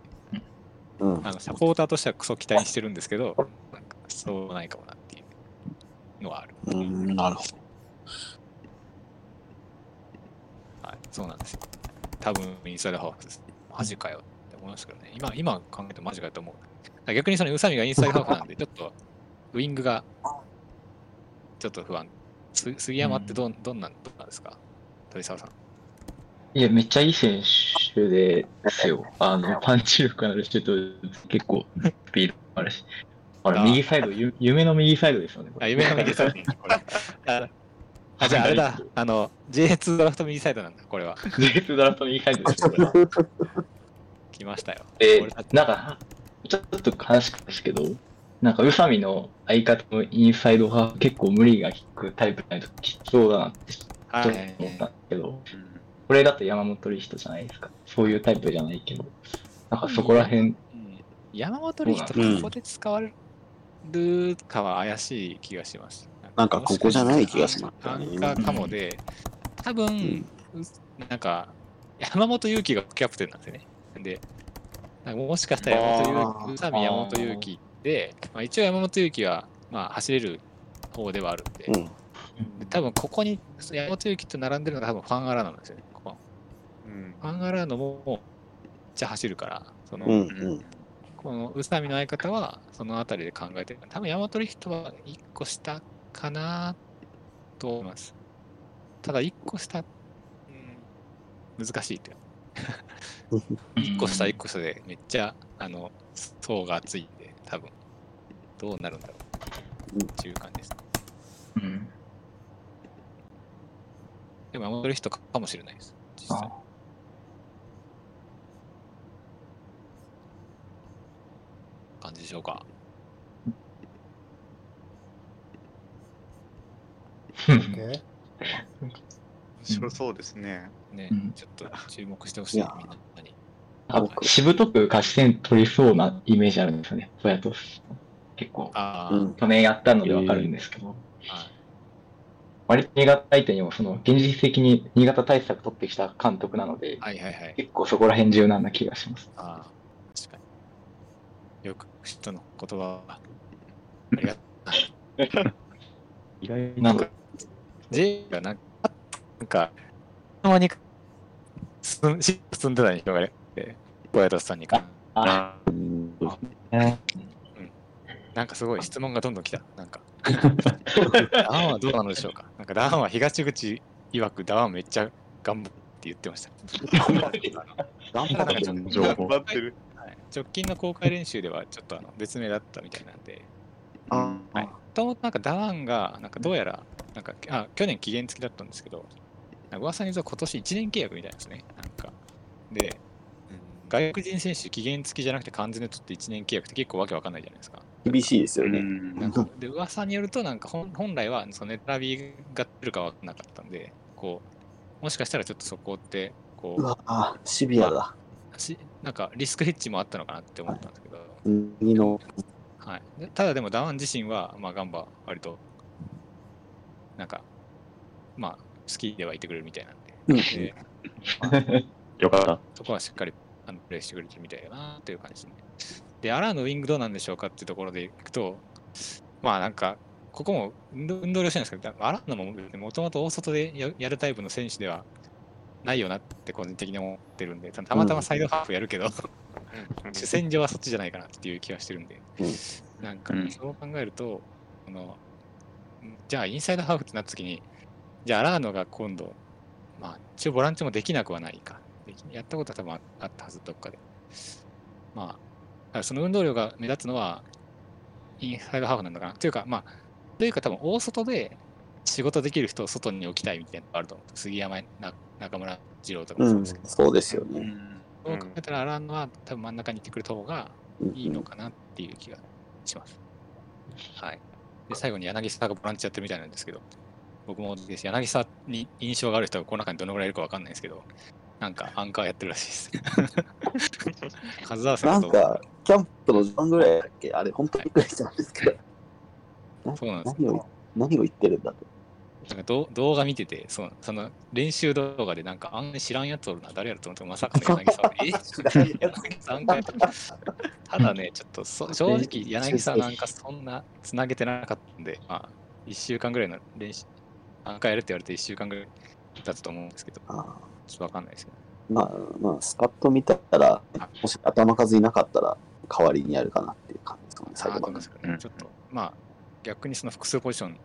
うんあのサポーターとしてはクソ期待してるんですけど、なんかそうないかもなっていうのはある。うんなるほどはい、そうなんですよ。多分インサイドハーフです。マジかよって思いますけどね。今、今考えてもマジかよと思う。逆にその宇佐美がインサイドハーフなんで、ちょっとウイングがちょっと不安。す杉山ってどんどんなんどんなんですか？鳥沢さん。いや、めっちゃいい選手ですよ。あの、パンチ力のあるシュート、結構、スピードもあるし。あ右サイド、ゆ夢の右サイドですよね。こあ、れ夢の右サイド。ああ、じゃああれだ。あの、J2 ドラフト右サイドなんだ、これは。J2 ドラフト右サイドですよ、これ。来ましたよ。で俺たち、なんか、ちょっと悲しかったですけど、なんか、宇佐美の相方のインサイドが結構無理が利くタイプないときつそうだなってちょっとはい。思ったんですけど、これだと山本リヒトじゃないですか。そういうタイプじゃないけど、なんかそこら辺、うん山本リヒト、こうんこで使われるかは怪しい気がします。なんかここじゃない気がしますアンカーかもで、多分、うなんか、山本勇輝がキャプテンなんですよね。で、なんかもしかしたら山本あー勇輝、宇佐美山本勇輝で、まあ、一応山本勇輝は、まあ、走れる方ではあるんで、うんで多分ここに山本勇輝と並んでるのが多分ファンアラーノなんですよね。ここうんファンアラーノもめっちゃ走るから、その、うんうんこの宇佐美の相方はそのあたりで考えてる。多分山本リヒトは1個下かなと思います。ただ1個下、うん、難しいって。1個下1個下でめっちゃあの層が厚いんで、多分。どうなるんだろう。っていう感じです。うん。でも、守る人かもしれないです。実際あ。感じでしょうか。オッケー面白そうですね。ね、うんちょっと注目してほしい、みんいやなに。あ僕、しぶとく勝ち点取りそうなイメージあるんですよね、フォヤトス。結構、去年やったのでわかるんですけど、はい割と新潟相手にも、その、現実的に新潟対策取ってきた監督なので、はいはいはい。結構そこら辺柔軟な気がします。ああ、確かに。よく人の言葉は、ありがとう。意外になんか、J がなんか、なんか、たまに進んでた人がいて、小谷さんにか、なん。かすごい質問がどんどん来た。なんか、ダワンはどうなのでしょうか。なんかダワンは東口曰くダワンめっちゃ頑張って言ってました。頑張ってる情報頑張ってる。はい。直近の公開練習ではちょっとあの別名だったみたいなんで、あはい、ともとなんかダワンがなんかどうやらなんかあ去年期限付きだったんですけど、なんか噂によると今年1年契約みたいですね。なんかで、外国人選手期限付きじゃなくて完全で取って1年契約って結構わけわかんないじゃないですか。厳しいですよね。なんかで噂によるとなんか本本来はそのネトラビが出るかわかんなかったんで、こうもしかしたらちょっとそこってこうわあ、シビアだ。うしなんかリスクヘッジもあったのかなって思ったんですけど、右の、はい、でただでもダワン自身は、まあ、ガンバ割となんかまあ好きではいてくれるみたいなんうんで、で よかった。そこはしっかりあのプレイしてくれてるみたいだなっていう感じですね。で、アラーのウィングどうなんでしょうかっていうところでいくと、まあなんか、ここも運動運動量してるんですけど、アラーノももともと大外でややるタイプの選手ではないよなって個人的に思ってるんで、たたまたまサイドハーフやるけど、主戦場はそっちじゃないかなっていう気がしてるんで、うんなんかうんそう考えると、このじゃあインサイドハーフってなった時に、じゃあアラーノが今度、まあ一応ボランチもできなくはないか。やったことは多分ああったはず、どっかで。まあ、その運動量が目立つのは、インサイドハーフなんだかな。というか、まあ、というか多分大外で仕事できる人を外に置きたいみたいなのがあると思う。杉山、な中村二郎とかもうん、そうですけど。そうですよね。そう考えたら、アラーノは多分真ん中に行ってくれた方がうんいいのかなっていう気がします。はい。で、最後に柳沢がボランチやってるみたいなんですけど、僕もです柳沢に印象がある人がこの中にどのぐらいいるかわかんないですけど、なんかアンカーやってるらしいです。数合わせだと、なんか、キャンプの時間ぐらいだっけ？あれ、本当にびっくりしたんですけど。なそうなんです何を、何を言ってるんだと。なんか動動画見てて、そうその練習動画でなんかあんまり知らんやつおるな、誰やると思ってまさかの柳沢。で、え柳沢アンカーやってるただね、ちょっとそ正直柳沢なんかそんなつなげてなかったんで、まあ、1週間ぐらいの練習、アンカーやるって言われて1週間ぐらいだったと思うんですけど、あちょっとわかんないですけど。まあ、まあ、スカッと見たら、もし頭数いなかったら、代わりにやるかなっていう感じですかね、サイドバックあーどうですかね。ちょっと、まあ、逆にその複数ポジション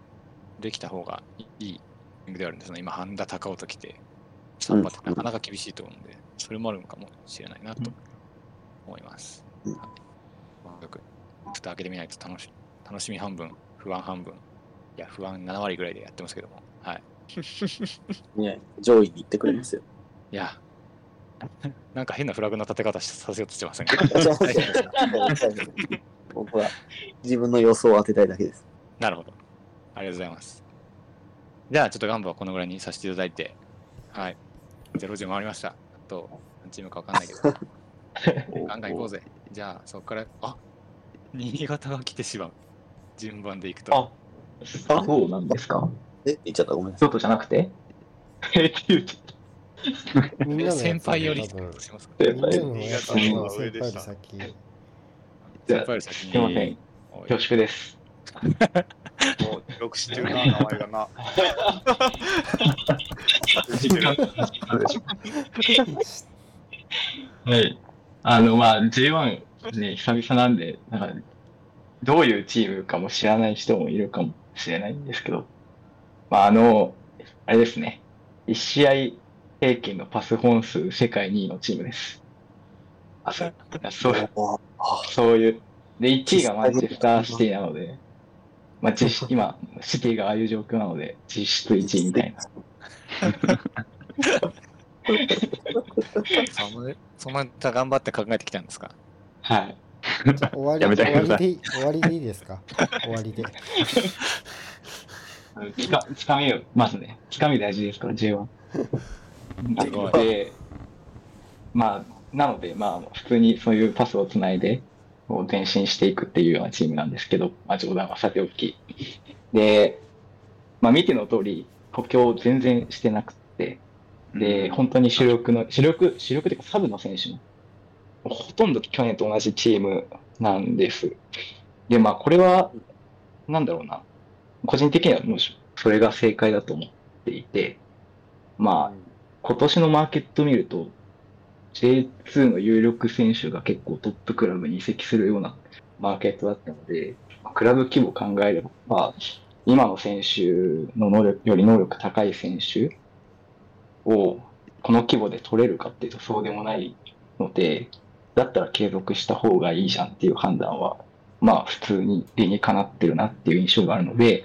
できた方がいいではあるんですね。今、半田高尾と来て、3番ってなかなか厳しいと思うんで、それもあるのかもしれないなと思います。うんはいまあよく、蓋開けてみないと楽し楽しみ半分、不安半分、いや、不安7割ぐらいでやってますけども、はい。ね、上位に行ってくれますよ。いや、なんか変なフラグの立て方させようとしてませんか？僕は自分の予想を当てたいだけです。なるほど。ありがとうございます。じゃあ、ちょっとガンバはこのぐらいにさせていただいて、はい。ゼロ時回りました。あと、何チームかわかんないけど、ガンガン行こうぜ。じゃあ、そこから、あ新潟が来てしまう。順番でいくと。あ、そうなんですか？え、言っちゃった、ごめんなさい。京都じゃなくて？えって言うとみんなのやつ先輩より先輩より先。じゃあ先輩より先に。すいません。恐縮です。もう記録してるな、名前がな。はい。あの、まあ、J1 ね、久々なんで、なんか、どういうチームかも知らない人もいるかもしれないんですけど、まあ、あの、あれですね。1試合平均のパス本数世界2位のチームです。あ、そうそうおあそういうで、1位がマンチェスターシティなので、まあ、実質、今、シティがああいう状況なので、実質1位みたいな。そ のそんな頑張って考えてきたんですか？はい。終わりやめて終わりでいい終わりでいいですか？終わりで。つか、つかみを、まずね、つかみ大事ですから、J1。すごいで、まあ、なので、まあ、普通にそういうパスをつないで、こう前進していくっていうようなチームなんですけど、まあ、冗談はさておき。で、まあ、見ての通り、補強全然してなくて、で、本当に主力の、主力、主力っていうかサブの選手も、ほとんど去年と同じチームなんです。で、まあ、これは、なんだろうな、個人的にはもうそれが正解だと思っていて、まあ、今年のマーケット見ると、J2 の有力選手が結構トップクラブに移籍するようなマーケットだったので、クラブ規模を考えれば、まあ、今の選手の能力より能力高い選手をこの規模で取れるかっていうとそうでもないので、だったら継続した方がいいじゃんっていう判断は、まあ普通に理にかなってるなっていう印象があるので、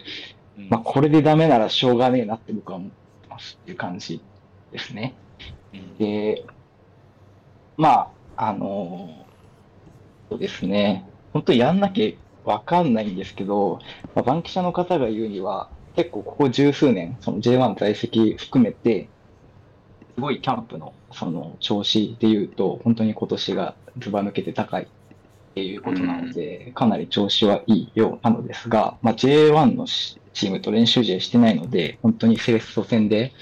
うんまあこれでダメならしょうがねえなって僕は思ってますっていう感じですね。うんで、まあ、あのそうですね、本当にやんなきゃわかんないんですけど、まあ、バンキシャの方が言うには、結構ここ十数年、その J1 在籍含めて、すごいキャンプのその調子で言うと、本当に今年がずば抜けて高いっていうことなので、かなり調子はいいようなのですが、まあ、J1 のしチームと練習試合してないので、本当にセレッソ戦で、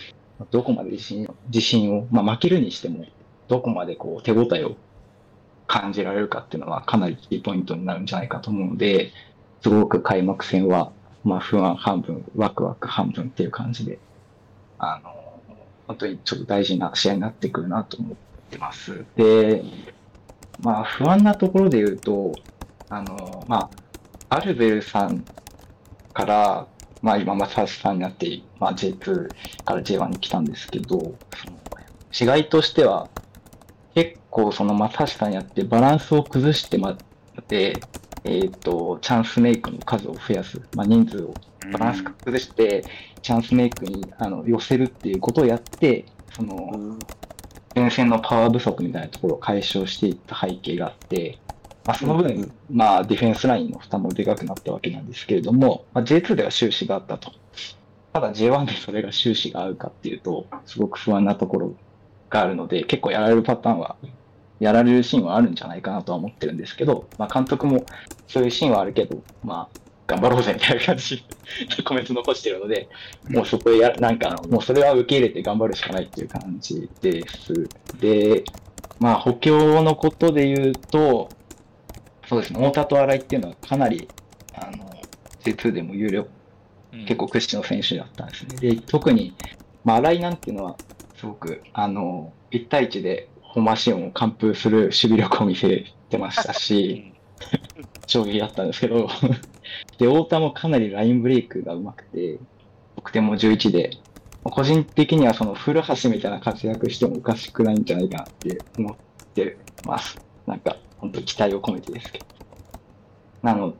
どこまで自信自信を、まあ、負けるにしても、どこまでこう手応えを感じられるかっていうのはかなりキーポイントになるんじゃないかと思うので、すごく開幕戦は、まあ、不安半分、ワクワク半分っていう感じで、あの、本当にちょっと大事な試合になってくるなと思ってます。で、まあ、不安なところで言うと、あの、まあ、アルベルさんから、まあ、今、正橋さんになって、まあ、J2 から J1 に来たんですけど、その違いとしては、構その正橋さんやってバランスを崩してまで、えっ、と、チャンスメイクの数を増やす、まあ、人数をバランス崩して、チャンスメイクにあの寄せるっていうことをやって、その、前線のパワー不足みたいなところを解消していった背景があって、まあ、その分、まあ、ディフェンスラインの負担もでかくなったわけなんですけれども、まあ、J2 では終始があったと。ただ J1 でそれが終始が合うかっていうと、すごく不安なところがあるので、結構やられるパターンは、やられるシーンはあるんじゃないかなとは思ってるんですけど、まあ、監督もそういうシーンはあるけど、まあ、頑張ろうぜみたいな感じで コメント残してるので、もうそこでや、なんか、もうそれは受け入れて頑張るしかないっていう感じです。で、まあ、補強のことで言うと、そうですね、太田と新井っていうのはかなり、あの、J2 でも有力、結構屈指の選手だったんですね。で、特に、まあ、新井なんていうのは、すごく、あの、1対1で本マシンを完封する守備力を見せてましたし、衝撃だったんですけど、で、太田もかなりラインブレイクがうまくて、得点も11で、個人的にはその古橋みたいな活躍してもおかしくないんじゃないかなって思ってます。なんか、本当期待を込めてですけど。なの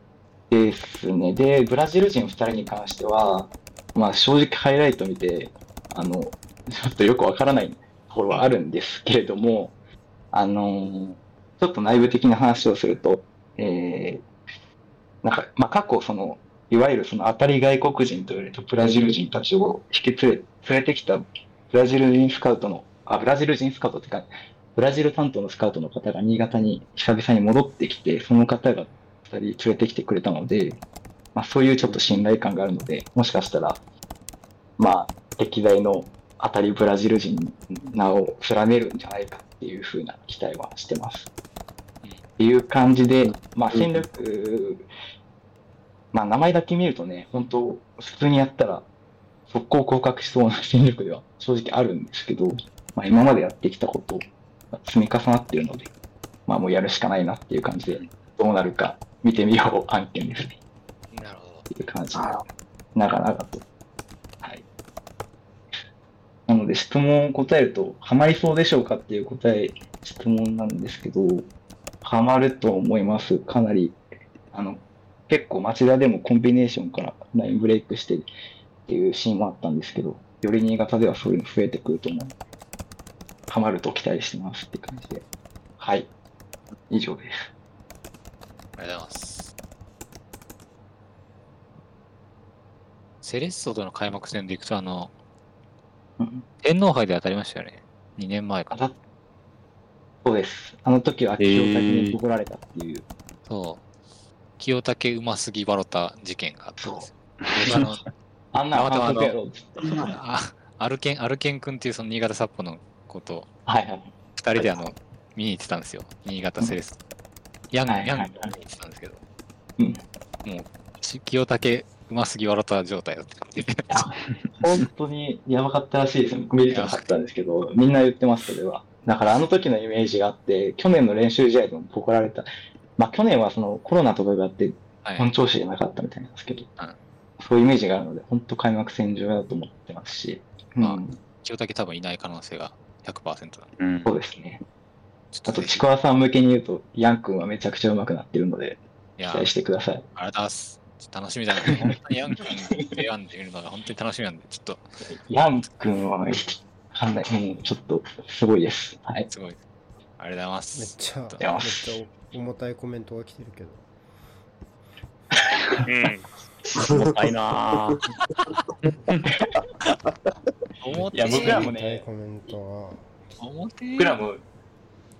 ですね。で、ブラジル人2人に関しては、まあ正直ハイライト見て、あの、ちょっとよくわからないところはあるんですけれども、あの、ちょっと内部的な話をすると、えー、なんか、まあ過去その、いわゆるその当たり外国人と言われるブラジル人たちを引き連れ連れてきたブラジル人スカウトの、あ、ブラジル人スカウトってか、ブラジル担当のスカウトの方が新潟に久々に戻ってきて、その方が二人連れてきてくれたので、まあそういうちょっと信頼感があるので、もしかしたら、まあ、歴代の当たりブラジル人名を連ねるんじゃないかっていうふうな期待はしてます。っていう感じで、まあ戦力、まあ名前だけ見るとね、本当普通にやったら速攻降格しそうな戦力では正直あるんですけど、まあ今までやってきたことが積み重なっているので、まあもうやるしかないなっていう感じで、どうなるか見てみよう案件ですね。なるほど。っていう感じで、長々と。なので質問を答えると、ハマりそうでしょうかっていう答え、質問なんですけど、ハマると思います。かなりあの、結構町田でもコンビネーションからラインブレイクしてっていうシーンもあったんですけど、より新潟ではそういうの増えてくると思う。ハマると期待してますって感じで。はい。以上です。ありがとうございます。セレッソとの開幕戦でいくと、あの、天皇杯で当たりましたよね。2年前かな。そうです。あの時は清滝に怒られたっていう。そう。清武うますぎバロタ事件があったんですよ。僕 あの、あんな監督やろうっつっアルケン、アルケン君っていうその新潟札幌のことを、はいはい。二人であの、見に行ってたんですよ。新潟セレッソ。ヤング、はいはいはいヤングを見に行ってたんですけど、うん。もう、し清武うますぎバロタ状態だっ。本当にやばかったらしいです見れてなかったんですけど、みんな言ってます、それは。だからあの時のイメージがあって、去年の練習試合でも怒られた。まあ去年はそのコロナとかがあってはい本調子じゃなかったみたいなんですけど、うんそういうイメージがあるので、本当開幕戦重要だと思ってますし、うんまあ清武多分いない可能性が100%だ。うんそうですね。あと、ちくわさん向けに言うと、ヤン君はめちゃくちゃ上手くなってるので、いや期待してください。ありがとうございます。ちょっと楽しみだな。本当にヤン君選んでみるのが本当に楽しみなんで、ちょっと、ヤン君は、わかんない。もうちょっと、すごいです。はい。すごい。ありがとうございまめっす。ちゃ、めっやちゃ重たいコメントが来てるけど。うん。重たいなぁ。表いや僕らも重たいねコメントは。表僕らも、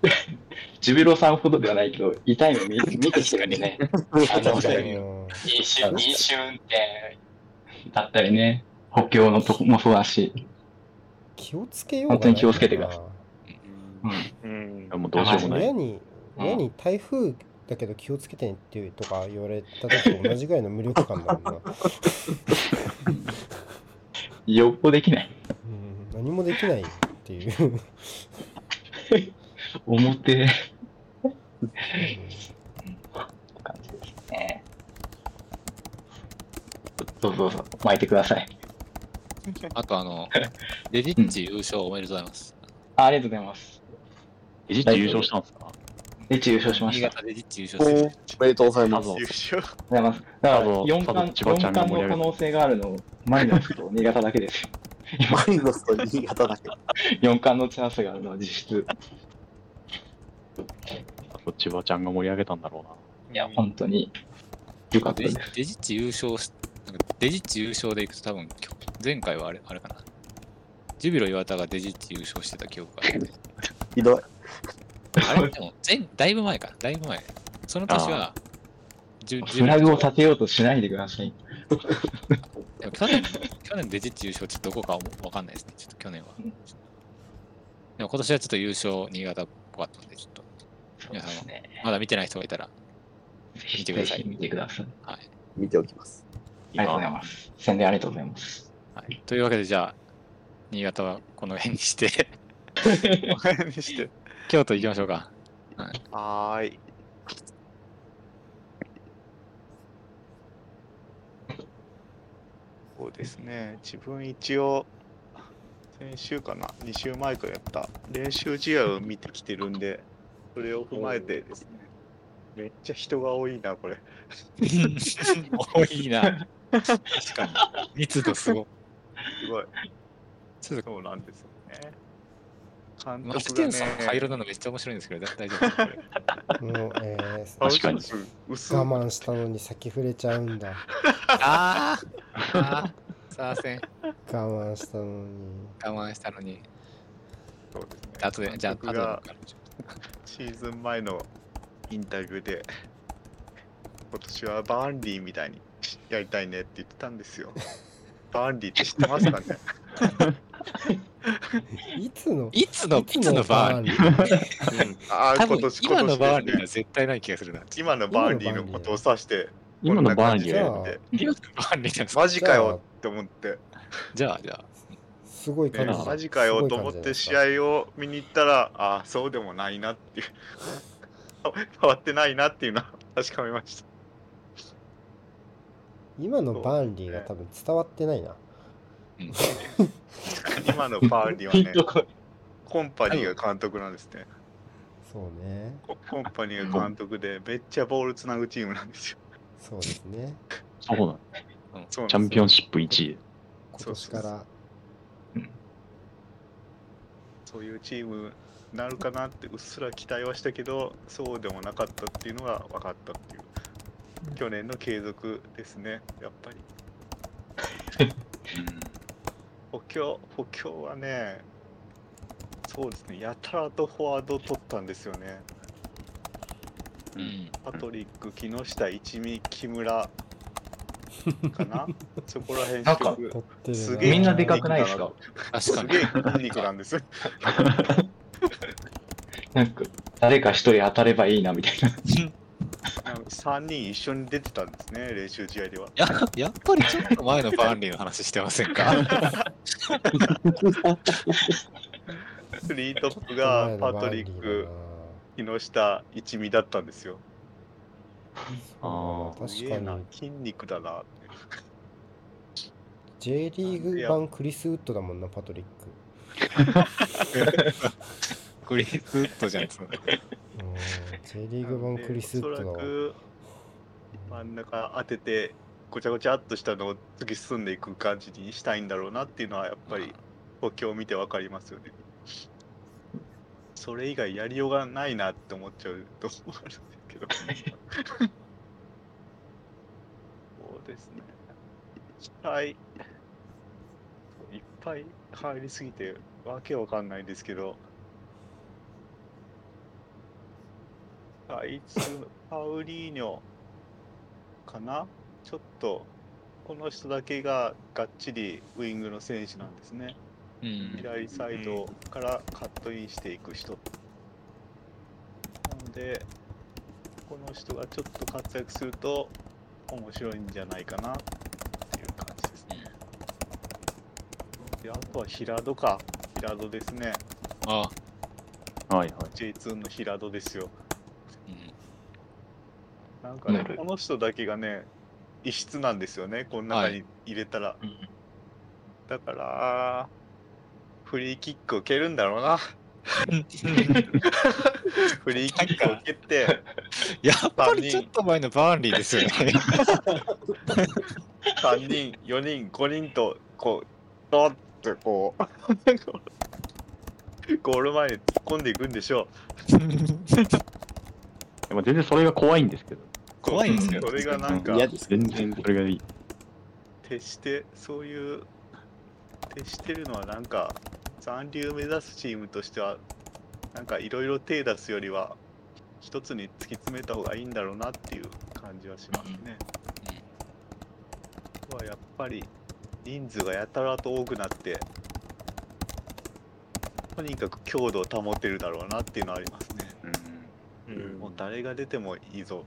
ジュビロさんほどではないけど、痛いの見 見てきてるんでね。あの確かにうん飲酒、飲酒運転だったりね、補強のとこもそうだし、気をつけようがない本当に気をつけてくださいうん。うん。もうどうしようもない。親に、親に台風だけど気をつけてねっていうとか言われた時と同じぐらいの無力感だもんな。よっぽできない。うん、何もできないっていう。表うん感じですね。どうぞどうぞ、巻いてください。あとあの、デジッチ優勝おめでとうございます。あありがとうございます。エジット優勝したんですか？レッチ優勝しました。新潟デジッチ優勝してる。おめでとうございます。あ優勝。がとうございます。だからあの4冠、多分千葉ちゃ4んが盛り上げる冠の可能性があるの、マリノスと新潟だけですよ。マリノスと新潟だけ。4冠のチャンスがあるのは実質。あと千葉ちゃんが盛り上げたんだろうな。いや、本当に良かったデジです。デジッチ優勝し、なんかデジッチ優勝でいくと多分、前回はあれあれかな。ジュビロ岩田がデジッチ優勝してた記憶がある。ひどい。あれ？でも前、だいぶ前か。だいぶ前。その年は、フラグをビロと立てようとしないでください。でも去年、去年デジッチ優勝ちょっとどこかわかんないですね。ちょっと去年は。でも今年はちょっと優勝新潟っぽかったんで、ちょっと皆さんもね。まだ見てない人がいたら、ぜひ見てください見てください。はい。見ておきます。ありがとうございます。宣伝ありがとうございます。はい、というわけで、じゃあ、新潟はこの辺にして、にして。京都行きましょうか。はーい。そうですね。自分一応、先週かな、2週前からやった練習試合を見てきてるんで、それを踏まえてですね、めっちゃ人が多いな、これ。多いな。確かに。密度すごい。すごい。ちょっと、そうなんですよね。監督がテンさんね、灰色なのめっちゃ面白いんですけど、大丈夫これもう、えー確かに薄我慢したのに先触れちゃうんだ。あーあー、さあせん。我慢したのに。我慢したのに。そうですね。あとで、じゃあ、後でシーズン前のインタビューで、今年はバーンリーみたいにやりたいねって言ってたんですよ。バーンリーって知ってますかね？いつの？いつの、いつのバーンリー？ー ああ、今年、今のバーンリーは絶対ない気がするな。今のバーンリーのことを指して、今のバーンで。今のバーンリーマジかよって思って、じゃあ、じゃあ。すごいね感じ。マジかよと思って試合を見に行ったら、ああ、そうでもないなっていう、変わってないなっていうのは 確かめました。今のバーンリーが多分伝わってないな。うん 今のバーンリーはね、コンパニーが監督なんですね。そうね。ココンパニーが監督で、めっちゃボールつなぐチームなんですよ。そうですね。そうなんうんそうなんですよチャンピオンシップ1位。今年から、そういうチームになるかなってうっすら期待はしたけど、そうでもなかったっていうのが分かったっていう。去年の継続ですね、やっぱり。補強、補強はね、そうですね、やたらとフォワードを取ったんですよね。うんパトリック、木下、一味、木村かな そこら辺なんかすげえみんなでかくないですか？確かにすげえ筋肉なんですよ。なんか、誰か一人当たればいいなみたいな。3人一緒に出てたんですね、練習試合では。ややっぱりちょっと前のバーンリーの話してませんか？スリートップがパトリック、木下、一味だったんですよ。ああ、確かに、筋肉だなって。J リーグ版クリス・ウッドだもんな、パトリック。クリス・ウッドじゃないですか。うん、J リーグ版クリス・ウッドだわ。真ん中当てて、ごちゃごちゃっとしたのを突き進んでいく感じにしたいんだろうなっていうのは、やっぱり補強を見てわかりますよね。それ以外やりようがないなって思っちゃうとこあるんですけど。そうですね。期待、いっぱい入りすぎてわけわかんないんですけど、あいつ、パウリーニョかな？ちょっと、この人だけががっちりウイングの選手なんですね。うん。左サイドからカットインしていく人。なので、この人がちょっと活躍すると面白いんじゃないかなっていう感じですね。であとは平戸か。平戸ですね。あ、はいはい。J2 の平戸ですよ。うん。なんかねこの人だけがね、異質なんですよね、この中に入れたら。だから、フリーキックを蹴るんだろうな。フリーキックを蹴って、やっぱりちょっと前のバーンリーですよね。3人、4人、5人と、こう、ドッてこう、ゴール前に突っ込んでいくんでしょ でも全然それが怖いんですけど。う。怖いんですよそれがなんか、嫌です全然それがいい。徹して、そういう、徹してるのはなんか、残留目指すチームとしては、なんかいろいろ手出すよりは、一つに突き詰めた方がいいんだろうなっていう感じはしますね。あとはやっぱり、人数がやたらと多くなって、とにかく強度を保てるだろうなっていうのはありますね。うんもう誰が出てもいいぞ、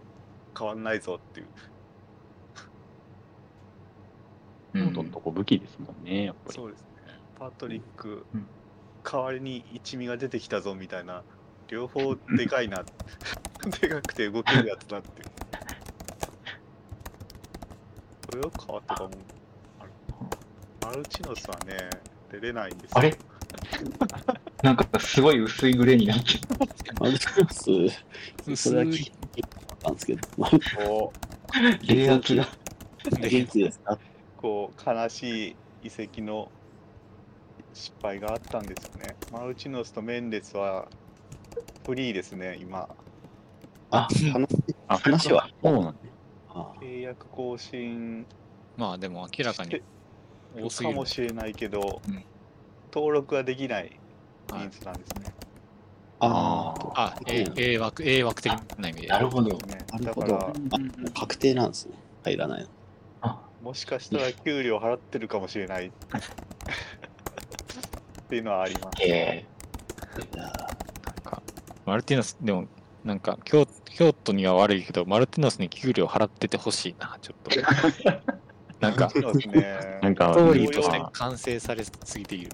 変わんないぞっていう。うんどんとこ武器ですもんね、やっぱり。そうですね。パトリック、うん代わりに一味が出てきたぞみたいな、両方でかいな、でかくて動けるやつだっていう。豊川とかもあるマルチノスはね、出れないんですよ。あれ？なんかすごい薄いグレーになってる。マルチクロス、それは聞いたんですけど、まあこう、冷圧が。元気ですか？こう悲しい遺跡の失敗があったんですよね。マルチノスとメンデスはフリーですね、今。あ、話あ話は？そうなんだ。あ契約更新まあでも明らかに多すぎるかも。しれないけど、うん登録ができないはい人数なんですね。ああ、A, A 枠、A 枠的な意味で。なるほど。ねなるほど。確定なんですね。入らないもしかしたら給料払ってるかもしれない っていうのはあります。えいやマルティノス、でも、なんか京、京都には悪いけど、マルティノスに給料払っててほしいな、ちょっと。なんか、そうですね。なんか、ストーリーとしてまあ完成されすぎている。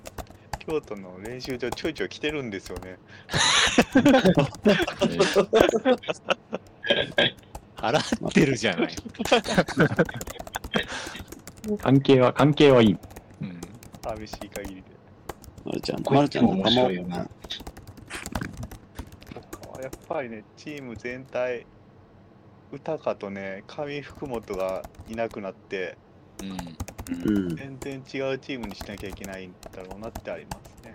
京都の練習場ちょいちょい来てるんですよね。払ってるじゃない。関係は、関係はいい。うん。寂しい限りで。マルちゃん、マルちゃん仲間面白いよなやっぱりね、チーム全体、歌かとね、上福本がいなくなって、うん。うん。全然違うチームにしなきゃいけないんだろうなってありますね。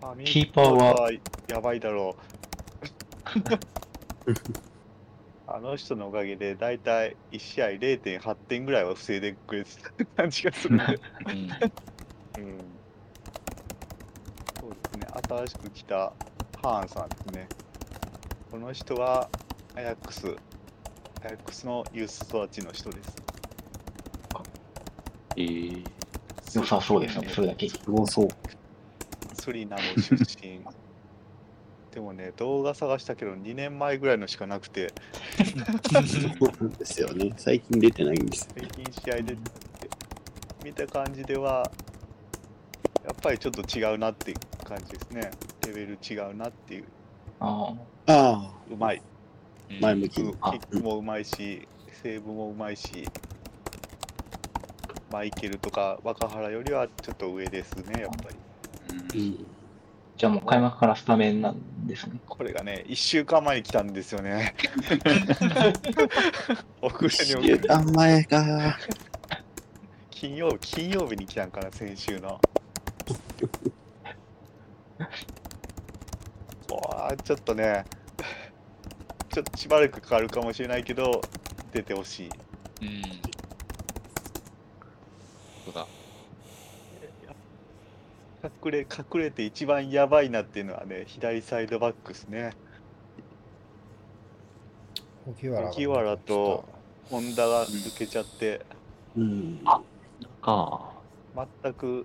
上キーパーは？やばいだろう。あの人のおかげで、だいたい1試合0.8点ぐらいは防いでくれてた感じがするんで。うん。うんそうですね、新しく来たハーンさんですね。この人はアヤックス、アヤックスのユース育ちの人です。えー、良さそうですね、それだけ。すごそう。スリナム出身。でもね、動画探したけど2年前ぐらいのしかなくて、そうなんですよね。最近出てないんですよ。最近試合で見た感じでは、やっぱりちょっと違うなっていう感じですね。レベル違うなっていう。ああうまい。あ、前向きに。キックもうまいし、セーブもうまいし、マイケルとか若原よりはちょっと上ですね、やっぱり。うん。じゃあもう開幕からスタメンなんですね。これがね、1週間前に来たんですよね。遅れに週遅れ間前か。金曜日、金曜日に来たんかな、先週の。わあちょっとね、ちょっとしばらくかかるかもしれないけど、出てほしい。うん。そうだ。隠れ、隠れて一番やばいなっていうのはね、左サイドバックですね。荻原と本田が抜けちゃって、うん。か。全く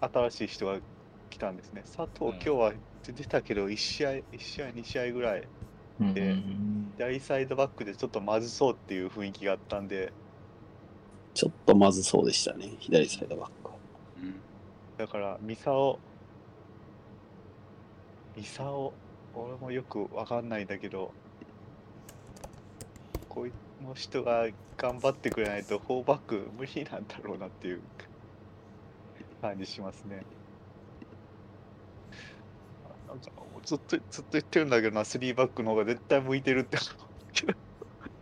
新しい人が来たんですね。佐藤、うん今日は出たけど、1試合、1試合、2試合ぐらい、うんで左サイドバックでちょっとまずそうっていう雰囲気があったんで、ちょっとまずそうでしたね。左サイドバックは。うんだから、ミサオ、ミサオ、俺もよくわかんないんだけど、こいの人が頑張ってくれないと、4バック無理なんだろうなっていう感じしますね。なんかずっとずっと言ってるんだけどな、3バックの方が絶対向いてるって。ス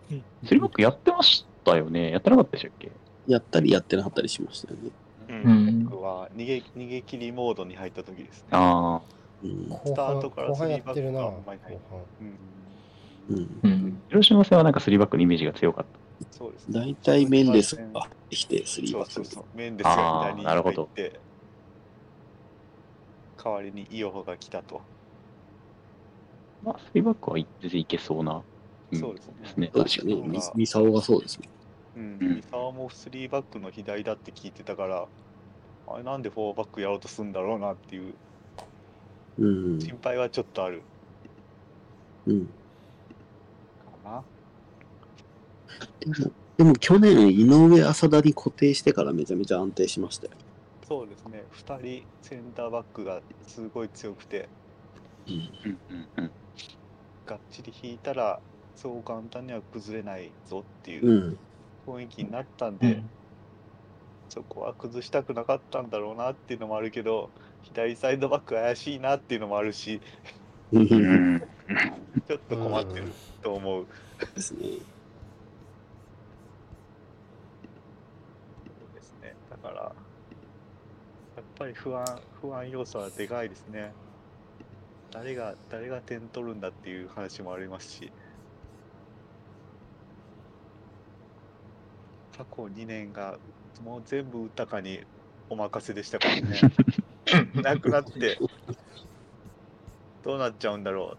リーバックやってましたよね。やってなかったでしたっけ？やったりやってなかったりしましたよね。うん、僕は逃げ逃げ切りモードに入った時ですね。ああ。うん。後スター半トから後半やってるなスリーバッ後クがうまい半うん、うん。うん広島戦はなんかスリーバックのイメージが強かっそうですね。大体メンデスが入ってきて、スリーバックそうそうそう。メンデスが左にあーなるほど入って、代わりにイオホが来たと。た。まあ、スリーバックは全然いけそうな。んそうですねですね。そうですよね。確かにミミサオがそうですね。うん。うん三沢も3バックの左だって聞いてたから、あれなんで4バックやろうとするんだろうなっていううん。心配はちょっとあるうん。かな。でも、でも去年、井上浅田に固定してからめちゃめちゃ安定しましたよ。そうですね。2人センターバックがすごい強くて、うん。うんうんうん。がっちり引いたら、そう簡単には崩れないぞっていううん雰囲気になったんで、うんそこは崩したくなかったんだろうなっていうのもあるけど、左サイドバック怪しいなっていうのもあるし、ちょっと困ってると思う。ですね。そうですね。だから、やっぱり不安、不安要素はでかいですね。誰が、誰が点取るんだっていう話もありますし、過去2年がもう全部豊かにお任せでしたからね。なくなって、どうなっちゃうんだろ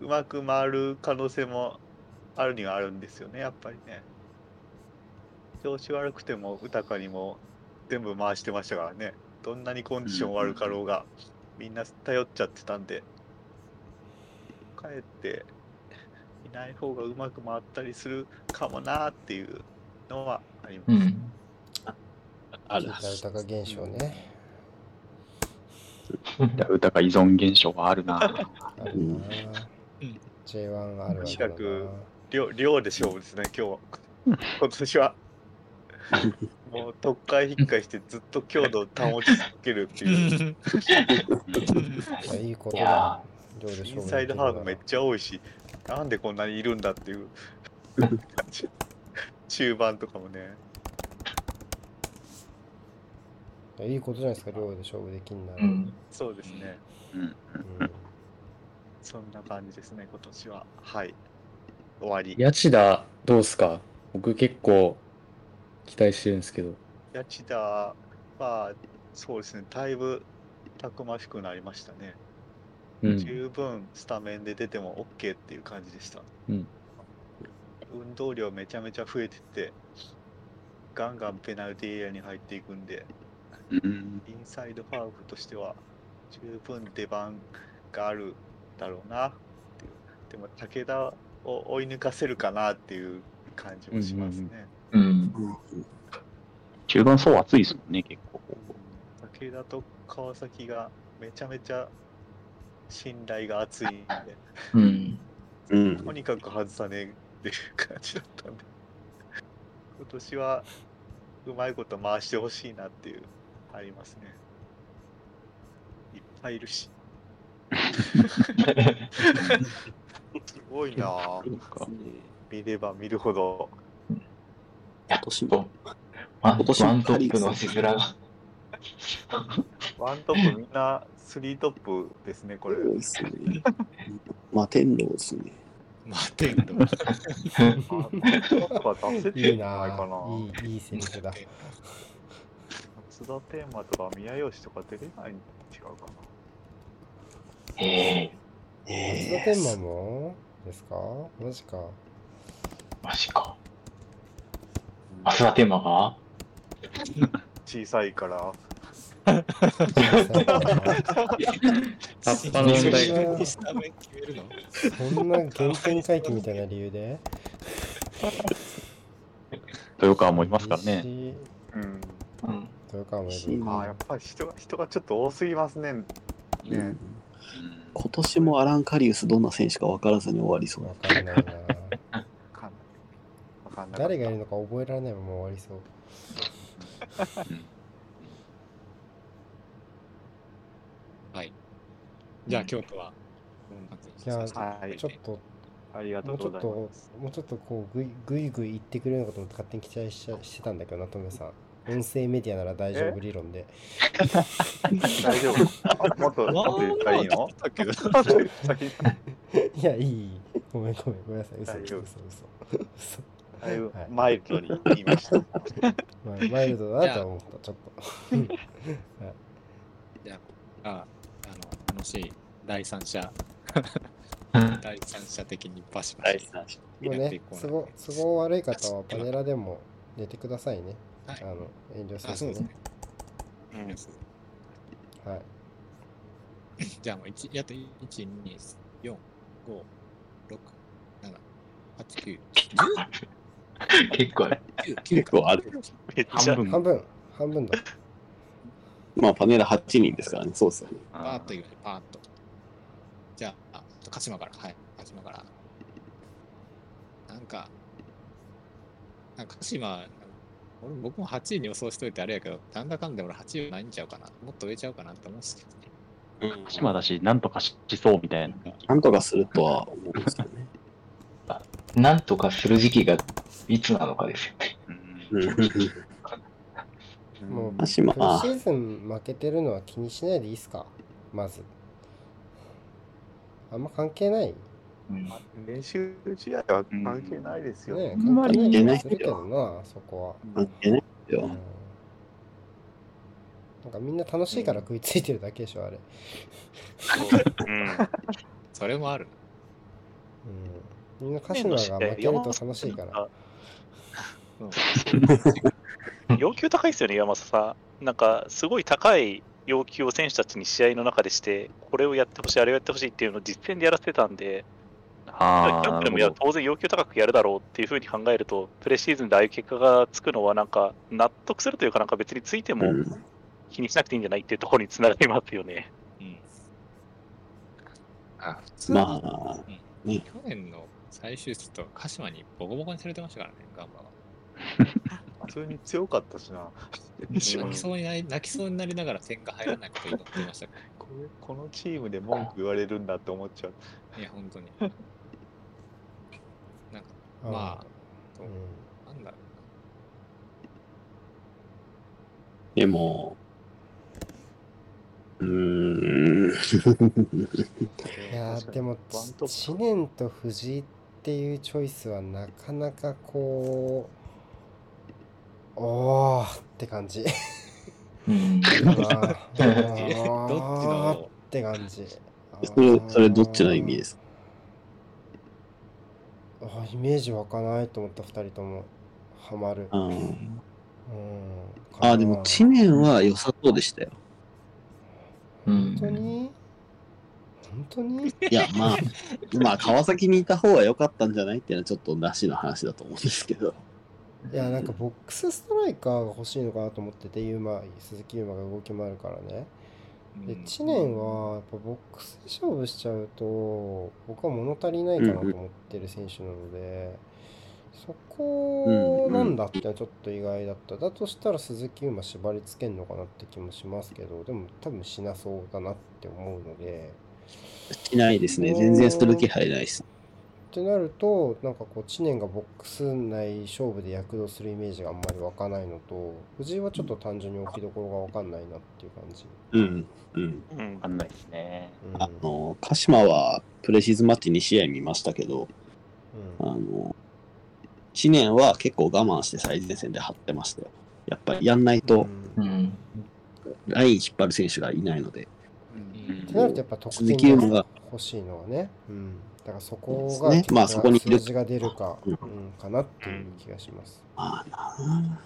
う。うまく回る可能性もあるにはあるんですよね、やっぱりね。調子悪くても豊かにも全部回してましたからね。どんなにコンディション悪かろうが、みんな頼っちゃってたんで、かえっていない方がうまく回ったりするかもなっていうのはあります。うん。ある北豊現象ね。歌が依存現象はあるな。あるなうん J1 があるわなかく量量で勝負ですね、今日は。今年は。もう特会引っかいしてずっと強度を保ち続けるっていう。いいことだ。インサイドハーフめっちゃ多いし、なんでこんなにいるんだっていう。中盤とかもね。いいことじゃないですか、量で勝負できんなら。うんうん。そうですね。うん。そんな感じですね、今年は。はい。終わり。八千田、どうすか？僕結構期待してるんですけど。八千田は、そうですね、だいぶたくましくなりましたね。うん。十分スタメンで出ても OK っていう感じでした。うん運動量めちゃめちゃ増えてて、ガンガンペナルティーエリアに入っていくんで、うん。インサイドハーフとしては十分出番があるだろうなっていう。でも武田を追い抜かせるかなっていう感じもしますね。うん。中盤層厚いですもんね、結構。武田と川崎がめちゃめちゃ信頼が厚いんで、うん。うんとにかく外さねえっていう感じだったんで、今年はうまいこと回してほしいなっていう、ありますね。いっぱいいるし。すごいなぁ。見れば見るほど。今年も。ワン今年もワントップの字面が。ワントップみんなスリートップですね、これ。そうですね。まあ、天皇ですね。待てんの。あワントップは出せていいんじゃないなかな。ぁ。いい、いいセリフだ。津田天馬とか宮吉とか出れないん違うかへえ、松田天馬も？ですか？マジか。マジか。増田天馬が？な。小さいから。葉っぱの問題が。スタメン決めるのそんな原点回帰みたいな理由で？豊川もいますからね。西うん。うん。豊川もいる。ああ、やっぱり人が人がちょっと多すぎますね。ね。うん今年もアラン・カリウスどんな選手か分からずに終わりそうわ。かんないなかんな。誰がいるのか覚えられないまま終わりそう。はい。じゃあ、京都は、じにしますはいちょっと、ありがともうちょっと、うございもます。うちょっとこう、ぐいぐいぐい言ってくれるようなことも勝手に期待ししてたんだけどな、トメさん。音声メディアなら大丈夫理論で。大丈夫。あもっと、もっと言ったらいいの？もっと言ったらいや、いい。ごめんごめん、ごめんなさい。嘘嘘嘘嘘。嘘。だいぶはいマイルドに言いました。まあ、マイルドだなとは思った、ちょっと。じゃあ、ああの、楽しい第三者、第三者的にバシバシもうね、都合都合悪い方はパネラでも出てくださいね。はいあの、遠慮あ、せずねそうですね。。うんはい。じゃあもう1、やっと1、2、4、5、6、7、8、9、結構、10、9結構ある。めっちゃ半分。半分、半分だ。まあ、パネラ8人ですからね。そうですよね。パーッと言うね、パーッと。じゃあ、あ鹿島から、はい、鹿島から。なんか、なんか鹿島、俺僕も8位に予想しといてあれやけど、なんだかんだ俺8位はないんちゃうかな。もっと上ちゃうかなって思うんですけどね。鹿島だし、なんとかしそうみたいな。なんとかするとは思うんですよね。なんとかする時期がいつなのかですよね。うんもう、鹿島プレシーズン負けてるのは気にしないでいいっすか？まず。あんま関係ない？うん練習試合は関係ないですよ。ねあんまり関係ないするけどな、そこ関係ないですは。うんよ。なんかみんな楽しいから食いついてるだけでしょ、あれ。うん。それもある。うん。みんな鹿島が負けると楽しいから。要求高いですよね、山里さん。なんか、すごい高い要求を選手たちに試合の中でして、これをやってほしい、あれをやってほしいっていうのを実戦でやらせてたんで、ああ、キャンプでもいや当然要求高くやるだろうっていうふうに考えると、プレシーズンでああいう結果がつくのは、なんか納得するというか、なんか別についてもうん気にしなくていいんじゃないっていうところにつながりますよね。うん。あ、普通に、まあ、ね去年の最終節と鹿島にボコボコにされてましたからね、ガンバは。普通に強かったしな。泣きそうになり泣きそうになりながら点が入らないことになっていましたかこれこのチームで文句言われるんだって思っちゃう。ら。いや、本当に。まあ、うんなんだろでも、うーん。いやーでも 知念と藤井っていうチョイスはなかなかこうおーって感じ。うん。あーえどっちのって感じ。それ、それどっちの意味ですか？あーイメージ湧かないと思った2人とも。ハマる。うん。うん。あ、でも、知念は良さそうでしたよ。うん本当に？本当に？いや、まあ、まあ、川崎にいた方が良かったんじゃないっていうのはちょっとなしの話だと思うんですけど。いやなんかボックスストライカーが欲しいのかなと思っててユーマ鈴木優馬が動き回るからね。で知念はやっぱボックスで勝負しちゃうと僕は物足りないかなと思ってる選手なので、そこなんだってのはちょっと意外だった、だとしたら鈴木優馬縛り付けんのかなって気もしますけどでも多分しなそうだなって思うのでしないですね。全然する気配ないです。ってなるとなんかこう知念がボックス内勝負で躍動するイメージがあんまり湧かないのと藤井はちょっと単純に置きどころが分かんないなっていう感じ、うん。うん。うんわかんないですね。うんあの、鹿島はプレシーズンマッチ2試合見ましたけど、うんあの、知念は結構我慢して最前線で張ってましたよ。やっぱりやんないと。ライン引っ張る選手がいないので。うん。ってなるとやっぱ得鈴点木優馬が、欲しいのはね、うん、だからそこがね。まあそこに数字が出るか、ううんん、かなっていう気がします。まあな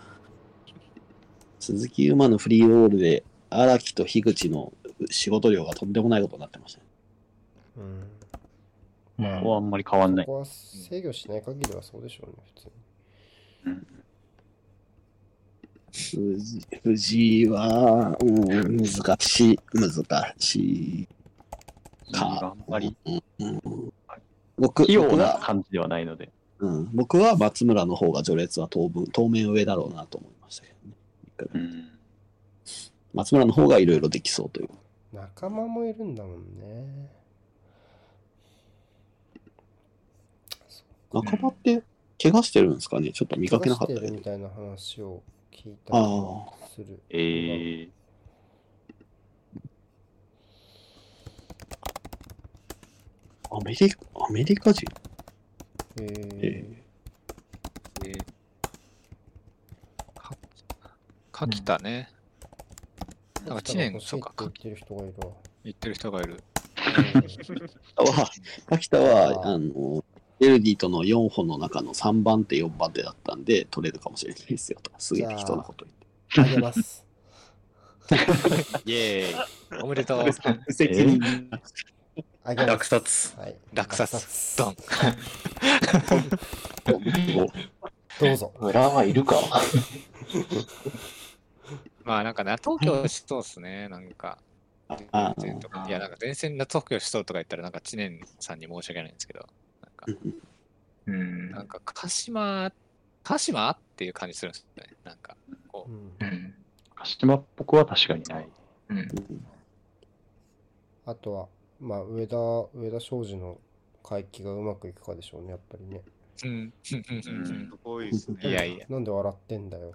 鈴木優馬のフリーロールで荒木と樋口の仕事量がとんでもないことになってましたね。うん、まあここはあんまり変わんない。そこは制御しない限りはそうでしょうね、普通に。藤藤井は、うん、難しい、難しいか。あんまりうん僕器用な感じではないので。うん、僕は松村の方が序列は当分当面上だろうなと思いましたけどね。うん。松村の方がいろいろできそうという。仲間もいるんだもんね。仲間って怪我してるんですかね？ちょっと見かけなかったけど怪我してるみ。たいな話を聞いたあ気あがする。えー、アメリカ、アメリカ人？ええでか柿田ね。なんか知念、そうか、言ってる人がいるわ。言ってる人がいる。は、秋田は、あの、エルディとの4本の中の3番手、4番手だったんで、取れるかもしれないですよと。か、すげえ適当なことあげます。イエーイ。おめでとう。言って。責任あげます。落札。はい。落札ドン。どうぞ。裏はいるか。まあなんか夏補強しそうっすね、なんか。いや、なんか前線夏補強しそうとか言ったら、なんか知念さんに申し訳ないんですけど、か、うん。なんか鹿島、鹿島っていう感じするんですよね。なんか、こう、うんうん。鹿島っぽくは確かにない。うん。あとは、まあ、上田、上田庄司の回帰がうまくいくかでしょうね、やっぱりね。うん、うん、うん、うんすごいですね。いやいや、なんで笑ってんだよ。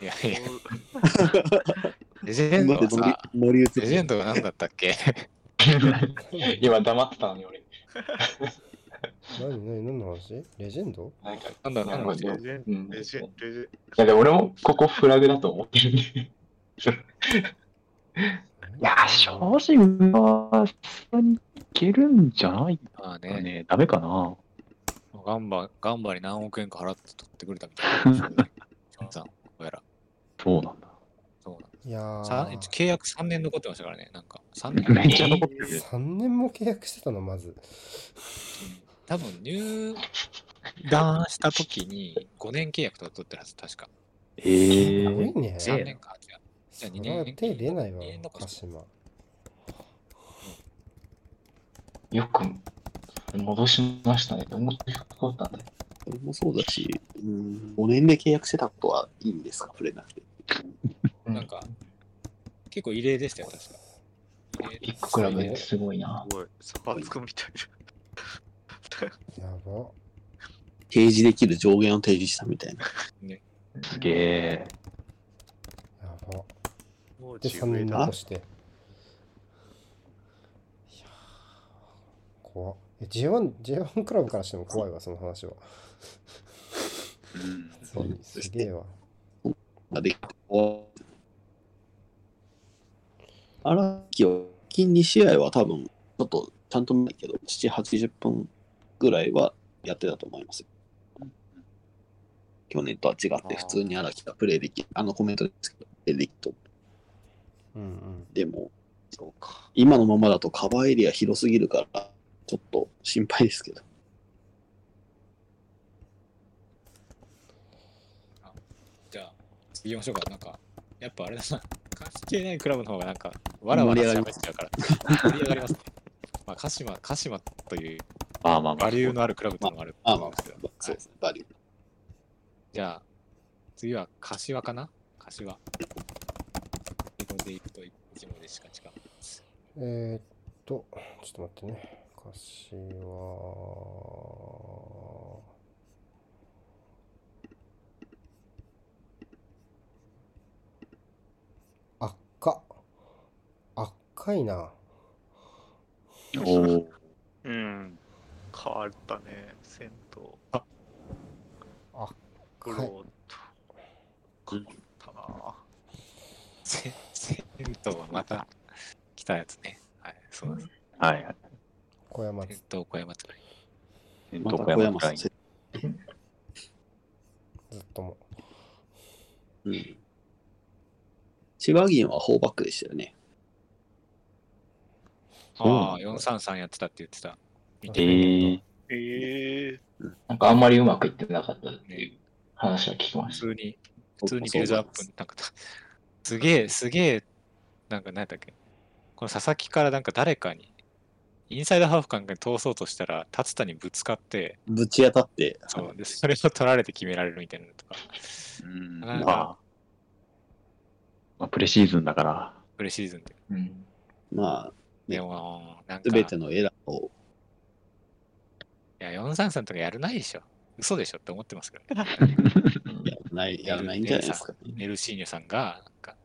いやいや、レジェンドはさ、レジェンドが何だったっけ？今黙ってたのに俺。何、何、何の話？レジェンド？なんか、なんだなんかレジェンうん。レジェンレジェンいや、でも俺もここフラグだと思ってるんで。いや、正直は、さすがにいけるんじゃないまあね、かね。ダメかな。ガンバ、ガンバに何億円か払って取ってくれたみたいな。さん、どうやら。そうなんだ。そうなんいやさー、契約3年残ってましたからね、なんか。3年めっちゃ残ってる。3年も契約してたの、まず。多分入団した時に5年契約とか取ってるはず、確か。えすーごいね。3年か。じゃあじゃあ2それは年。手出ないわ鹿島。よく戻しましたね。思ってなかったんだよ。それもそうだし、うん、5年で契約してたことはいいんですか？触れなくて。なんか、結構異例でしたよ、確か。ビッグクラブですごいな。すごい。サバつくみたいやば。提示できる上限を提示したみたいな。すげえ。やば。もうで、3人残して。いやー怖っえ J1、J1 クラブからしても怖いわ、その話は。うんそうすげえわ。荒木は、近2試合は多分、ちょっとちゃんと見ないけど、7、80分ぐらいはやってたと思いますよ。去年とは違って、普通に荒木がプレイできる、あのコメントですけど、プレイできると。うんうん。でも、そうか。今のままだとカバーエリア広すぎるから、ちょっと心配ですけど。じゃあ、次行きましょうか。なんか、やっぱあれだな。関係ないクラブの方がなんか、わらわら喋っちゃうから、盛り上がりますね。まあ、鹿島、鹿島というまあまあまあバ。リューのあるクラブというのもあるとあ、まあ思うんですけど、そうですね、バリュー。じゃあ、次は柏かな？柏。英語でいくと1文字しか違う。えー、っと、ちょっと待ってね。柏。赤。赤いな。おーうん。変わったね、銭湯。赤い。グローと。変わったな。せ銭湯はまた来たやつね。はい、そうです。はいはい。小山銭湯小山作り。またえっと小小山さん、山さん。ずっとも。うん。千葉銀は4バックでしたよね。ああ、433やってたって言ってた。見えてー、ええなんかあんまりうまくいってなかったっていう話は聞きました。普通に、普通にビルドアップ、なんか、すげえ、すげえ、なんか何だっけ、この佐々木からなんか誰かに、インサイドハーフかなんかに通そうとしたら、達田にぶつかって、ぶち当たって、そうでそれを取られて決められるみたいなのとか、うん。まあ、まあ、プレシーズンだから。プレシーズンで。うん。まあ、でも、なんか、すべてのエラーを、いや、433とかやるないでしょ。嘘でしょって思ってますけど、ね、や らない、やらないんじゃないですか、ね。メルシーニョさんが、なんか、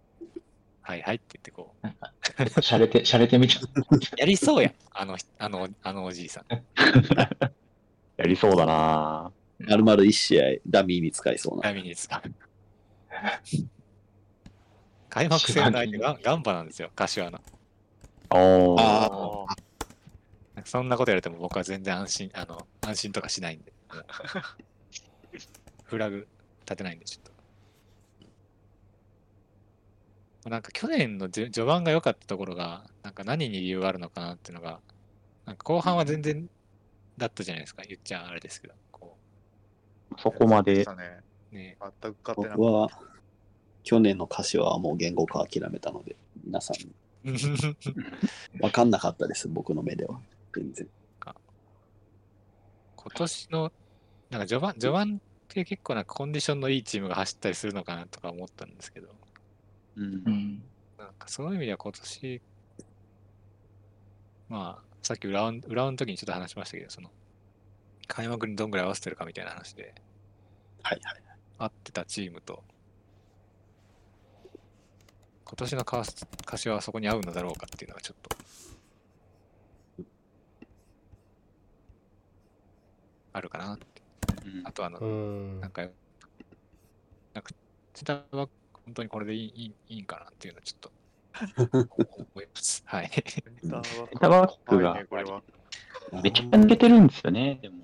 はいはいって言ってこう、しゃれて、しゃれてみちゃった。やりそうやん、あの人、あの、あのおじいさん。やりそうだなまるまる1試合、ダミーに使いそうな。ダミに使う。開幕戦の相手がガンバなんですよ、柏の。おーああそんなことやれても僕は全然安心、あの、安心とかしないんで。フラグ立てないんで、ちょっと。なんか去年の序序盤が良かったところが、なんか何に理由があるのかなっていうのが、なんか後半は全然だったじゃないですか、言っちゃあれですけど。こそこまでね。全く勝てな僕は、去年の柏はもう言語化諦めたので、皆さん、わかんなかったです、僕の目では。全然。今年の、なんか序盤、序盤って結構なんかコンディションのいいチームが走ったりするのかなとか思ったんですけど、うんうん。なんかそういう意味では今年、まあ、さっき裏の裏の時にちょっと話しましたけど、その、開幕にどんぐらい合わせてるかみたいな話で、はいはい。合ってたチームと、今年のカー柏はそこに合うのだろうかっていうのはちょっと、あるかなって。あとあのう、んなん。か、なんか、ツタは本当にこれでいいいいいいんかなっていうのはちょっと思います。はい。センターセンタークが。めっちゃ抜けてるんですよね、でも。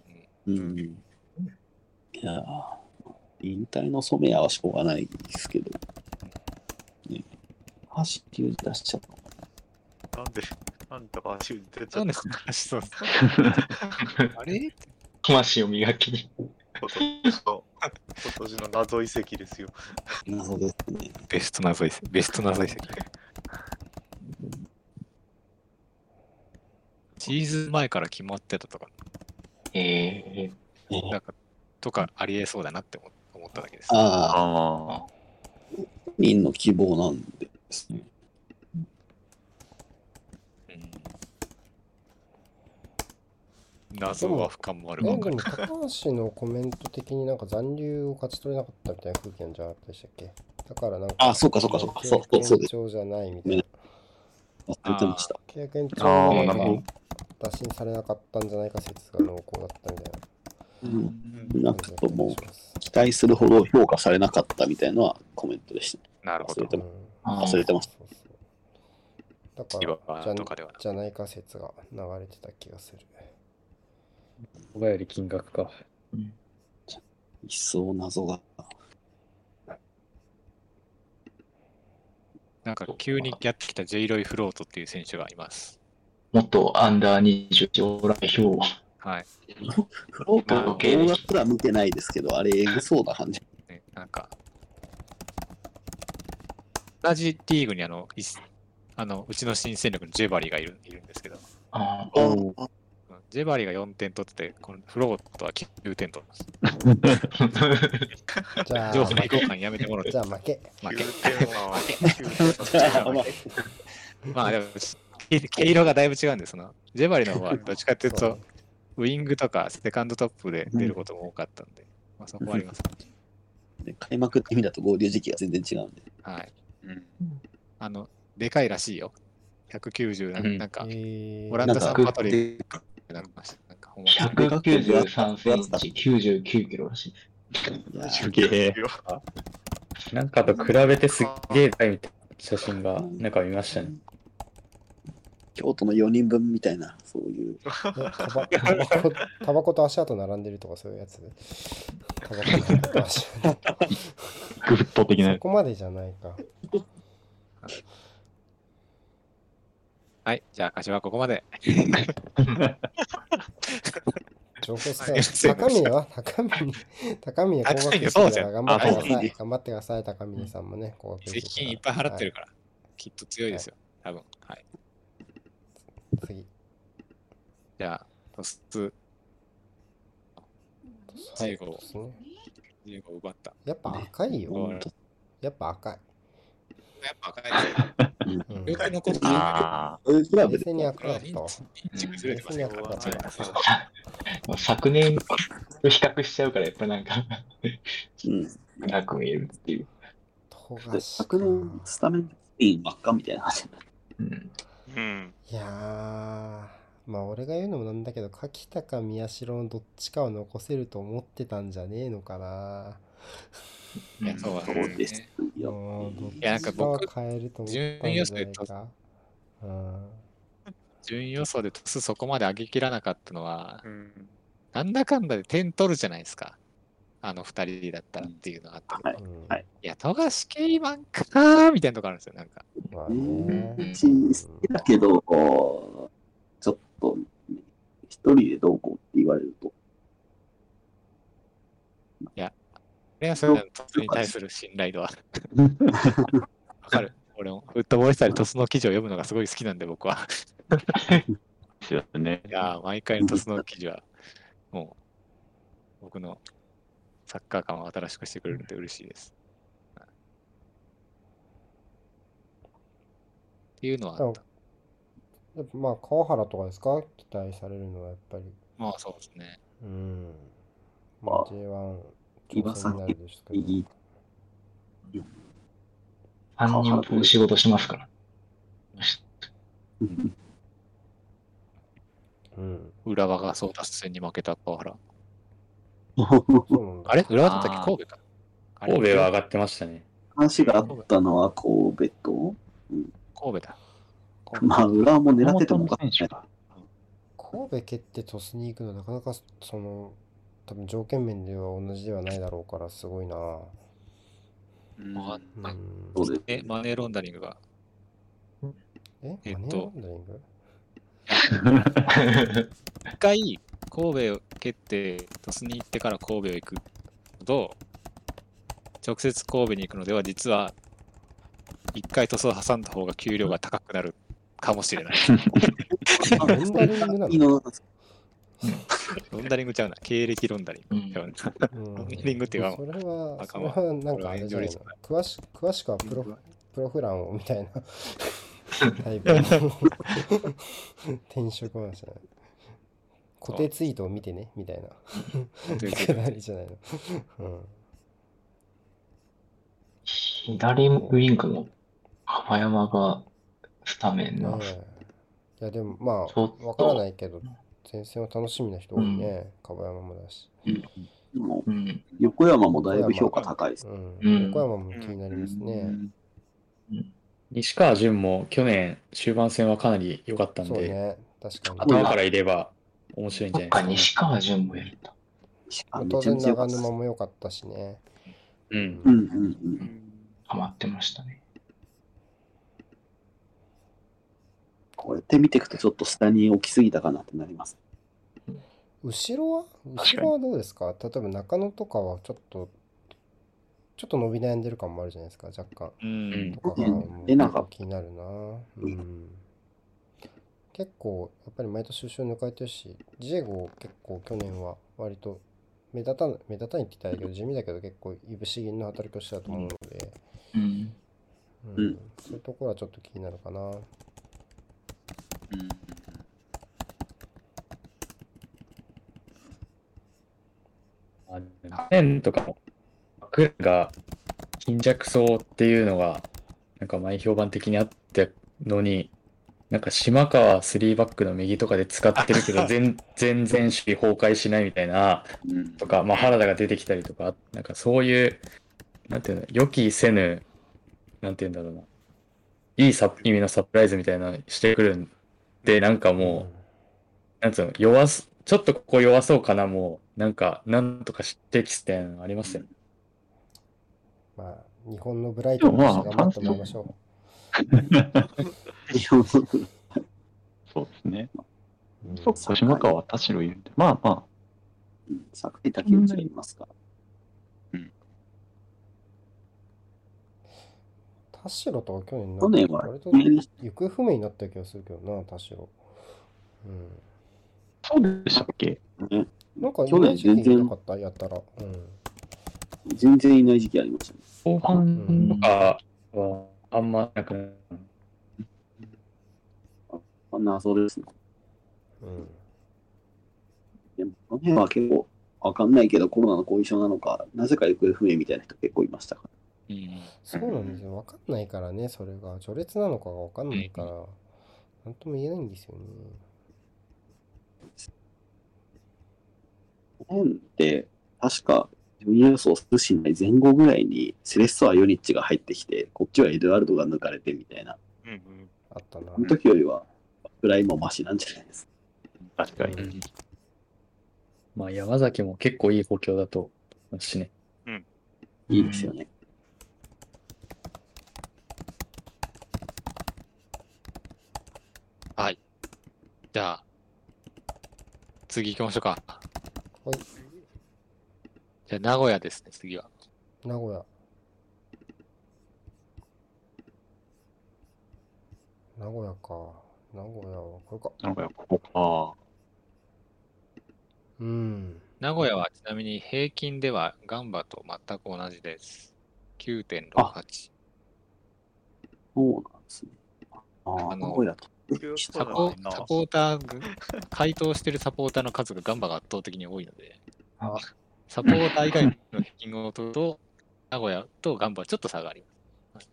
うん。いやー引退の染谷はしょうがないですけど、ね、足っていう出しちゃったなんで、なんだか足出ちゃなんでそう あれ？魂を磨きに。今年の今年の謎遺跡ですよ。な。謎ですね。ベスト謎遺跡。ベスト謎遺跡。シーズン前から決まってたとか、ええなんか、とかありえそうだなって思思っただけです。ああ、ああ。本人の希望なんですね。うん謎は深まるえ、ばかり。高橋のコメント的になんか残留を勝ち取れなかったみたいな空気なんじゃなかったでしたっけ？だからなんか、あそうかそうかそうかそうそうそうです延長じゃないみたいな。忘れてました。契約延長あなるほど打診されなかったんじゃないか説が濃厚だったみたいうん、ななんかともう期待するほど評価されなかったみたいなのはコメントでしたね。なるほど忘れ。てうんま忘れてます。そうそうだ千から、じゃ葉とかでは。じゃないか説が流れてた気がする。小林より金額か。一層謎が。なんか急にやってきた J ロイフロートっていう選手がいます。元アンダー21代表。はい。フロートの動画すら見てないですけど、あれ、エグそうな感じ。ね、なんか、同じリーグにあの、いあのうちの新戦力のジェバリーがいるいるんですけど、あうんうんジェバリーが4点取ってて、このフロートは9点取ってます。じゃあ、情報の移行感やめてもらってじゃあ負け。負け。9まあでも、毛毛色がだいぶ違うんで、その、ジェバリの方はどっちかっていうと、ウイングとかセカンドトップで出ることも多かったんで、まあそこはあります。ね開幕って意味だと合流時期が全然違うんで。はい。うんあの、でかいらしいよ。190な、うんなんか、えオランダサンパトリッでクなんかなんかほんまに193センチ、99キロらしい。いやすげえ。なんかと比べてすっげえ大みたいな写真がなんか見ましたね。京都の4人分みたいな、そういう。タバタバコと足跡並んでるとかそういうやつ タバコと足跡。グッド的なそ。こまでじゃないか。はい、じゃあ、柏はここまで。情報はい戦。高峰は高峰。高峰高額そうじゃん頑張ってくださあい。頑張ってください、高峰さんもね。税金いっぱい払ってるから、きっと強いですよ。多分。はい。ら。次。じゃあ、トス、はい15ですね15奪った。やっぱ赤いよ。うんやっぱ赤い。やっぱ赤いですよ。うん。両手のことあそういうクラブでに赤だったわ。認識ずれてますよ。冷静に赤だったわ。まあ昨年と比較しちゃうから、やっぱなん。か、うん。なく見えるっていう。昨年、スタメンスペイン真っ赤みたいな感じ。うん。うん。いやー、まあ俺が言うのもなん。だけど、柿田か宮代のどっちかを残せると思ってたん。じゃねえのかな。いや、そうでです。よ。いやなんか僕変えると思ったんじゃないか。うん。順位予想でトスそこまで上げきらなかったのは、うん。なんだかんだで点取るじゃないですか。あの二人だったらっていうのがあったけど。はい。うんはい。いや、富樫ケイマンかーみたいなとこあるんですよ。なんか。まあう好きだけど、ちょっと、一人でどうこうって言われると。これはそれはトスに対する信頼度は。わかる。俺もフットボールスタイルトスの記事を読むのがすごい好きなんで、僕は。ですよね。いやー、毎回のトスの記事は、もう、僕のサッカー感を新しくしてくれるんで嬉しいです。っていうのはあった。やっぱまあ川原とかですか？期待されるのはやっぱり。まあそうですね。うん。まあまあ J1 挑戦になるでしょうけど。いい3人分仕事しますから。うん。浦和が争奪戦に負けた川原。あれ浦和だったっけ神戸か。神戸は上がってましたね。話があったのは神戸と、神戸だ。まあ、浦和も狙っててもお山か。神戸蹴ってトスに行くのなかなかその多分条件面では同じではないだろうからすごいな。うんわかんないうん。そうですえ、マネーロンダリングが？ええっとマネーロンダリング？一回、神戸を蹴って、トスに行ってから神戸を行くのと、直接神戸に行くのでは、実は、一回トスを挟んだ方が給料が高くなるかもしれない。あ ロンダリングなの？いいの？ロンダリングちゃうな。経歴ロンダリング。ちゃうな。うん。ロンダリングっていうかそれは、それはなんかあれじゃないの詳し詳しくはプロプロフランをみたいな。タイプの。転職なんじゃない。固定ツイートを見てね、みたいな。くだりじゃないの。うん。左ウィングの浜山がスタメンな。いや、でもまあ、わからないけど、前線は楽しみな人多いね。樺山もだし。でもうん。横山もだいぶ評価高いです。うん。うん横山も気になりますね。西川潤も去年終盤戦はかなり良かったんで、ね。確かに。頭からいれば面白いんじゃないです西川潤もやるんだ。あ当然長沼も良かったしね。か。うん。うんうんうん。ハマってましたね。こうやって見ていくとちょっと下に置きすぎたかなってなります。後ろは？後ろはどうですか？例えば中野とかはちょっと、ちょっと伸び悩んでる感もあるじゃないですか、若干。うん。とかがもう出なかった。気になるな。うん。結構、やっぱり毎年後ろ抜かれてるし、ジエゴ結構去年は割と目立たない、目立たないって言ったらいいけど、地味だけど結構いぶし銀の働きをしてたと思うので、うん。うん。うん。そういうところはちょっと気になるかな。あ去年とかも、クラが貧弱そうっていうのが、なんか前評判的にあったのに、なんか島川3バックの右とかで使ってるけど、全全然守備崩壊しないみたいな、とか、まあ、原田が出てきたりとか、なんかそういう、なんていうの、予期せぬ、なんていうんだろうな、いいサ意味のサプライズみたいなしてくるんで、なんかもう、なんつうの、弱す、ちょっとここ弱そうかな、もう、なんか、なんとかしてきてんありますよね。まあ、日本のブライトンとして頑張ってもらいましょ そうですね。う。うんそっか、島川田代いるんで。まあまあ、うん坂井竹内がいますか？ら。田代とは去年去年は割と行方不明になった気がするけどな、田代。うん。そうでしたっけ？ねなんか、去年全然いなかったやったら。うん。全然いない時期ありましたね。後半とかは、あんまなくなあ謎ですね。うん。でも、この辺は結構わかんないけど、コロナの後遺症なのか、なぜか行方不明みたいな人結構いましたから。うんそうなんですよ。わかんないからね、それが。序列なのかがわかんないから、なんとも言えないんですよね。この辺って、確か、順位予想するしない前後ぐらいに、セレッソア・ヨニッチが入ってきて、こっちはエドワルドが抜かれてみたいな。うんうんあったなこ。の時よりは、ぐらいもマシなんじゃないですか。確かに。うんまあ、山崎も結構いい補強だと思しね。いいですよね。はい。じゃあ、次行きましょうか。はい。じゃあ、名古屋ですね、次は。名古屋。名古屋か。名古屋はこれか。なんか、ここうん。名古屋はちなみに平均ではガンバと全く同じです。9.68。そうなんですね。ああ、あの名古屋と。サポサポーターが、回答してるサポーターの数がガンバが圧倒的に多いので、あサポーター以外の平均を取ると、名古屋とガンバはちょっと差があります。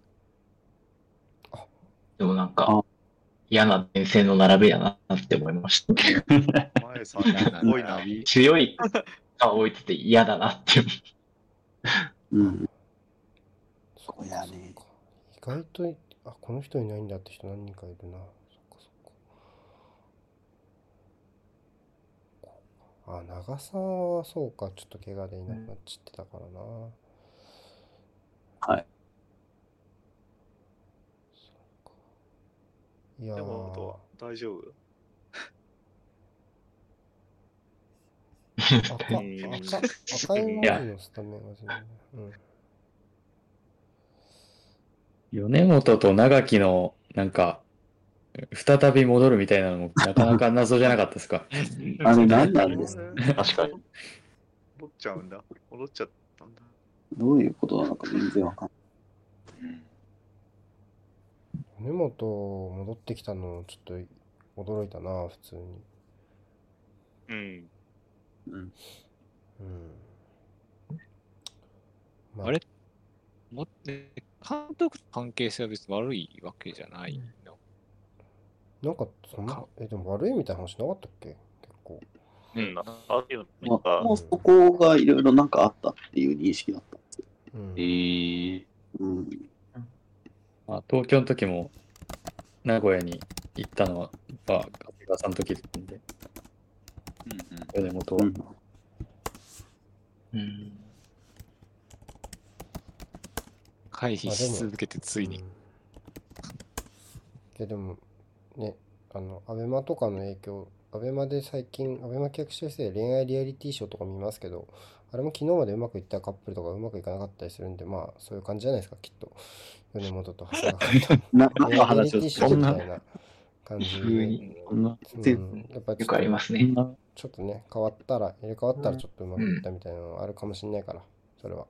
でもなんあか、嫌な前線の並べやなって思いました。前さん、すごいな。強いが置いてて嫌だなって。うん。そっか名古屋ね意外とい、あ、この人いないんだって人何人かいるな。そっかそっか。あ、長澤はそうか、ちょっと怪我でいなくなっちゃってたからな。はい。そうか。いや山本はー、大丈夫？赤、赤、赤うんい文字のスタメンが全然。うん。米本と長木の、なんか、再び戻るみたいなのも、なかなか謎じゃなかったですか？あれ何なんですか？確かに。戻っちゃうんだ。戻っちゃったんだ。どういうことなのか全然わかん根本戻ってきたの、ちょっと驚いたな、普通に。うん。うん。うん。まあれ？もね監督と関係性は別に悪いわけじゃないの。なんか、そんな、え、でも悪いみたいな話なかったっけ？結構。うん。あるよね。まあ、なんかもうそこがいろいろなんかあったっていう認識だったんですよ。うんえ。ー、うん。まあ、東京の時も名古屋に行ったのは、まあ、長谷川さんの時だったんで、米本は。うんうん。回避し続けてついにうん。けども、ね、あの、アベマとかの影響、アベマで最近、アベマ契約してる人で恋愛リアリティショーとか見ますけど、あれも昨日までうまくいったカップルとかうまくいかなかったりするんで、まあ、そういう感じじゃないですか、きっと。米本と長谷川さんと。リアリティショーみたいな感じうん、やっぱちょっとますね。ちょっとね、変わったら、入れ替わったらちょっとうまくいったみたいなのあるかもしれないから、それは。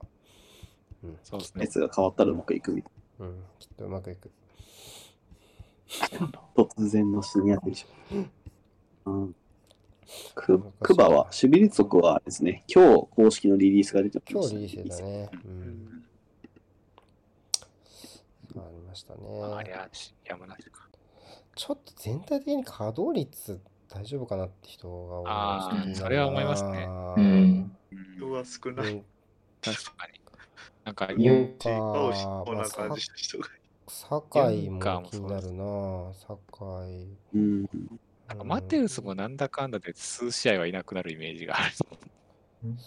そうですね。やつが変わったらうまくいくみたいうん、きっとうまくいく。な。突然のシニアでしょ。うん。ククバは、守備率則はですね、今日公式のリリースが出てました今日リリースだね。うん。ありましたありね。ゃ山梨か。ちょっと全体的に稼働率大丈夫かなって人が多いあーちょっと気になるそれは思いますねなうん。人が少ない。うん確かに。なんか、うん認知か倒しこんまあな感じの人が。ユンカーも気になるな堺。うん。なんかマテウスもなんだかんだで数試合はいなくなるイメージがある。そうね。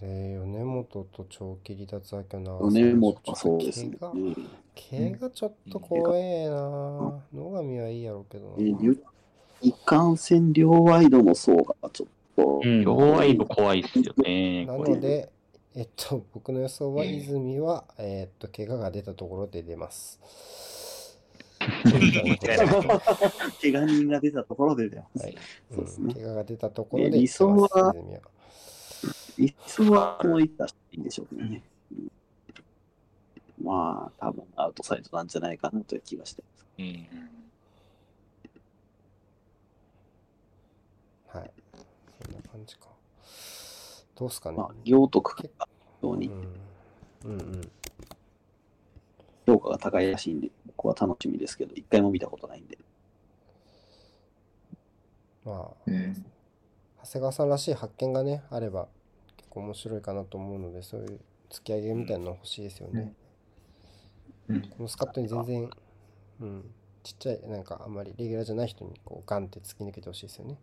で、米本と長期離脱明けの米本はそうですね。怪我うん怪我ちょっと怖えな野上はいいやろうけどな。いかんせん両ワイドの層がちょっと、うん両ワイド怖いっすよね。なので、えっと、僕の予想は泉は、えっと、怪我が出たところで出ます。怪我人が出たところで出ます。はい。そうですねん怪我が出たところで理想は理想はこういったらいいんでしょうけどね。うんまあ、多分アウトサイドなんじゃないかなという気がしてます。うん。はい。そんな感じか。どうすかね。まあ、行徳が非常にうん。うんうん。評価が高いらしいんで、僕は楽しみですけど、一回も見たことないんで。まあ、うん。長谷川さんらしい発見がね、あれば結構面白いかなと思うので、そういう突き上げみたいなの欲しいですよね。うんこのスカットに全然、うん、ちっちゃい、なんかあんまりレギュラーじゃない人にこうガンって突き抜けてほしいですよね。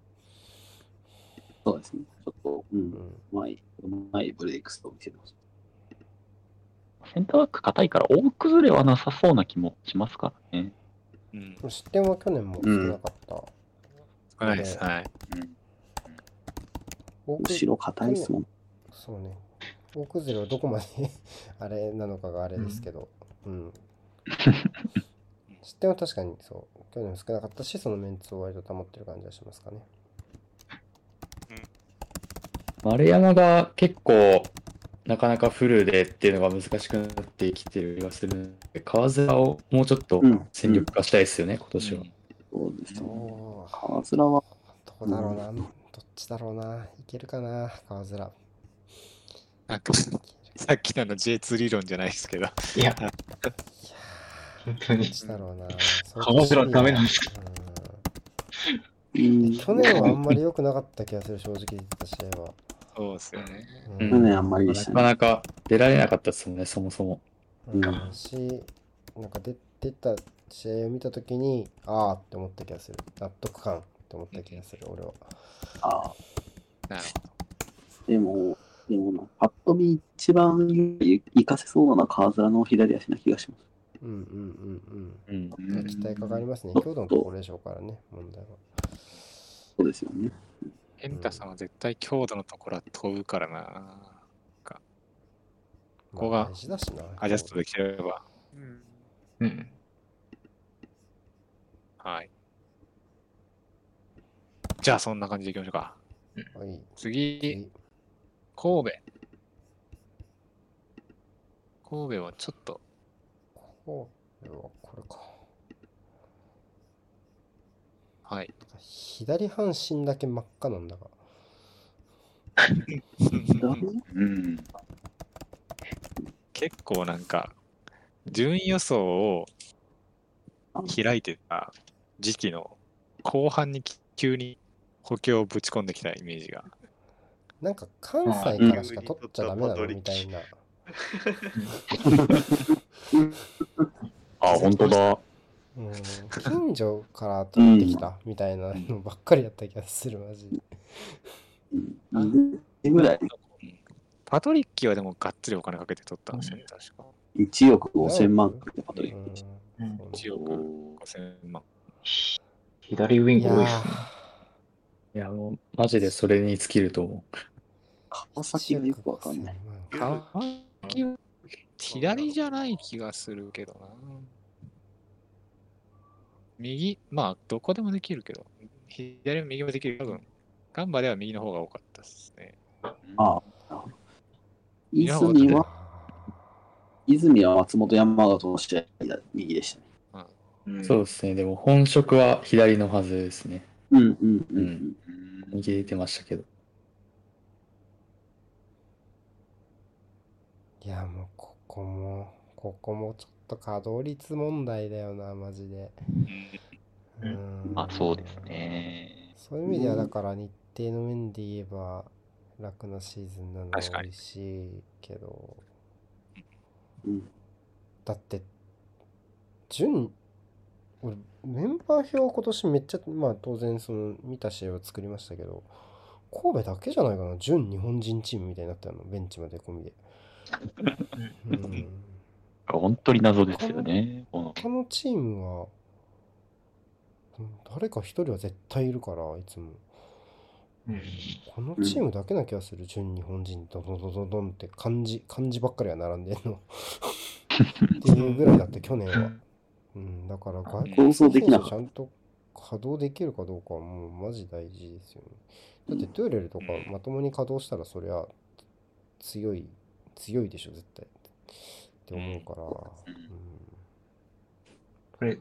そうですね。ちょっと、うん、うん。うまい、うまいブレイクスを見せてほしい。センターバック硬いから大崩れはなさそうな気もしますからね。うん。失点は去年も少なかった。少ないです。はい。後ろ硬いですもん。そうね。大崩れはどこまで あれなのかがあれですけど、うん。失点は確かにそう、去年も少なかったし、そのメンツを割と保ってる感じはしますかね。丸山が結構、なかなかフルでっていうのが難しくなってきてる気がするので、川面をもうちょっとうん戦力化したいですよね、今年は。そうですよね。川面は、どうだろうな、どっちだろうな、いけるかな、川面。なんか、さっきのあの J2 理論じゃないですけど、いや、本当にどっ。ちだろうな。川面ダメなんですか？うん去年はあんまり良くなかった気がする、正直言った試合は。そうですよね。うんあんまりでしなたね。かなか出られなかったですもんね、そもそも。うんうんし、なんか出出た試合を見たときに、ああって思った気がする。納得感って思った気がする、俺は。ああなるでも、でもな、パッと見一番活かせそうな川面の左足な気がします。うんうんうんうん。うん。期待かかりますね。強度のところでしょうからね、問題は。そうですよね。エンタさんは絶対強度のところは飛ぶからな。ここが。アジャストできれば。うん。はい。じゃあそんな感じでいきましょうか。はい。次、次神戸。神戸はちょっと、これはこれか。はい。左半身だけ真っ赤なんだが。うん。結構なんか、順位予想を開いてた時期の後半に急に補強をぶち込んできたイメージが。なんか関西からしか取っちゃダメなのみたいな。あ、本当だ。うん、近所から取ってきたみたいなのばっかりやった気がする、マジで。いぐらいパトリッキーはでもがっつりお金かけて取ったん。ですよね、確か。1億5000万ってパトリックでした。うん。1億5000万。左ウィンいやグ多いですね。いや、もう、マジでそれに尽きると思川崎はよくわかん。ない。川崎は左じゃない気がするけどな。右、まあ、どこでもできるけど、左も右もできる。多分、ガンバでは右の方が多かったですね。ああ、なるほど。や泉は、泉は松本山形の試合が右でしたね。う。そうですね。でも本職は左のはずですね。うんうんうんうん。右出てましたけど。いや、もうここも、ここもちょっと稼働率問題だよな、マジで。うん。まあそうですね。そういう意味では、だから日程の面で言えば、楽なシーズンなのは嬉しいけど、うん。だって、順、俺、メンバー表今年めっちゃ、まあ当然その見た試合を作りましたけど、神戸だけじゃないかな、準日本人チームみたいになったの、ベンチまで込みで。うん、本当に謎ですよね。この他のチームは、うん誰か一人は絶対いるから、いつも。うんこのチームだけな気がする、純日本人ドドドドドンって漢字、漢字ばっかりが並んでんの。っていうぐらいだって去年は。うん、だから外国構想できなかったちゃんと稼働できるかどうかはもうマジ大事ですよね。だってトゥーレルとかまともに稼働したらそりゃ強い、強いでしょ、絶対。って思うから。これ、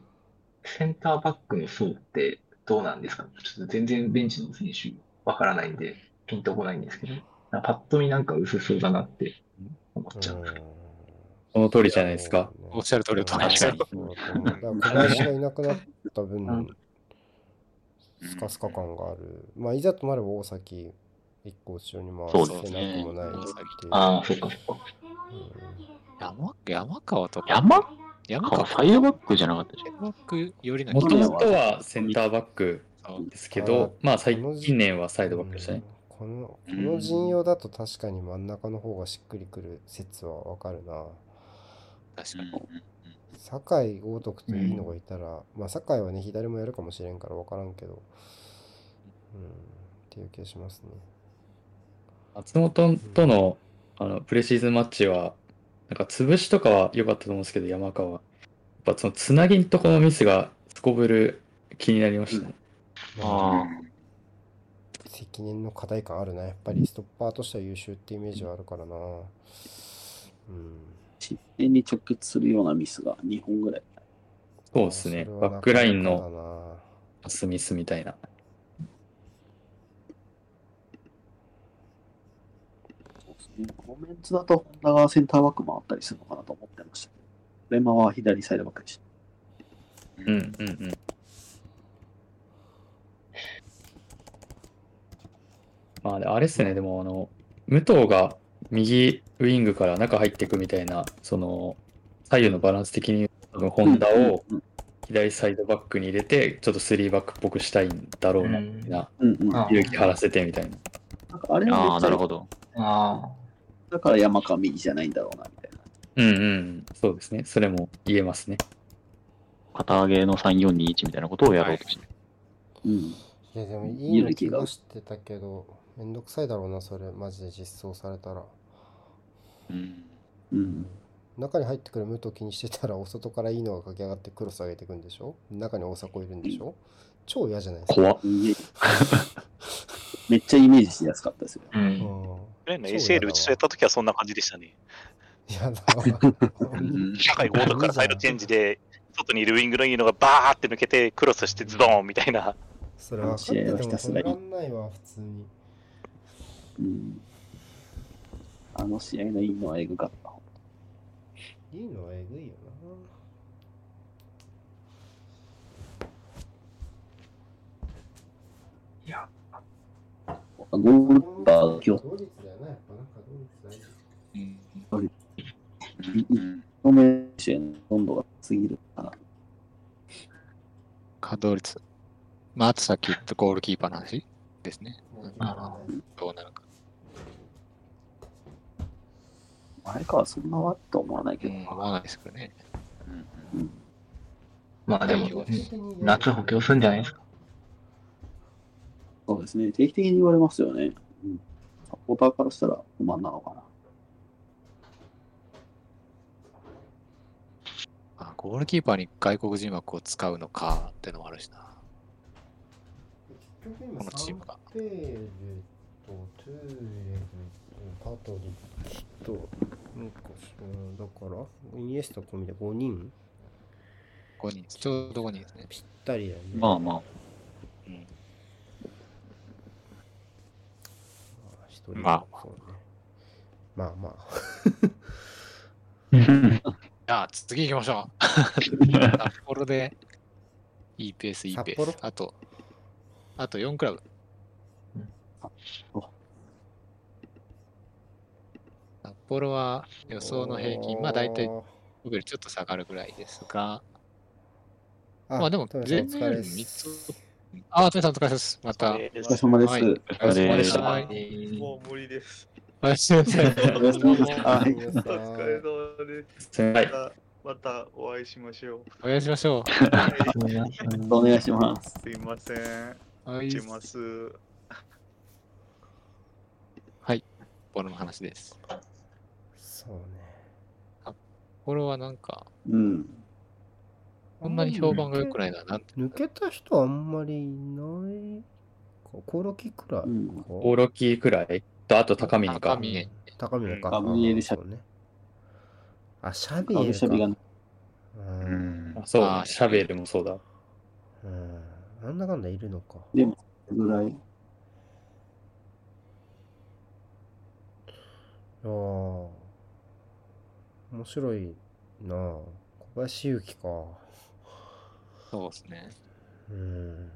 センターバックの層ってどうなんですか？ちょっと全然ベンチの選手わからないんで、ピンとこないんですけど、パッと見なんか薄そうだなって思っちゃう。その通りじゃないですか。おっしゃる通りだと思いますだから小林がいなくなった分、スカスカ感がある。まあ、いざとなれば大崎一個後ろに回せなくもないっていう。ああ、そっかそっか。山山川とか？山？山川？川サイドバックじゃなかったじゃん。サイドバックよりのもともとはセンターバックですけど、まあ最近年はサイドバックでしたね。このこの陣容だと確かに真ん中の方がしっくりくる説はわかるな。確かに。酒井豪徳といいのがいたら、まあ酒井はね、左もやるかもしれんからわからんけど、うん、っていう気がしますね。松本とのあのプレシーズンマッチは、なんか潰しとかは良かったと思うんですけど、山川は。やっぱそのつなぎんとこのミスがすこぶる気になりましたね。あ責任の課題感あるな。やっぱりストッパーとしては優秀ってイメージはあるからな。うん。失点に直結するようなミスが2本ぐらい。そうですね。バックラインのパスミスみたいな。そうですね。コメンツだと本田がセンターバック回ったりするのかなと思ってましたけど、レマは左サイドバックでした。うんうんうん。まあ、あれっすね、でも、あの、武藤が右ウィングから中入っていくみたいな、その、左右のバランス的に、多分、ホンダをうん左サイドバックに入れて、ちょっとスリーバックっぽくしたいんだろうな、勇気張らせてみたいな。なんかあれあ、あなるほど。あだから山川右じゃないんだろうな、みたいな。うんうん、そうですね。それも言えますね。旗揚げの3421みたいなことをやろうとして。うん。いやでもいいの気がしてたけど、めんどくさいだろうな、それ、マジで実装されたら。うん。うん。中に入ってくる武藤気にしてたら、お外からいいのが駆け上がってクロス上げていくんでしょ中に大迫いるんでしょ超嫌じゃないですか。怖っ。めっちゃイメージしやすかったですよ。あ、う。うんん。去年の ACL 打ち据えた時はそんな感じでしたね。嫌だわ。うん高いゴードからサイドチェンジで、外にいるウィングのいいのがバーって抜けて、クロスしてズドーンみたいな。それ分かってても試合はひたすら止いわ、普通に。うん。あの試合のいいのはエグかった。いいのはえぐいよいや、ゴールパーな。気を同率だよな、やっぱなんか同率大事。うん止め手への温度が過ぎるから。稼働率。まあ、あとさっき言ったゴールキーパーの話ですね。あどうなるか。あれかはそんなわと思わないけど。うん、思わないですけどね。うんまあでも夏補強するんじゃないですか。そうですね。定期的に言われますよね。うん、サポーターからしたら不満なのかな。あゴールキーパーに外国人枠を使うのかってのもあるしな。このチームがサンペールとトゥーレルとパトリッチと、なんかうんだから、イニエスタ込みで5人5人、ちょうど5人ですね。ぴったりだよね。まあまあ。うん、あ一人まあそうね。まあまあ。じゃあ、次行きましょう。札幌で、いいペース、いいペー札ス。あと、あと4クラブ。札幌は予想の平均、まあ大体、僕よりちょっと下がるぐらいですが、あまあでも、全然より疲れっ3すつ。ああ、トメさんお疲れ様です。また。お疲れお疲れ様です。はいお疲れ様でした。はいもう無理です。お疲れ様でしたはいお疲れ様です。はい。またお会いしましょう。お会いしましょはいお願いします。すいません。う。はい。します。はい。ボロの話です。そうね。これはなんか、うん。こんなに評判が良くないな。なん抜けた人あんまりいないか。コロキくらいか。うんオーロキくらいと、あと高見か。高見高峰か。ガブリエルシャそうね。あ、シャビガエルか。ブシャビがう。うんそうあー、シャベルもそうだ。うん。なんだかんだいるのか。でも、ぐらい？ああ。面白いなあ。小林勇輝か。そうですね。うん。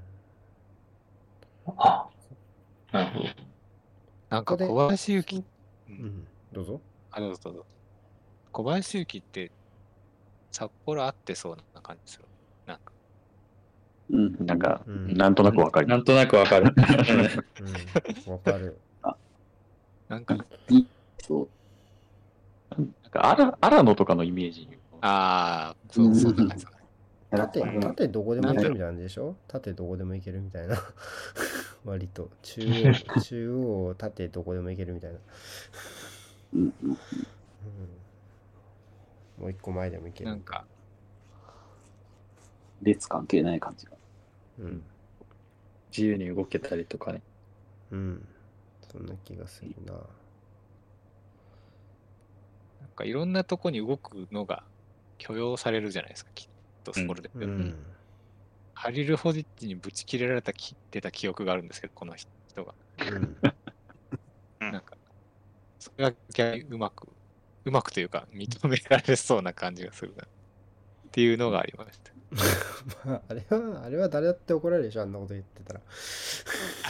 あ、なるほど。なんか小林幸、う、うんん。どうぞ。あ、どうぞどうぞ。小林幸って、札幌あってそうな感じする。なんか、うん。なんか、うんなんとなくわかりまなんとなくわかる。うん。わかる。なんか、そう。す。なんか、アラ、アラノとかのイメージ。ああ、そう、そんな感じだね。縦、うん縦どこでも行けるみたいなんでしょ？縦どこでも行けるみたいな。割と。中央、中央、縦どこでも行けるみたいな。うん。もう一個前でも行ける。なんか、列関係ない感じが。うん。自由に動けたりとかね。うん。そんな気がするな。なんかいろんなとこに動くのが許容されるじゃないですか、きっと、そこで。うん。ハリル・ホジッチにぶち切れられたき出た記憶があるんですけど、この人が。うん。なんか、それが逆にうまく、うまくというか、認められそうな感じがするな。っていうのがありました。まあ、あれは、あれは誰だって怒られるでしょ、あんなこと言ってたら。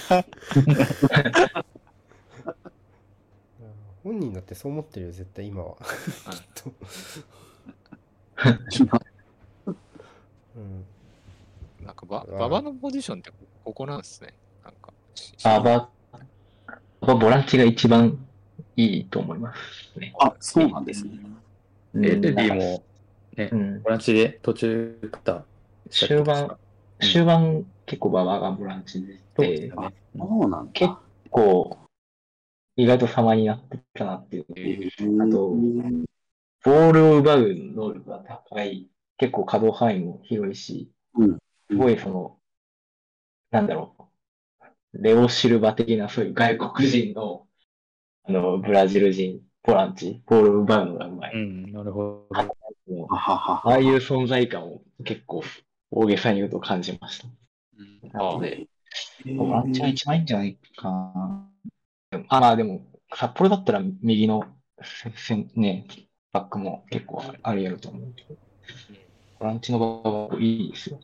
う ん本人だってそう思ってるよ、絶対今は。きっと。うん。なんかば、馬場のポジションってここなんですね。なんか。あ、ば、ばボランチが一番いいと思いますね。あ、そうなんですね。うんエディも、ねう、んボランチで途中から終盤、終盤結構馬場がボランチでそうして、だね。そうなん結だ。構意外と様になってたなっていう。あとうんボールを奪う能力が高い、結構可動範囲も広いし、うんすごいその、なんだろう、レオ・シルバ的なそういう外国人の、あの、ブラジル人、ボランチ、ボールを奪うのがうまい。うん、なるほど。ああいう存在感を結構大げさに言うと感じました。なので、ボランチが一番いいんじゃないかな。でもあ、まあでも、札幌だったら右のね、バックも結構あり得ると思うけど。ボランチの場合はいいですよ。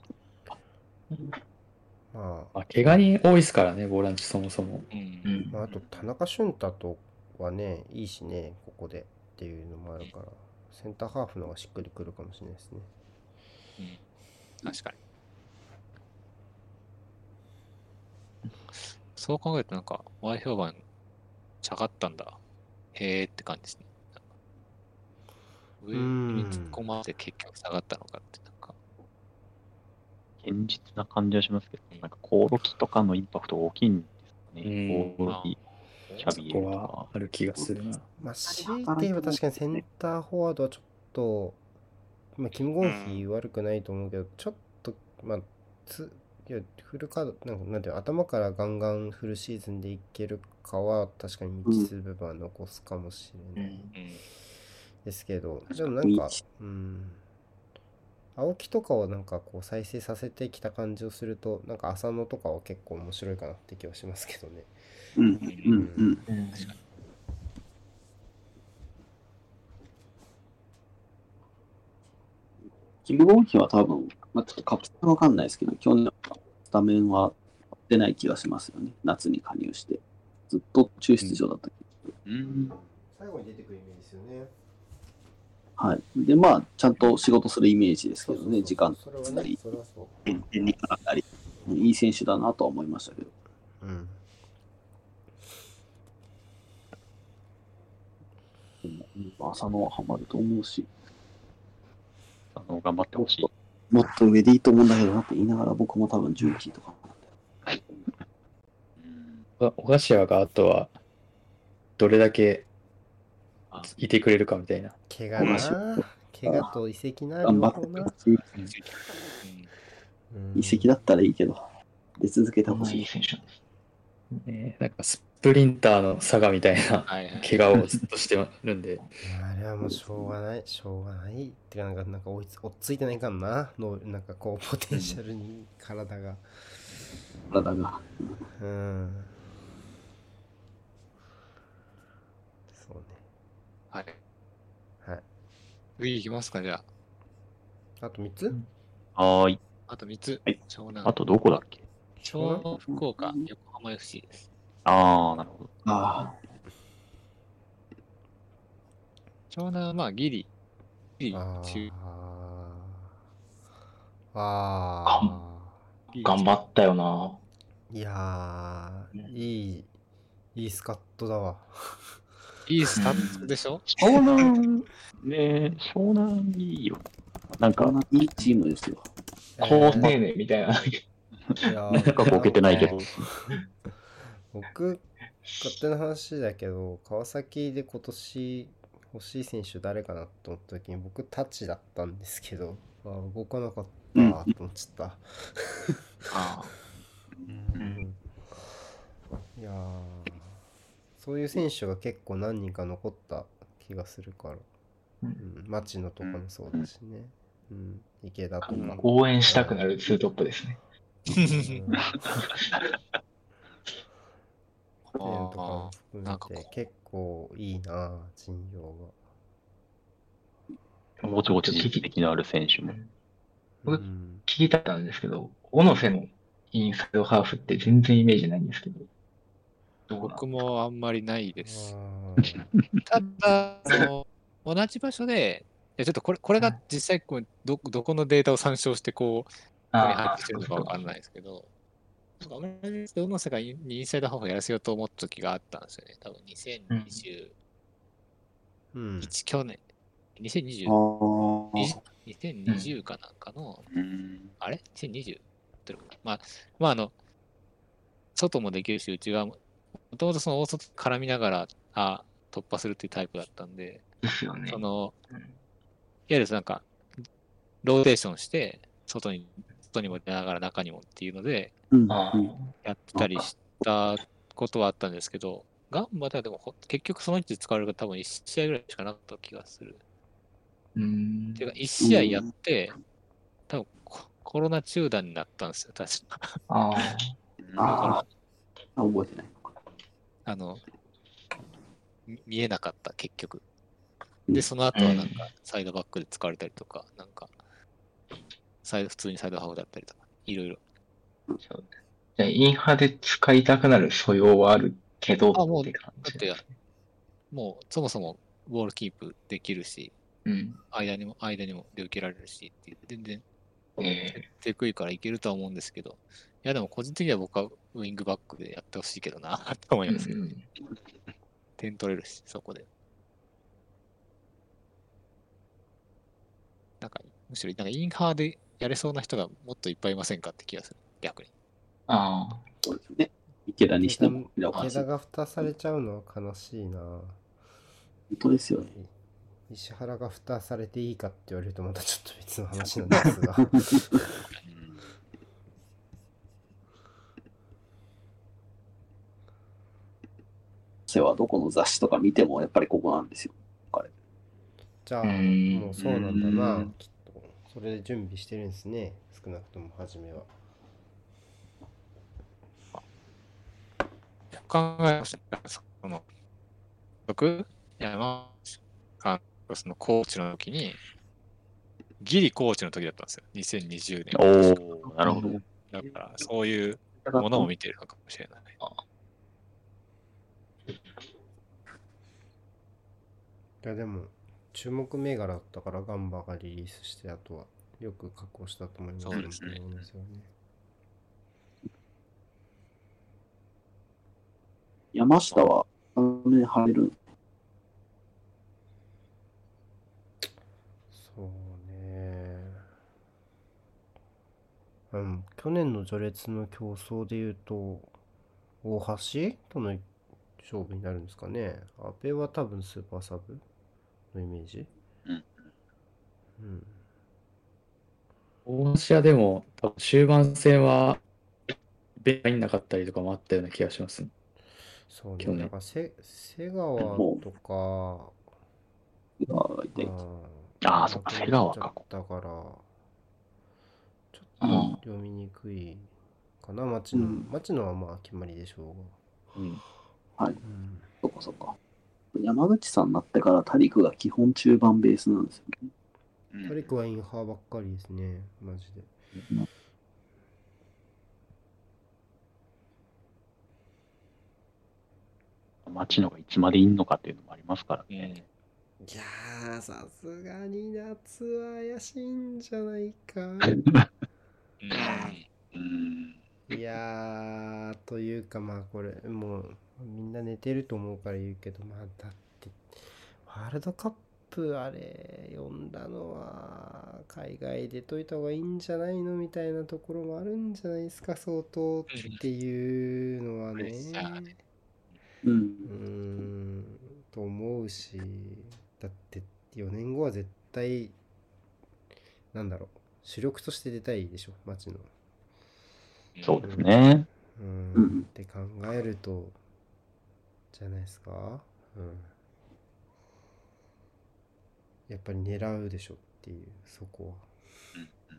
ままあ、怪我人多いですからね、ボランチそもそも。うんうんあ、まあ、あと田中俊太とはね、いいしね、ここでっていうのもあるから、センターハーフの方がしっくりくるかもしれないですね。確かに。そう考えるとなんか、前評判下がったんだ。へーって感じですね。上に突っ込まれて結局下がったのかって、なんか。堅実な感じはしますけど、なんかコオロキとかのインパクトが大きいんですかね。コオロキ、キャそビエとはある気がするな。まあ、強いて言えば確かにセンターフォワードはちょっと、まあ、キム・ゴンヒ悪くないと思うけど、ちょっと、まあ、ついやフルカードなんかなんていうの頭からガンガンフルシーズンでいけるかは確かに未知数部分は残すかもしれないうん。ですけど、でもなんか、うん、青木とかをなんかこう再生させてきた感じをすると、なんか浅野とかは結構面白いかなって気はしますけどね。うんうんうん。うん確かに。キム・ゴンヒは多分、まあ、ちょっとカプセルわかんないですけど、去年はスタメンは出ない気がしますよね。夏に加入して。ずっと中出場だったけど。うん。最後に出てくるイメージですよね。はい。で、まあ、ちゃんと仕事するイメージですけどね、時間つなり。点々に絡んだり、いい選手だなとは思いましたけど。うん。でも浅野はハマると思うし、あの、頑張ってほしい。もっと上でいいと思うんだけどなって言いながら、僕も多分重機とかなんで。うん小柏があとは、どれだけいてくれるかみたいな。怪我な怪我と移籍な頑張って両方なほしい。うん移籍だったらいいけど、出続けてほしい。ね、なんかスプリンターの差がみたいな。怪我をずっとしてるんで、あれはもうしょうがない、しょうがない。ってか、なんか、なんか追いつ追っついてないかんな。のなんかこう、ポテンシャルに体が。体が。うん。そうね。はい。はい。次行きますか、じゃあ。あと3つ？はーい。あと3つ。はい湘南あ。とどこだっけ？湘南、福岡、横浜 FC です。ああ、なるほど。あ湘南はまあ、ギリ。ギリあ中。あ。ああ。ギリ頑張ったよな。いやー、いい、いいスタッツだわ。いいスタッツでしょ？湘南、ね湘南いいよ。なんか、あ、いいチームですよ。好青年みたいな。いやなんかボケてないけど。僕、勝手な話だけど、川崎で今年欲しい選手誰かなと思った時に僕、タッチだったんですけど、あ動かなかったと思っちゃった。あそういう選手が結構何人か残った気がするから、ううん、町野とかもそうだしね、うん、池田とか、うん応援したくなるツートップですね。とかも含なんかこうめて結構いいな陣容もちもち実績のある選手も。が。僕うん聞きたかったんですけど、小野瀬のインサイドハーフって全然イメージないんですけど。僕もあんまりないです。ただ、その同じ場所で、いやちょっとこれこれが実際こうど、どこのデータを参照してこう、ここに入あってきてるのかわかんないですけど、なんかアメリカでどの世界にインサイドハーフをやらせようと思った時があったんですよね。多分2021、うん去年、2020あ、ー2020かなんかの、うん。あれ ?2020? ってるかなまあ、まあ、あの、外もできるし、内側も、もともとその大外絡みながら、あ突破するっていうタイプだったんで、ですよねそ。の、うんいわゆるなんか、ローテーションして、外に、外にも出ながら中にもっていうので、うんやってたりしたことはあったんですけど、ガンバではでもほ結局その位置で使われるが多分1試合ぐらいしかなかった気がする。うんていうか、1試合やって、多分ココロナ中断になったんですよ、確か。あ ああ、覚えてない。あの、み見えなかった、結局。で、その後はなんか、サイドバックで使われたりとか、なんか、サイド、普通にサイドハーフだったりとか、いろいろ。そうじゃあインハで使いたくなる素養はあるけどあもうだって、もう、そもそもボールキープできるし、うん。間にも、間にもで受けられるしっていう、全然、え手食いからいけるとは思うんですけど、いや、でも個人的には僕はウィングバックでやってほしいけどな、と思いますけど、ーうん点取れるし、そこで。なんか、むしろ、なんかインハーでやれそうな人がもっといっぱいいませんかって気がする、逆に。ああ、そうですね。池田にしても、池田が蓋されちゃうのは悲しいな本当ですよね。石原が蓋されていいかって言われるとまたちょっと別の話なんですが 世はどこの雑誌とか見てもやっぱりここなんですよ。じゃあうんもうそうなんだうなんきっとそれで準備してるんですね少なくとも初めは考えました。その、僕、山監督そのコーチの時に、ギリコーチの時だったんですよ。2020年。おおなるほど。だから、そういうものを見てるのかもしれない。いやでも注目銘柄だったからガンバがリリースしてあとはよく確保したと思います。そうですね。ですよね。山下は、あのね、晴れる。そうね。うん去年の序列の競争で言うと大橋との勝負になるんですかね。阿部は多分スーパーサブのイメージ？うん。うん。大橋はでも、多分終盤戦は、ベン入んなかったりとかもあったような気がしますね。そうね。去年。だからせ瀬川とか。ああそっか瀬川か。だから。ちょっうん。と読みにくいかな町野、うん。町野はまあ決まりでしょううん。はい、が、うん。そっかそっか。山口さんになってからタリクが基本中盤ベースなんですよね。うん。タリクはインハーばっかりですね。マジで。町野がいつまでいんのかっていうのもありますからね。いやーさすがに夏は怪しいんじゃないか。うん。うん。いやーというかまあこれもうみんな寝てると思うから言うけどまあだってワールドカップあれ読んだのは海外出といた方がいいんじゃないのみたいなところもあるんじゃないですか相当っていうのはね。うん。と思うしだって4年後は絶対なんだろう主力として出たいでしょ町の。そうですね。うん。うん。って考えるとじゃないですか？うん。やっぱり狙うでしょっていうそこは。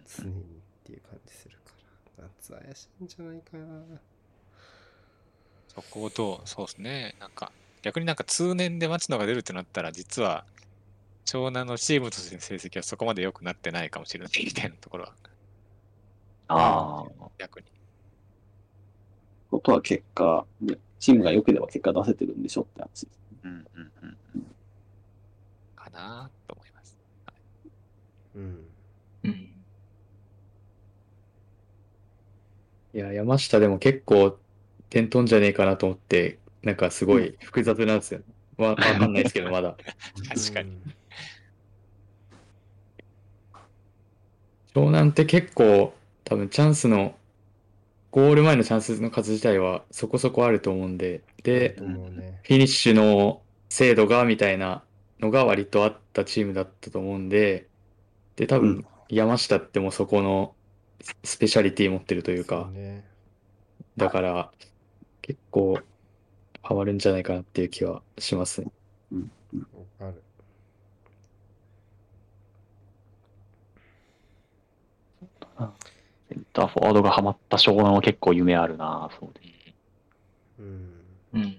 常にっていう感じするから。夏怪しいんじゃないかな。そこをどう、そうですね。なんか、逆になんか通年で町野が出るってなったら、実は、湘南のチームとしての成績はそこまで良くなってないかもしれないみたいなところは、ああ。逆に。ことは結果、ね、チームが良ければ結果出せてるんでしょって話。うんうんうんかなと思います。うんうん。いや、山下でも結構点取んじゃねえかなと思って、なんかすごい複雑なんですよ。わ、わかんないですけど、まだ。確かに。うん湘南って結構多分チャンスの、ゴール前のチャンスの数自体はそこそこあると思うんで、でフィニッシュの精度がみたいなのが割とあったチームだったと思うんで、で、多う分ん。山下ってもうそこのスペシャリティ持ってるというそかう、ね。だから結構ハマるんじゃないかなっていう気はしますね。わかるセンタターフォワードがハマった湘南は結構夢あるなそうでうん。うん。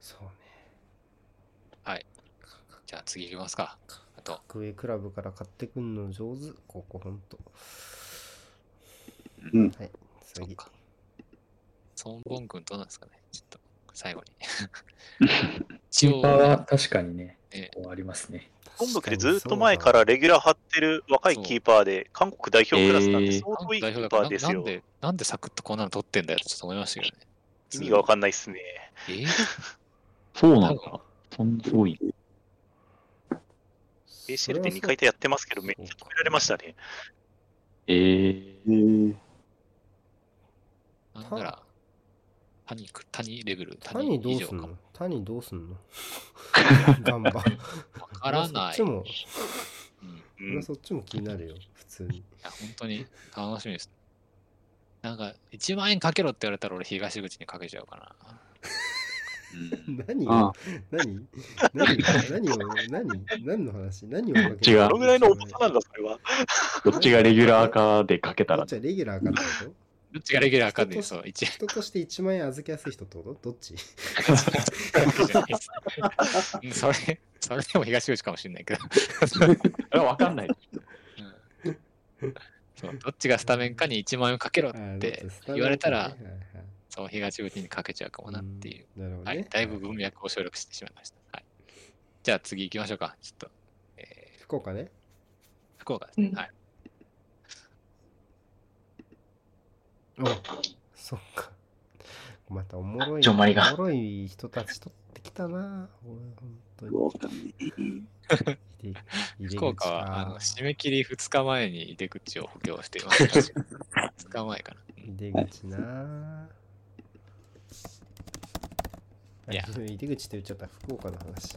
そうね。じゃあ次行きますか。あと、格上クラブから買ってくんの上手。ここほんと。うんはい。次。そっか。ソン・ボン君どうなんですかねちょっと、最後に。一応キーパーは確かにね、ええこうありますね。本部でずっと前からレギュラー張ってる若いキーパーで、韓国代表クラスなんでえー相当いいキーパーですよ。ななんで、なんでサクッとこんなの取ってんだよとちょっと思いましたけどね。意味がわかんないっすね。えー？そうなんだ。そんなすごい。ACL で2回転やってますけど、めっちゃ止められましたね。えー、えー、なんなら、谷く、谷レベル、谷ど以上かも。谷どうすんの？ガンバ。わからない。そっちも、うん。そっちも気になるよ、普通に。いや、本当に楽しみです。なんか、1万円かけろって言われたら俺、東口にかけちゃうかな。何？何？何？何を何？何の話？何をかけ違う。どのぐらいの重さなんだ、それは。どっちがレギュラーかでかけたら。どっち、はレギュラーかってこどっちがレギュラーかんねん、人とそう、一と人として1万円預けやすい人ってこと？どっち？う んそれ、それでも東口かもしれないけど。それはわかんない。うんそうどっちがスタメンかに1万円かけろって言われたらそう東口にかけちゃうかもなっていう。うんなるほどね。はい、だいぶ文脈を省略してしまいました。はい、じゃあ次行きましょうか。ちょっと、え福岡ね。ー、福岡ですね。うんはい。おそっか。またおもろい、ジョンマリがおもろい人たち取ってきたな。俺、本当に。福岡ね。入れ入れ福岡はあの締め切り2日前に出口を補強しています。2日前かな。うん入り口な。いやあ入り口って言っちゃった。福岡の話。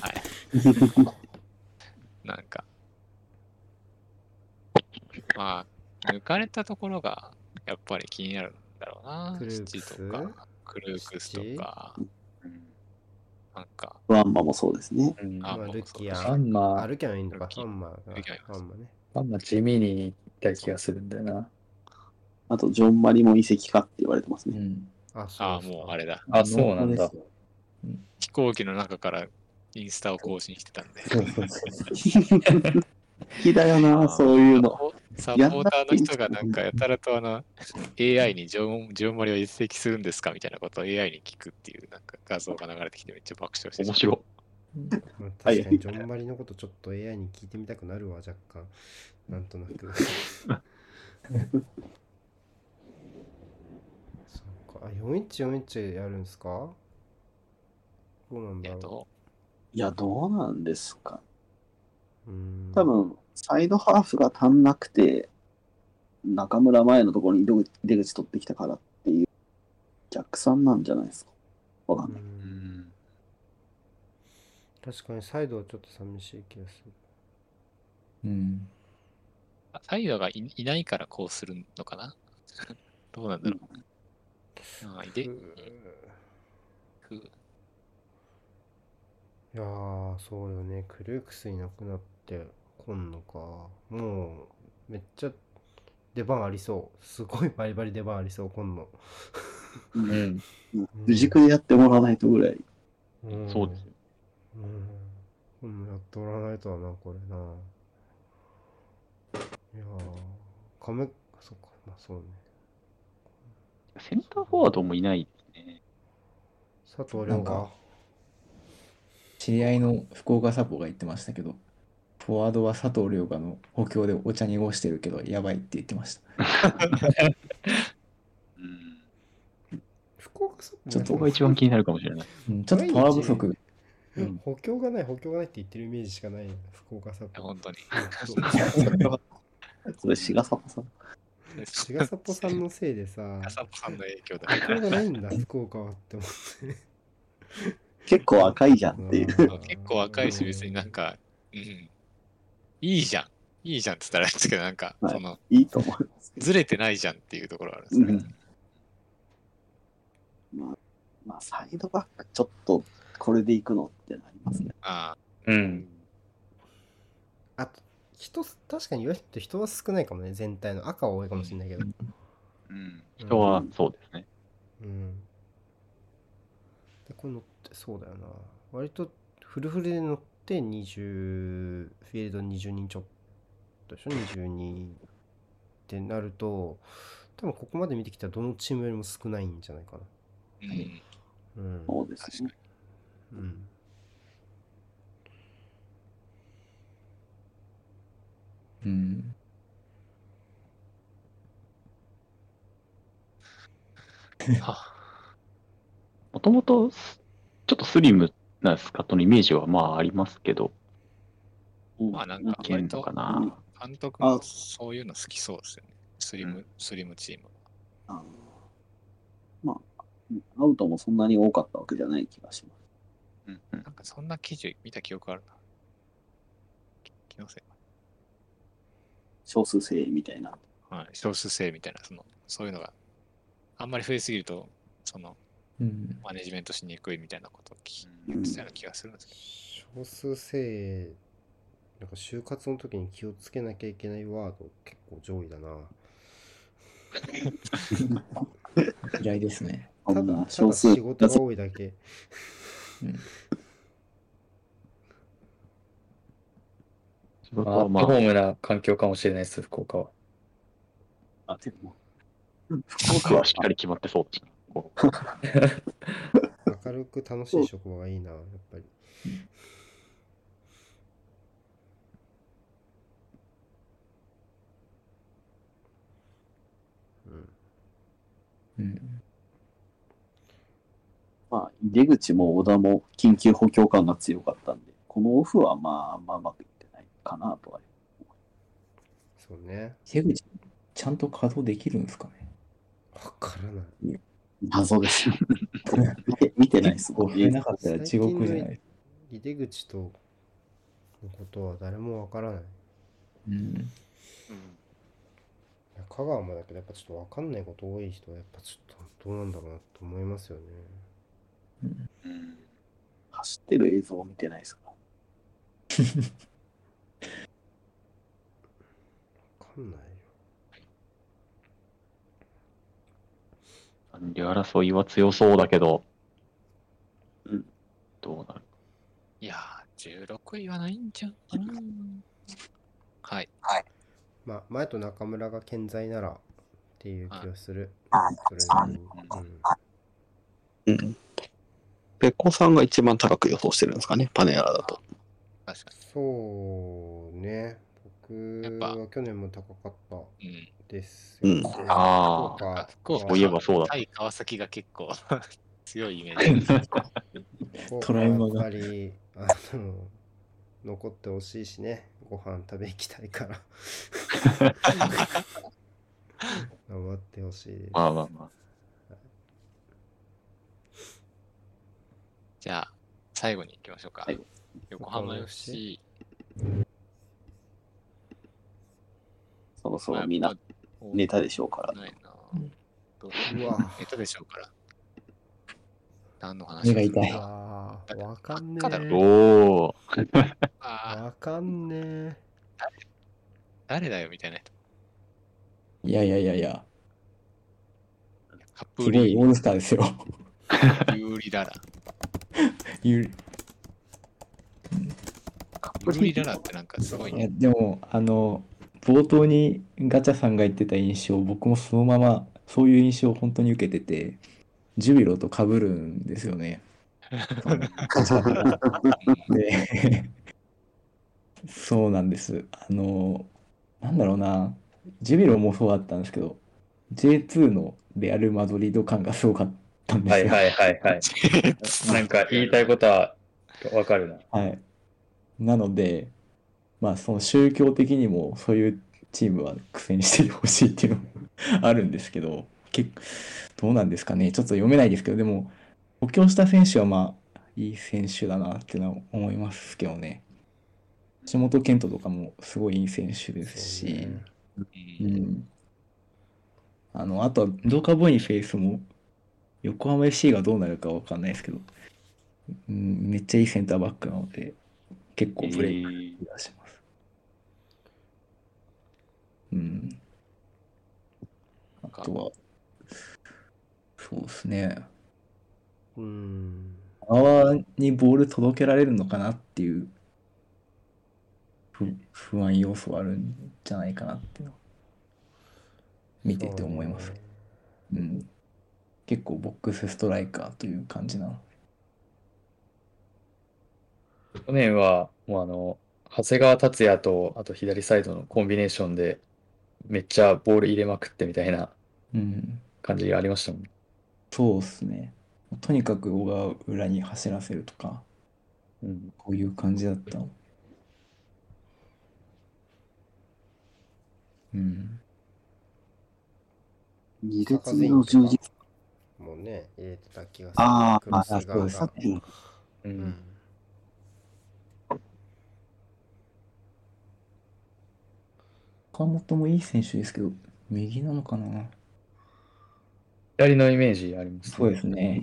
はい。なんか、まあ、抜かれたところがやっぱり気になるんだろうな。クルークス？七とか、クルークスとか、なんか、ワンマもそうですね。うんあまあ、ルキア。ハンマー、歩きゃいいのか、ルキハンマーが。ルキアいますハンマーね。ハンマー地味に行った気がするんだよな。あと、ジョンマリも移籍かって言われてますね。うん。あ、そうあもうあれだ。あ、そうなんだ。飛行機の中からインスタを更新してたんで。好きだよな、そういうの。サポーターの人がなんかやたらとあの AI にジョン・ジョンマリを移籍するんですかみたいなことを AI に聞くっていうなんか画像が流れてきてめっちゃ爆笑して面白まあ、確かにジョンマリのことちょっと AI に聞いてみたくなるわ、若干。なんとなく。そっか。あ、4141やるんですか？どうなんだろえっと、いや、どうなんですか。う。うん。多分、サイドハーフが足んなくて、中村前のところに出口出口取ってきたからっていう逆算なんじゃないですか。わかんうない。ん確かにサイドはちょっと寂しい気がする。うん。サイドがいいないからこうするのかな？どうなんだろう。ああ、で、いやー、そうよね。クルークスいなくなってこんのか。もう、めっちゃ出番ありそう。すごいバリバリ出番ありそう、今度。うん。うん藤子でやってもらわないとぐらい。うんそうですよ。うん。今度やっておらないとはな、これな。いやー、亀、そっか、まあそうね。センターフォワードもいないですね。佐藤亮がなんか。知り合いの福岡サポが言ってましたけど、フォワードは佐藤涼河の補強でお茶濁してるけど、やばいって言ってました。うん。福岡ちょっとそこが一番気になるかもしれない。うんちょっとパワー不足。うん。補強がない、補強がないって言ってるイメージしかないよ、福岡サポ。本当に。それ、志賀サポさん。志賀サポさんのせいでさ、ガサポさんの影響だ。補強がないんだ、福岡はって思って。結構赤いじゃんっていう。結構若いし、別になんか、うん、いいじゃん。いいじゃんって言ったらあれですけど、なんか、はいその、いいと思います。ずれてないじゃんっていうところがあるんですね。うんまあ、サイドバック、ちょっと、これでいくのってなりますね。あうん。あと、人、確かに言われてると人は少ないかもね、全体の。赤は多いかもしれないけど。うん。人はそうですね。うん。で、これ乗ってそうだよな。割とフルフルで乗って20、フィールド20人ちょっとでしょ ?22 ってなると、多分ここまで見てきたらどのチームよりも少ないんじゃないかな。うん。うん。そうですね。うん。うん。はもともと、ちょっとスリムなスカットのイメージはまあありますけど、まあなんかいけんのかな。監督もそういうの好きそうですよね。スリム、うんスリムチーム。あのまあ、アウトもそんなに多かったわけじゃない気がします。うんうんなんかそんな記事見た記憶あるな。き気のせい少数精鋭みたいな。はい。少数制みたいな、その、そういうのがあんまり増えすぎると、その、うん。マネジメントしにくいみたいなことを聞うんいてたような気がするんですけど。少数精鋭、なんか就活の時に気をつけなきゃいけないワード結構上位だな。嫌いですね。ただ、少数仕事が多いだけ。仕事アはまあ、ットホームな環境かもしれないです、福岡は。あ、でも、福岡はしっかり決まってそうですね。こう明るく楽しい職場がいいな、やっぱり。うん。うん。まあ、出口も小田も緊急補強感が強かったんで、このオフはまあ、あんまうまくいってないかなとは。そうね。手口、ちゃんと稼働できるんですかね？わからない。謎です。見て見てないですもんこう増えなかったら地獄じゃない。井出口とのことは誰もわからない。うん。うん香川もだけど、やっぱちょっとわかんないこと多い人は、やっぱちょっとどうなんだろうなと思いますよね。うん走ってる映像を見てないですか？わかんないよ。残留争いは強そうだけど、うんどうなる？いやー、16位はないんじゃんかな。はい。まあ、前と中村が健在ならっていう気がする。はいそれなりに。うん。うん。ペッコさんが一番高く予想してるんですかね、パネラーだと。確かそうね。僕は去年も高かったに。ですうんでああ福岡そういえばそうだ対川崎が結構 強いイメージです。トラウマがやっぱり、あの、残ってほしいしね。ご飯食べ行きたいから。頑張ってほしいです。まあまあまあ。じゃあ、最後に行きましょうか。はい横浜 FC。そろそろみんなネタでしょうから。ないな。どううわ ネタでしょうから。何の話目が痛いうわかんねえ。おわかんねえ。誰だよみたいな人。いやいやいやいや、カップリーすごいオールスターですよ。ユーリララ。ゆユーリララってなんかすごいいやね。でも、あの、冒頭にガチャさんが言ってた印象、僕もそのまま、そういう印象を本当に受けてて、ジュビロと被るんですよね。で、そうなんです。あの、なんだろうな、ジュビロもそうだったんですけど、J2 のレアル・マドリード感がすごかったんですよ。はいはいはいはい。なんか言いたいことはわかるな。はい。なので、まあ、その宗教的にもそういうチームは苦戦してほしいっていうのもあるんですけど、結どうなんですかね。ちょっと読めないですけど、でも、補強した選手はまあ、いい選手だなっていうのは思いますけどね。橋本健人とかもすごいいい選手ですし、そうねうん。あの、あとは、ドーカ・ボニフェイスも、横浜 FC がどうなるかわかんないですけど、うん、めっちゃいいセンターバックなので、結構ブレイがします。かあとは、そうですね。うーん。側にボール届けられるのかなっていう不不安要素はあるんじゃないかなっていうのは見てて思いますそうね。うん。結構ボックスストライカーという感じなの。去年は、もうあの、長谷川達也と、あと左サイドのコンビネーションで、めっちゃボール入れまくってみたいなうん。感じがありましたもんね。そうですね。とにかく小川を裏に走らせるとか、うん。こういう感じだったの。うん。二列目の充実。もうね、入れてた気がする。あーあ、そうです。さがっきのう。うん岡本もいい選手ですけど、右なのかな？左のイメージありますそうですね。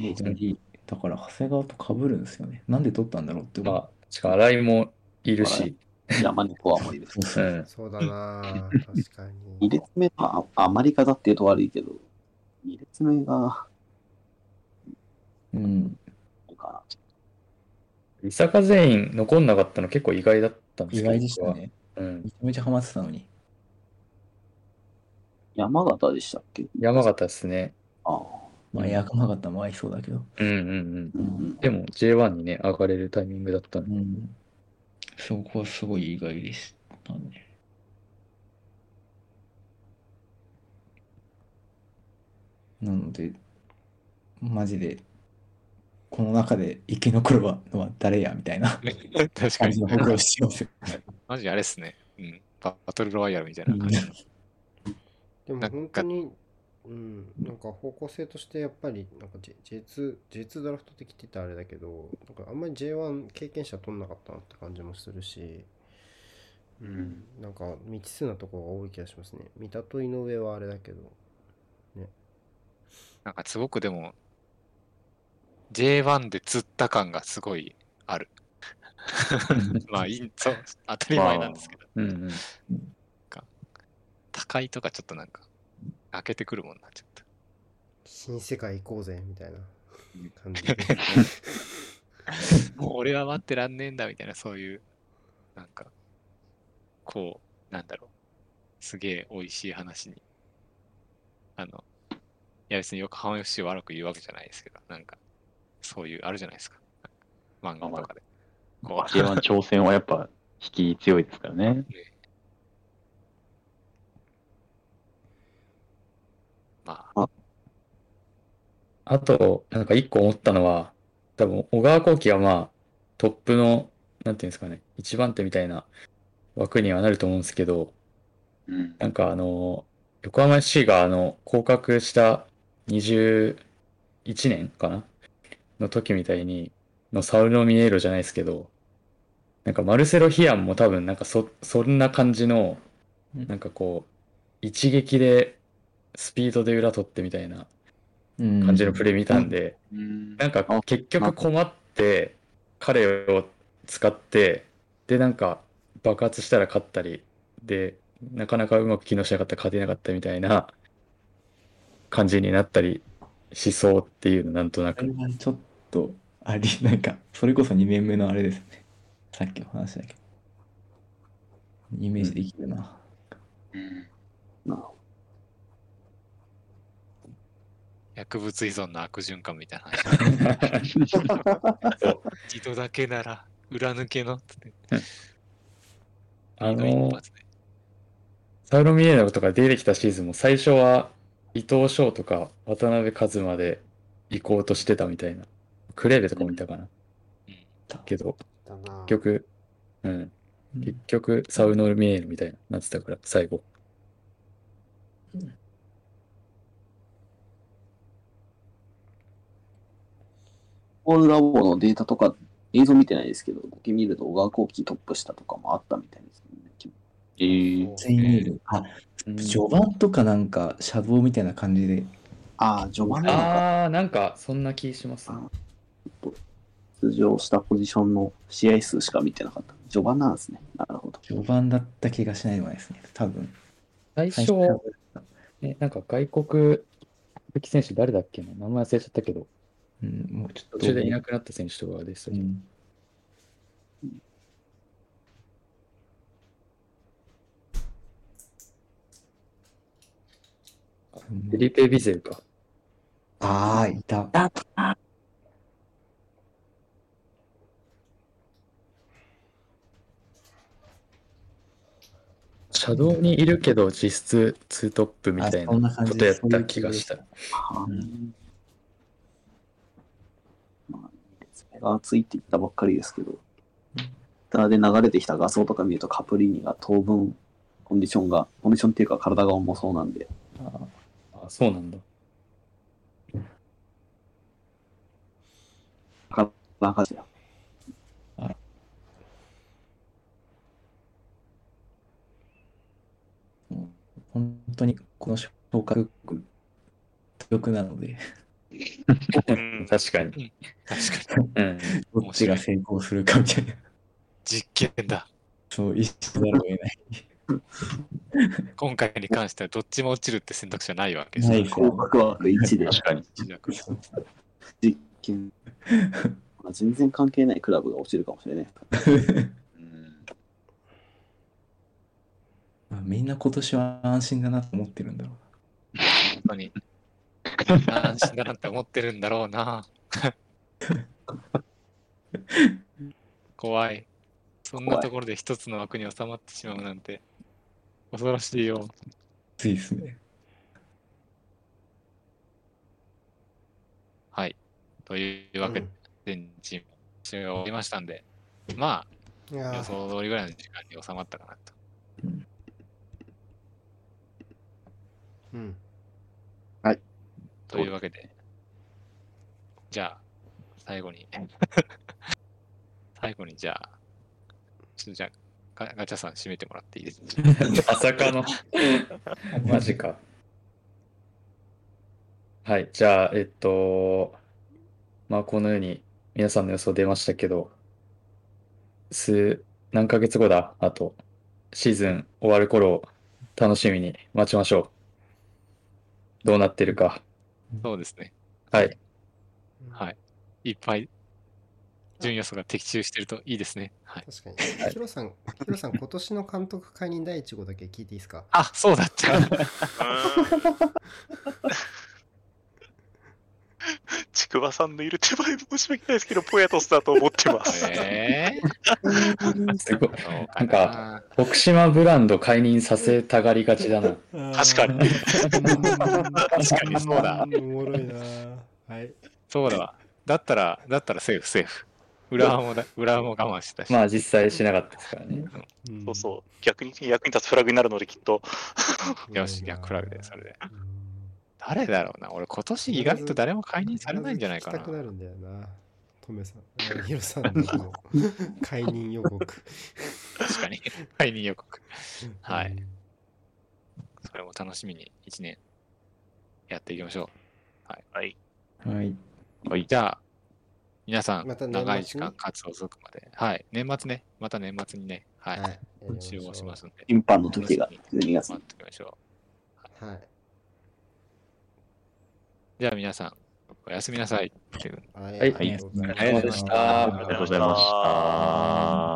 だから長谷川と被るんですよね。なんで取ったんだろうって思う。まあ、しかも新井もいるし、山猫はもいる。そうそうう。ん。そうだなぁ確かに。二列目はあ余り方っていうと悪いけど、二列目が、うん。か伊坂全員残んなかったの結構意外だったんですけど、意外でした。ね。うんめ。ちゃめちゃハマってたのに。な山形でしたっけ？山形ですね。ああ。まあ、山形も合いそうだけど。うんうんうん。うんでも J1 にね、上がれるタイミングだったんで。うん。そこはすごい意外でしたね。なので、マジで、この中で生き残るのは誰やみたいな 確かに感じの。僕はしてますよ。マジあれっすね。うん。ババトルロワイヤルみたいな感じ。でも本当に、うん、なんか方向性としてやっぱり、なんか J- J2、J2 ドラフト的って言ったらあれだけど、なんかあんまり J1 経験者取んなかったなって感じもするし、うん、なんか未知数なところが多い気がしますね。三田と井上はあれだけど、なんかすごくでも、J1 で釣った感がすごいある。まあいい、そう、当たり前なんですけど。うんうん。高いとかちょっとなんか、開けてくるもんな、ちょっと。新世界行こうぜみたいな感じ。もう俺は待ってらんねえんだみたいな、そういう、なんか、こう、なんだろう、すげえ美味しい話に。あの、いや別に横浜 FC を悪く言うわけじゃないですけど、なんか、そういう、あるじゃないですか。漫画とかで。こう J1 挑戦はやっぱ引き強いですからね。まあ、あと、なんか一個思ったのは、多分小川航基がまあ、トップの、なんていうんですかね、一番手みたいな枠にはなると思うんですけど、うん。なんかあの、横浜 FC があの、降格した21年かなの時みたいに、のサウロミエーロじゃないですけど、なんかマルセロ・ヒアンも多分なんかそ、そんな感じの、なんかこう、一撃でスピードで裏取ってみたいなうん感じのプレー見たんで、うんなんかあ結局困って彼を使ってでなんか爆発したら勝ったりでなかなかうまく機能しなかったら勝てなかったみたいな感じになったりしそうっていうのなんとなくはちょっと、あり、なんか、それこそ2年目のあれですね。さっきの話だけど。イメージできるな。うんなるほ薬物依存の悪循環みたいな話。一度だけなら、裏抜けの。つって。あのサウロミエーロとか出てきたシーズンも最初は伊藤翔とか渡辺一馬で行こうとしてたみたいな。クレーベとかもいたかな。けどだな結局、うん。結局、サウノミエールみたいな、なってたから、最後。ボールラボのデータとか映像見てないですけど、だけ見ると小川後期トップ下とかもあったみたいですね。えー、全員いる。あ、序盤とかなんか、シャドウみたいな感じで、ああ、序盤なのか。あー、なんか、そんな気しますね。出場したポジションの試合数しか見てなかった。序盤なんですね。なるほど。序盤だった気がしないでもないですね。多分。最初、最初え、なんか外国籍選手誰だっけな？名前忘れちゃったけど、うん、もうちょっと。途中でいなくなった選手とかでしたけど、うん。フェリペ・ビゼルか。ああ、いた。車道にいるけど実質ツートップみたいなな感じことやった気がした。うんまあ、爪が厚いって言ったばっかりですけど、ターで流れてきた画像とか見るとカプリーニが当分コンディションが、コンディションっていうか体が重そうなんで、ああ、そうなんだ。なかなかですよ。本当にこの消化力、力なので、うん確かに。確かに。うん。どっちが成功するかみたいな、実験だ。そう、一緒ざるを得ない。今回に関してはどっちも落ちるって選択肢はないわけですよね。ないですよ合格枠1で確かに。実験。まあ全然関係ないクラブが落ちるかもしれない。うんまあみんな今年は安心だなと思ってるんだろ本当に。安心だなって思ってるんだろうな。怖い。そんなところで一つの枠に収まってしまうなんて。恐ろしいよ。う。ついですね。はい。というわけで、全チーム試合が終わりましたんで、まあ、予想通りぐらいの時間に収まったかなと。うん。というわけで、じゃあ、最後に、最後にじゃあ、ちょっとじゃあ、ガガチャさん締めてもらっていいですか？まさかの。マジか。はい。じゃあ、えっと、まあ、このように皆さんの予想出ましたけど、数、何ヶ月後だ？あと、シーズン終わる頃を楽しみに待ちましょう。どうなってるか。そうですね。はい。はい。いっぱい順予想が的中してるといいですね。はい。確かに。ヒロさん、ヒロさん、今年の監督解任第一号だけ聞いていいですか？あ、そうだった。ちくわさんのいる手前申し訳ないですけど、ポヤトスだと思ってます。えすごい。なんか、徳島ブランド解任させたがりがちだな。確かに。確かにそうだ。おもろいなはい。そうだわ。だったら、だったらセーフ、セーフ。裏もだ、裏も我慢してたし。まあ、実際しなかったですからね。そうそう。逆に役に立つフラグになるので、きっと。よし、逆フラグで、それで。誰だろうな。俺、今年意外と誰も解任されないんじゃないかな聞きた。くなるんだよな。トメさん、あヒロさんの解任予告。確かに。解任予告。はいうん。それも楽しみに1年やっていきましょはい。はい。う。じゃあ、皆さん、ま長い時間活動続くまで。はい。年末ね。また年末にね。はい。はい。集合しますんで。審判の時が12月待っておきましょう。はい。じゃあ皆さん、おやすみなさい。はい。ありがとうございましたありがとうございました。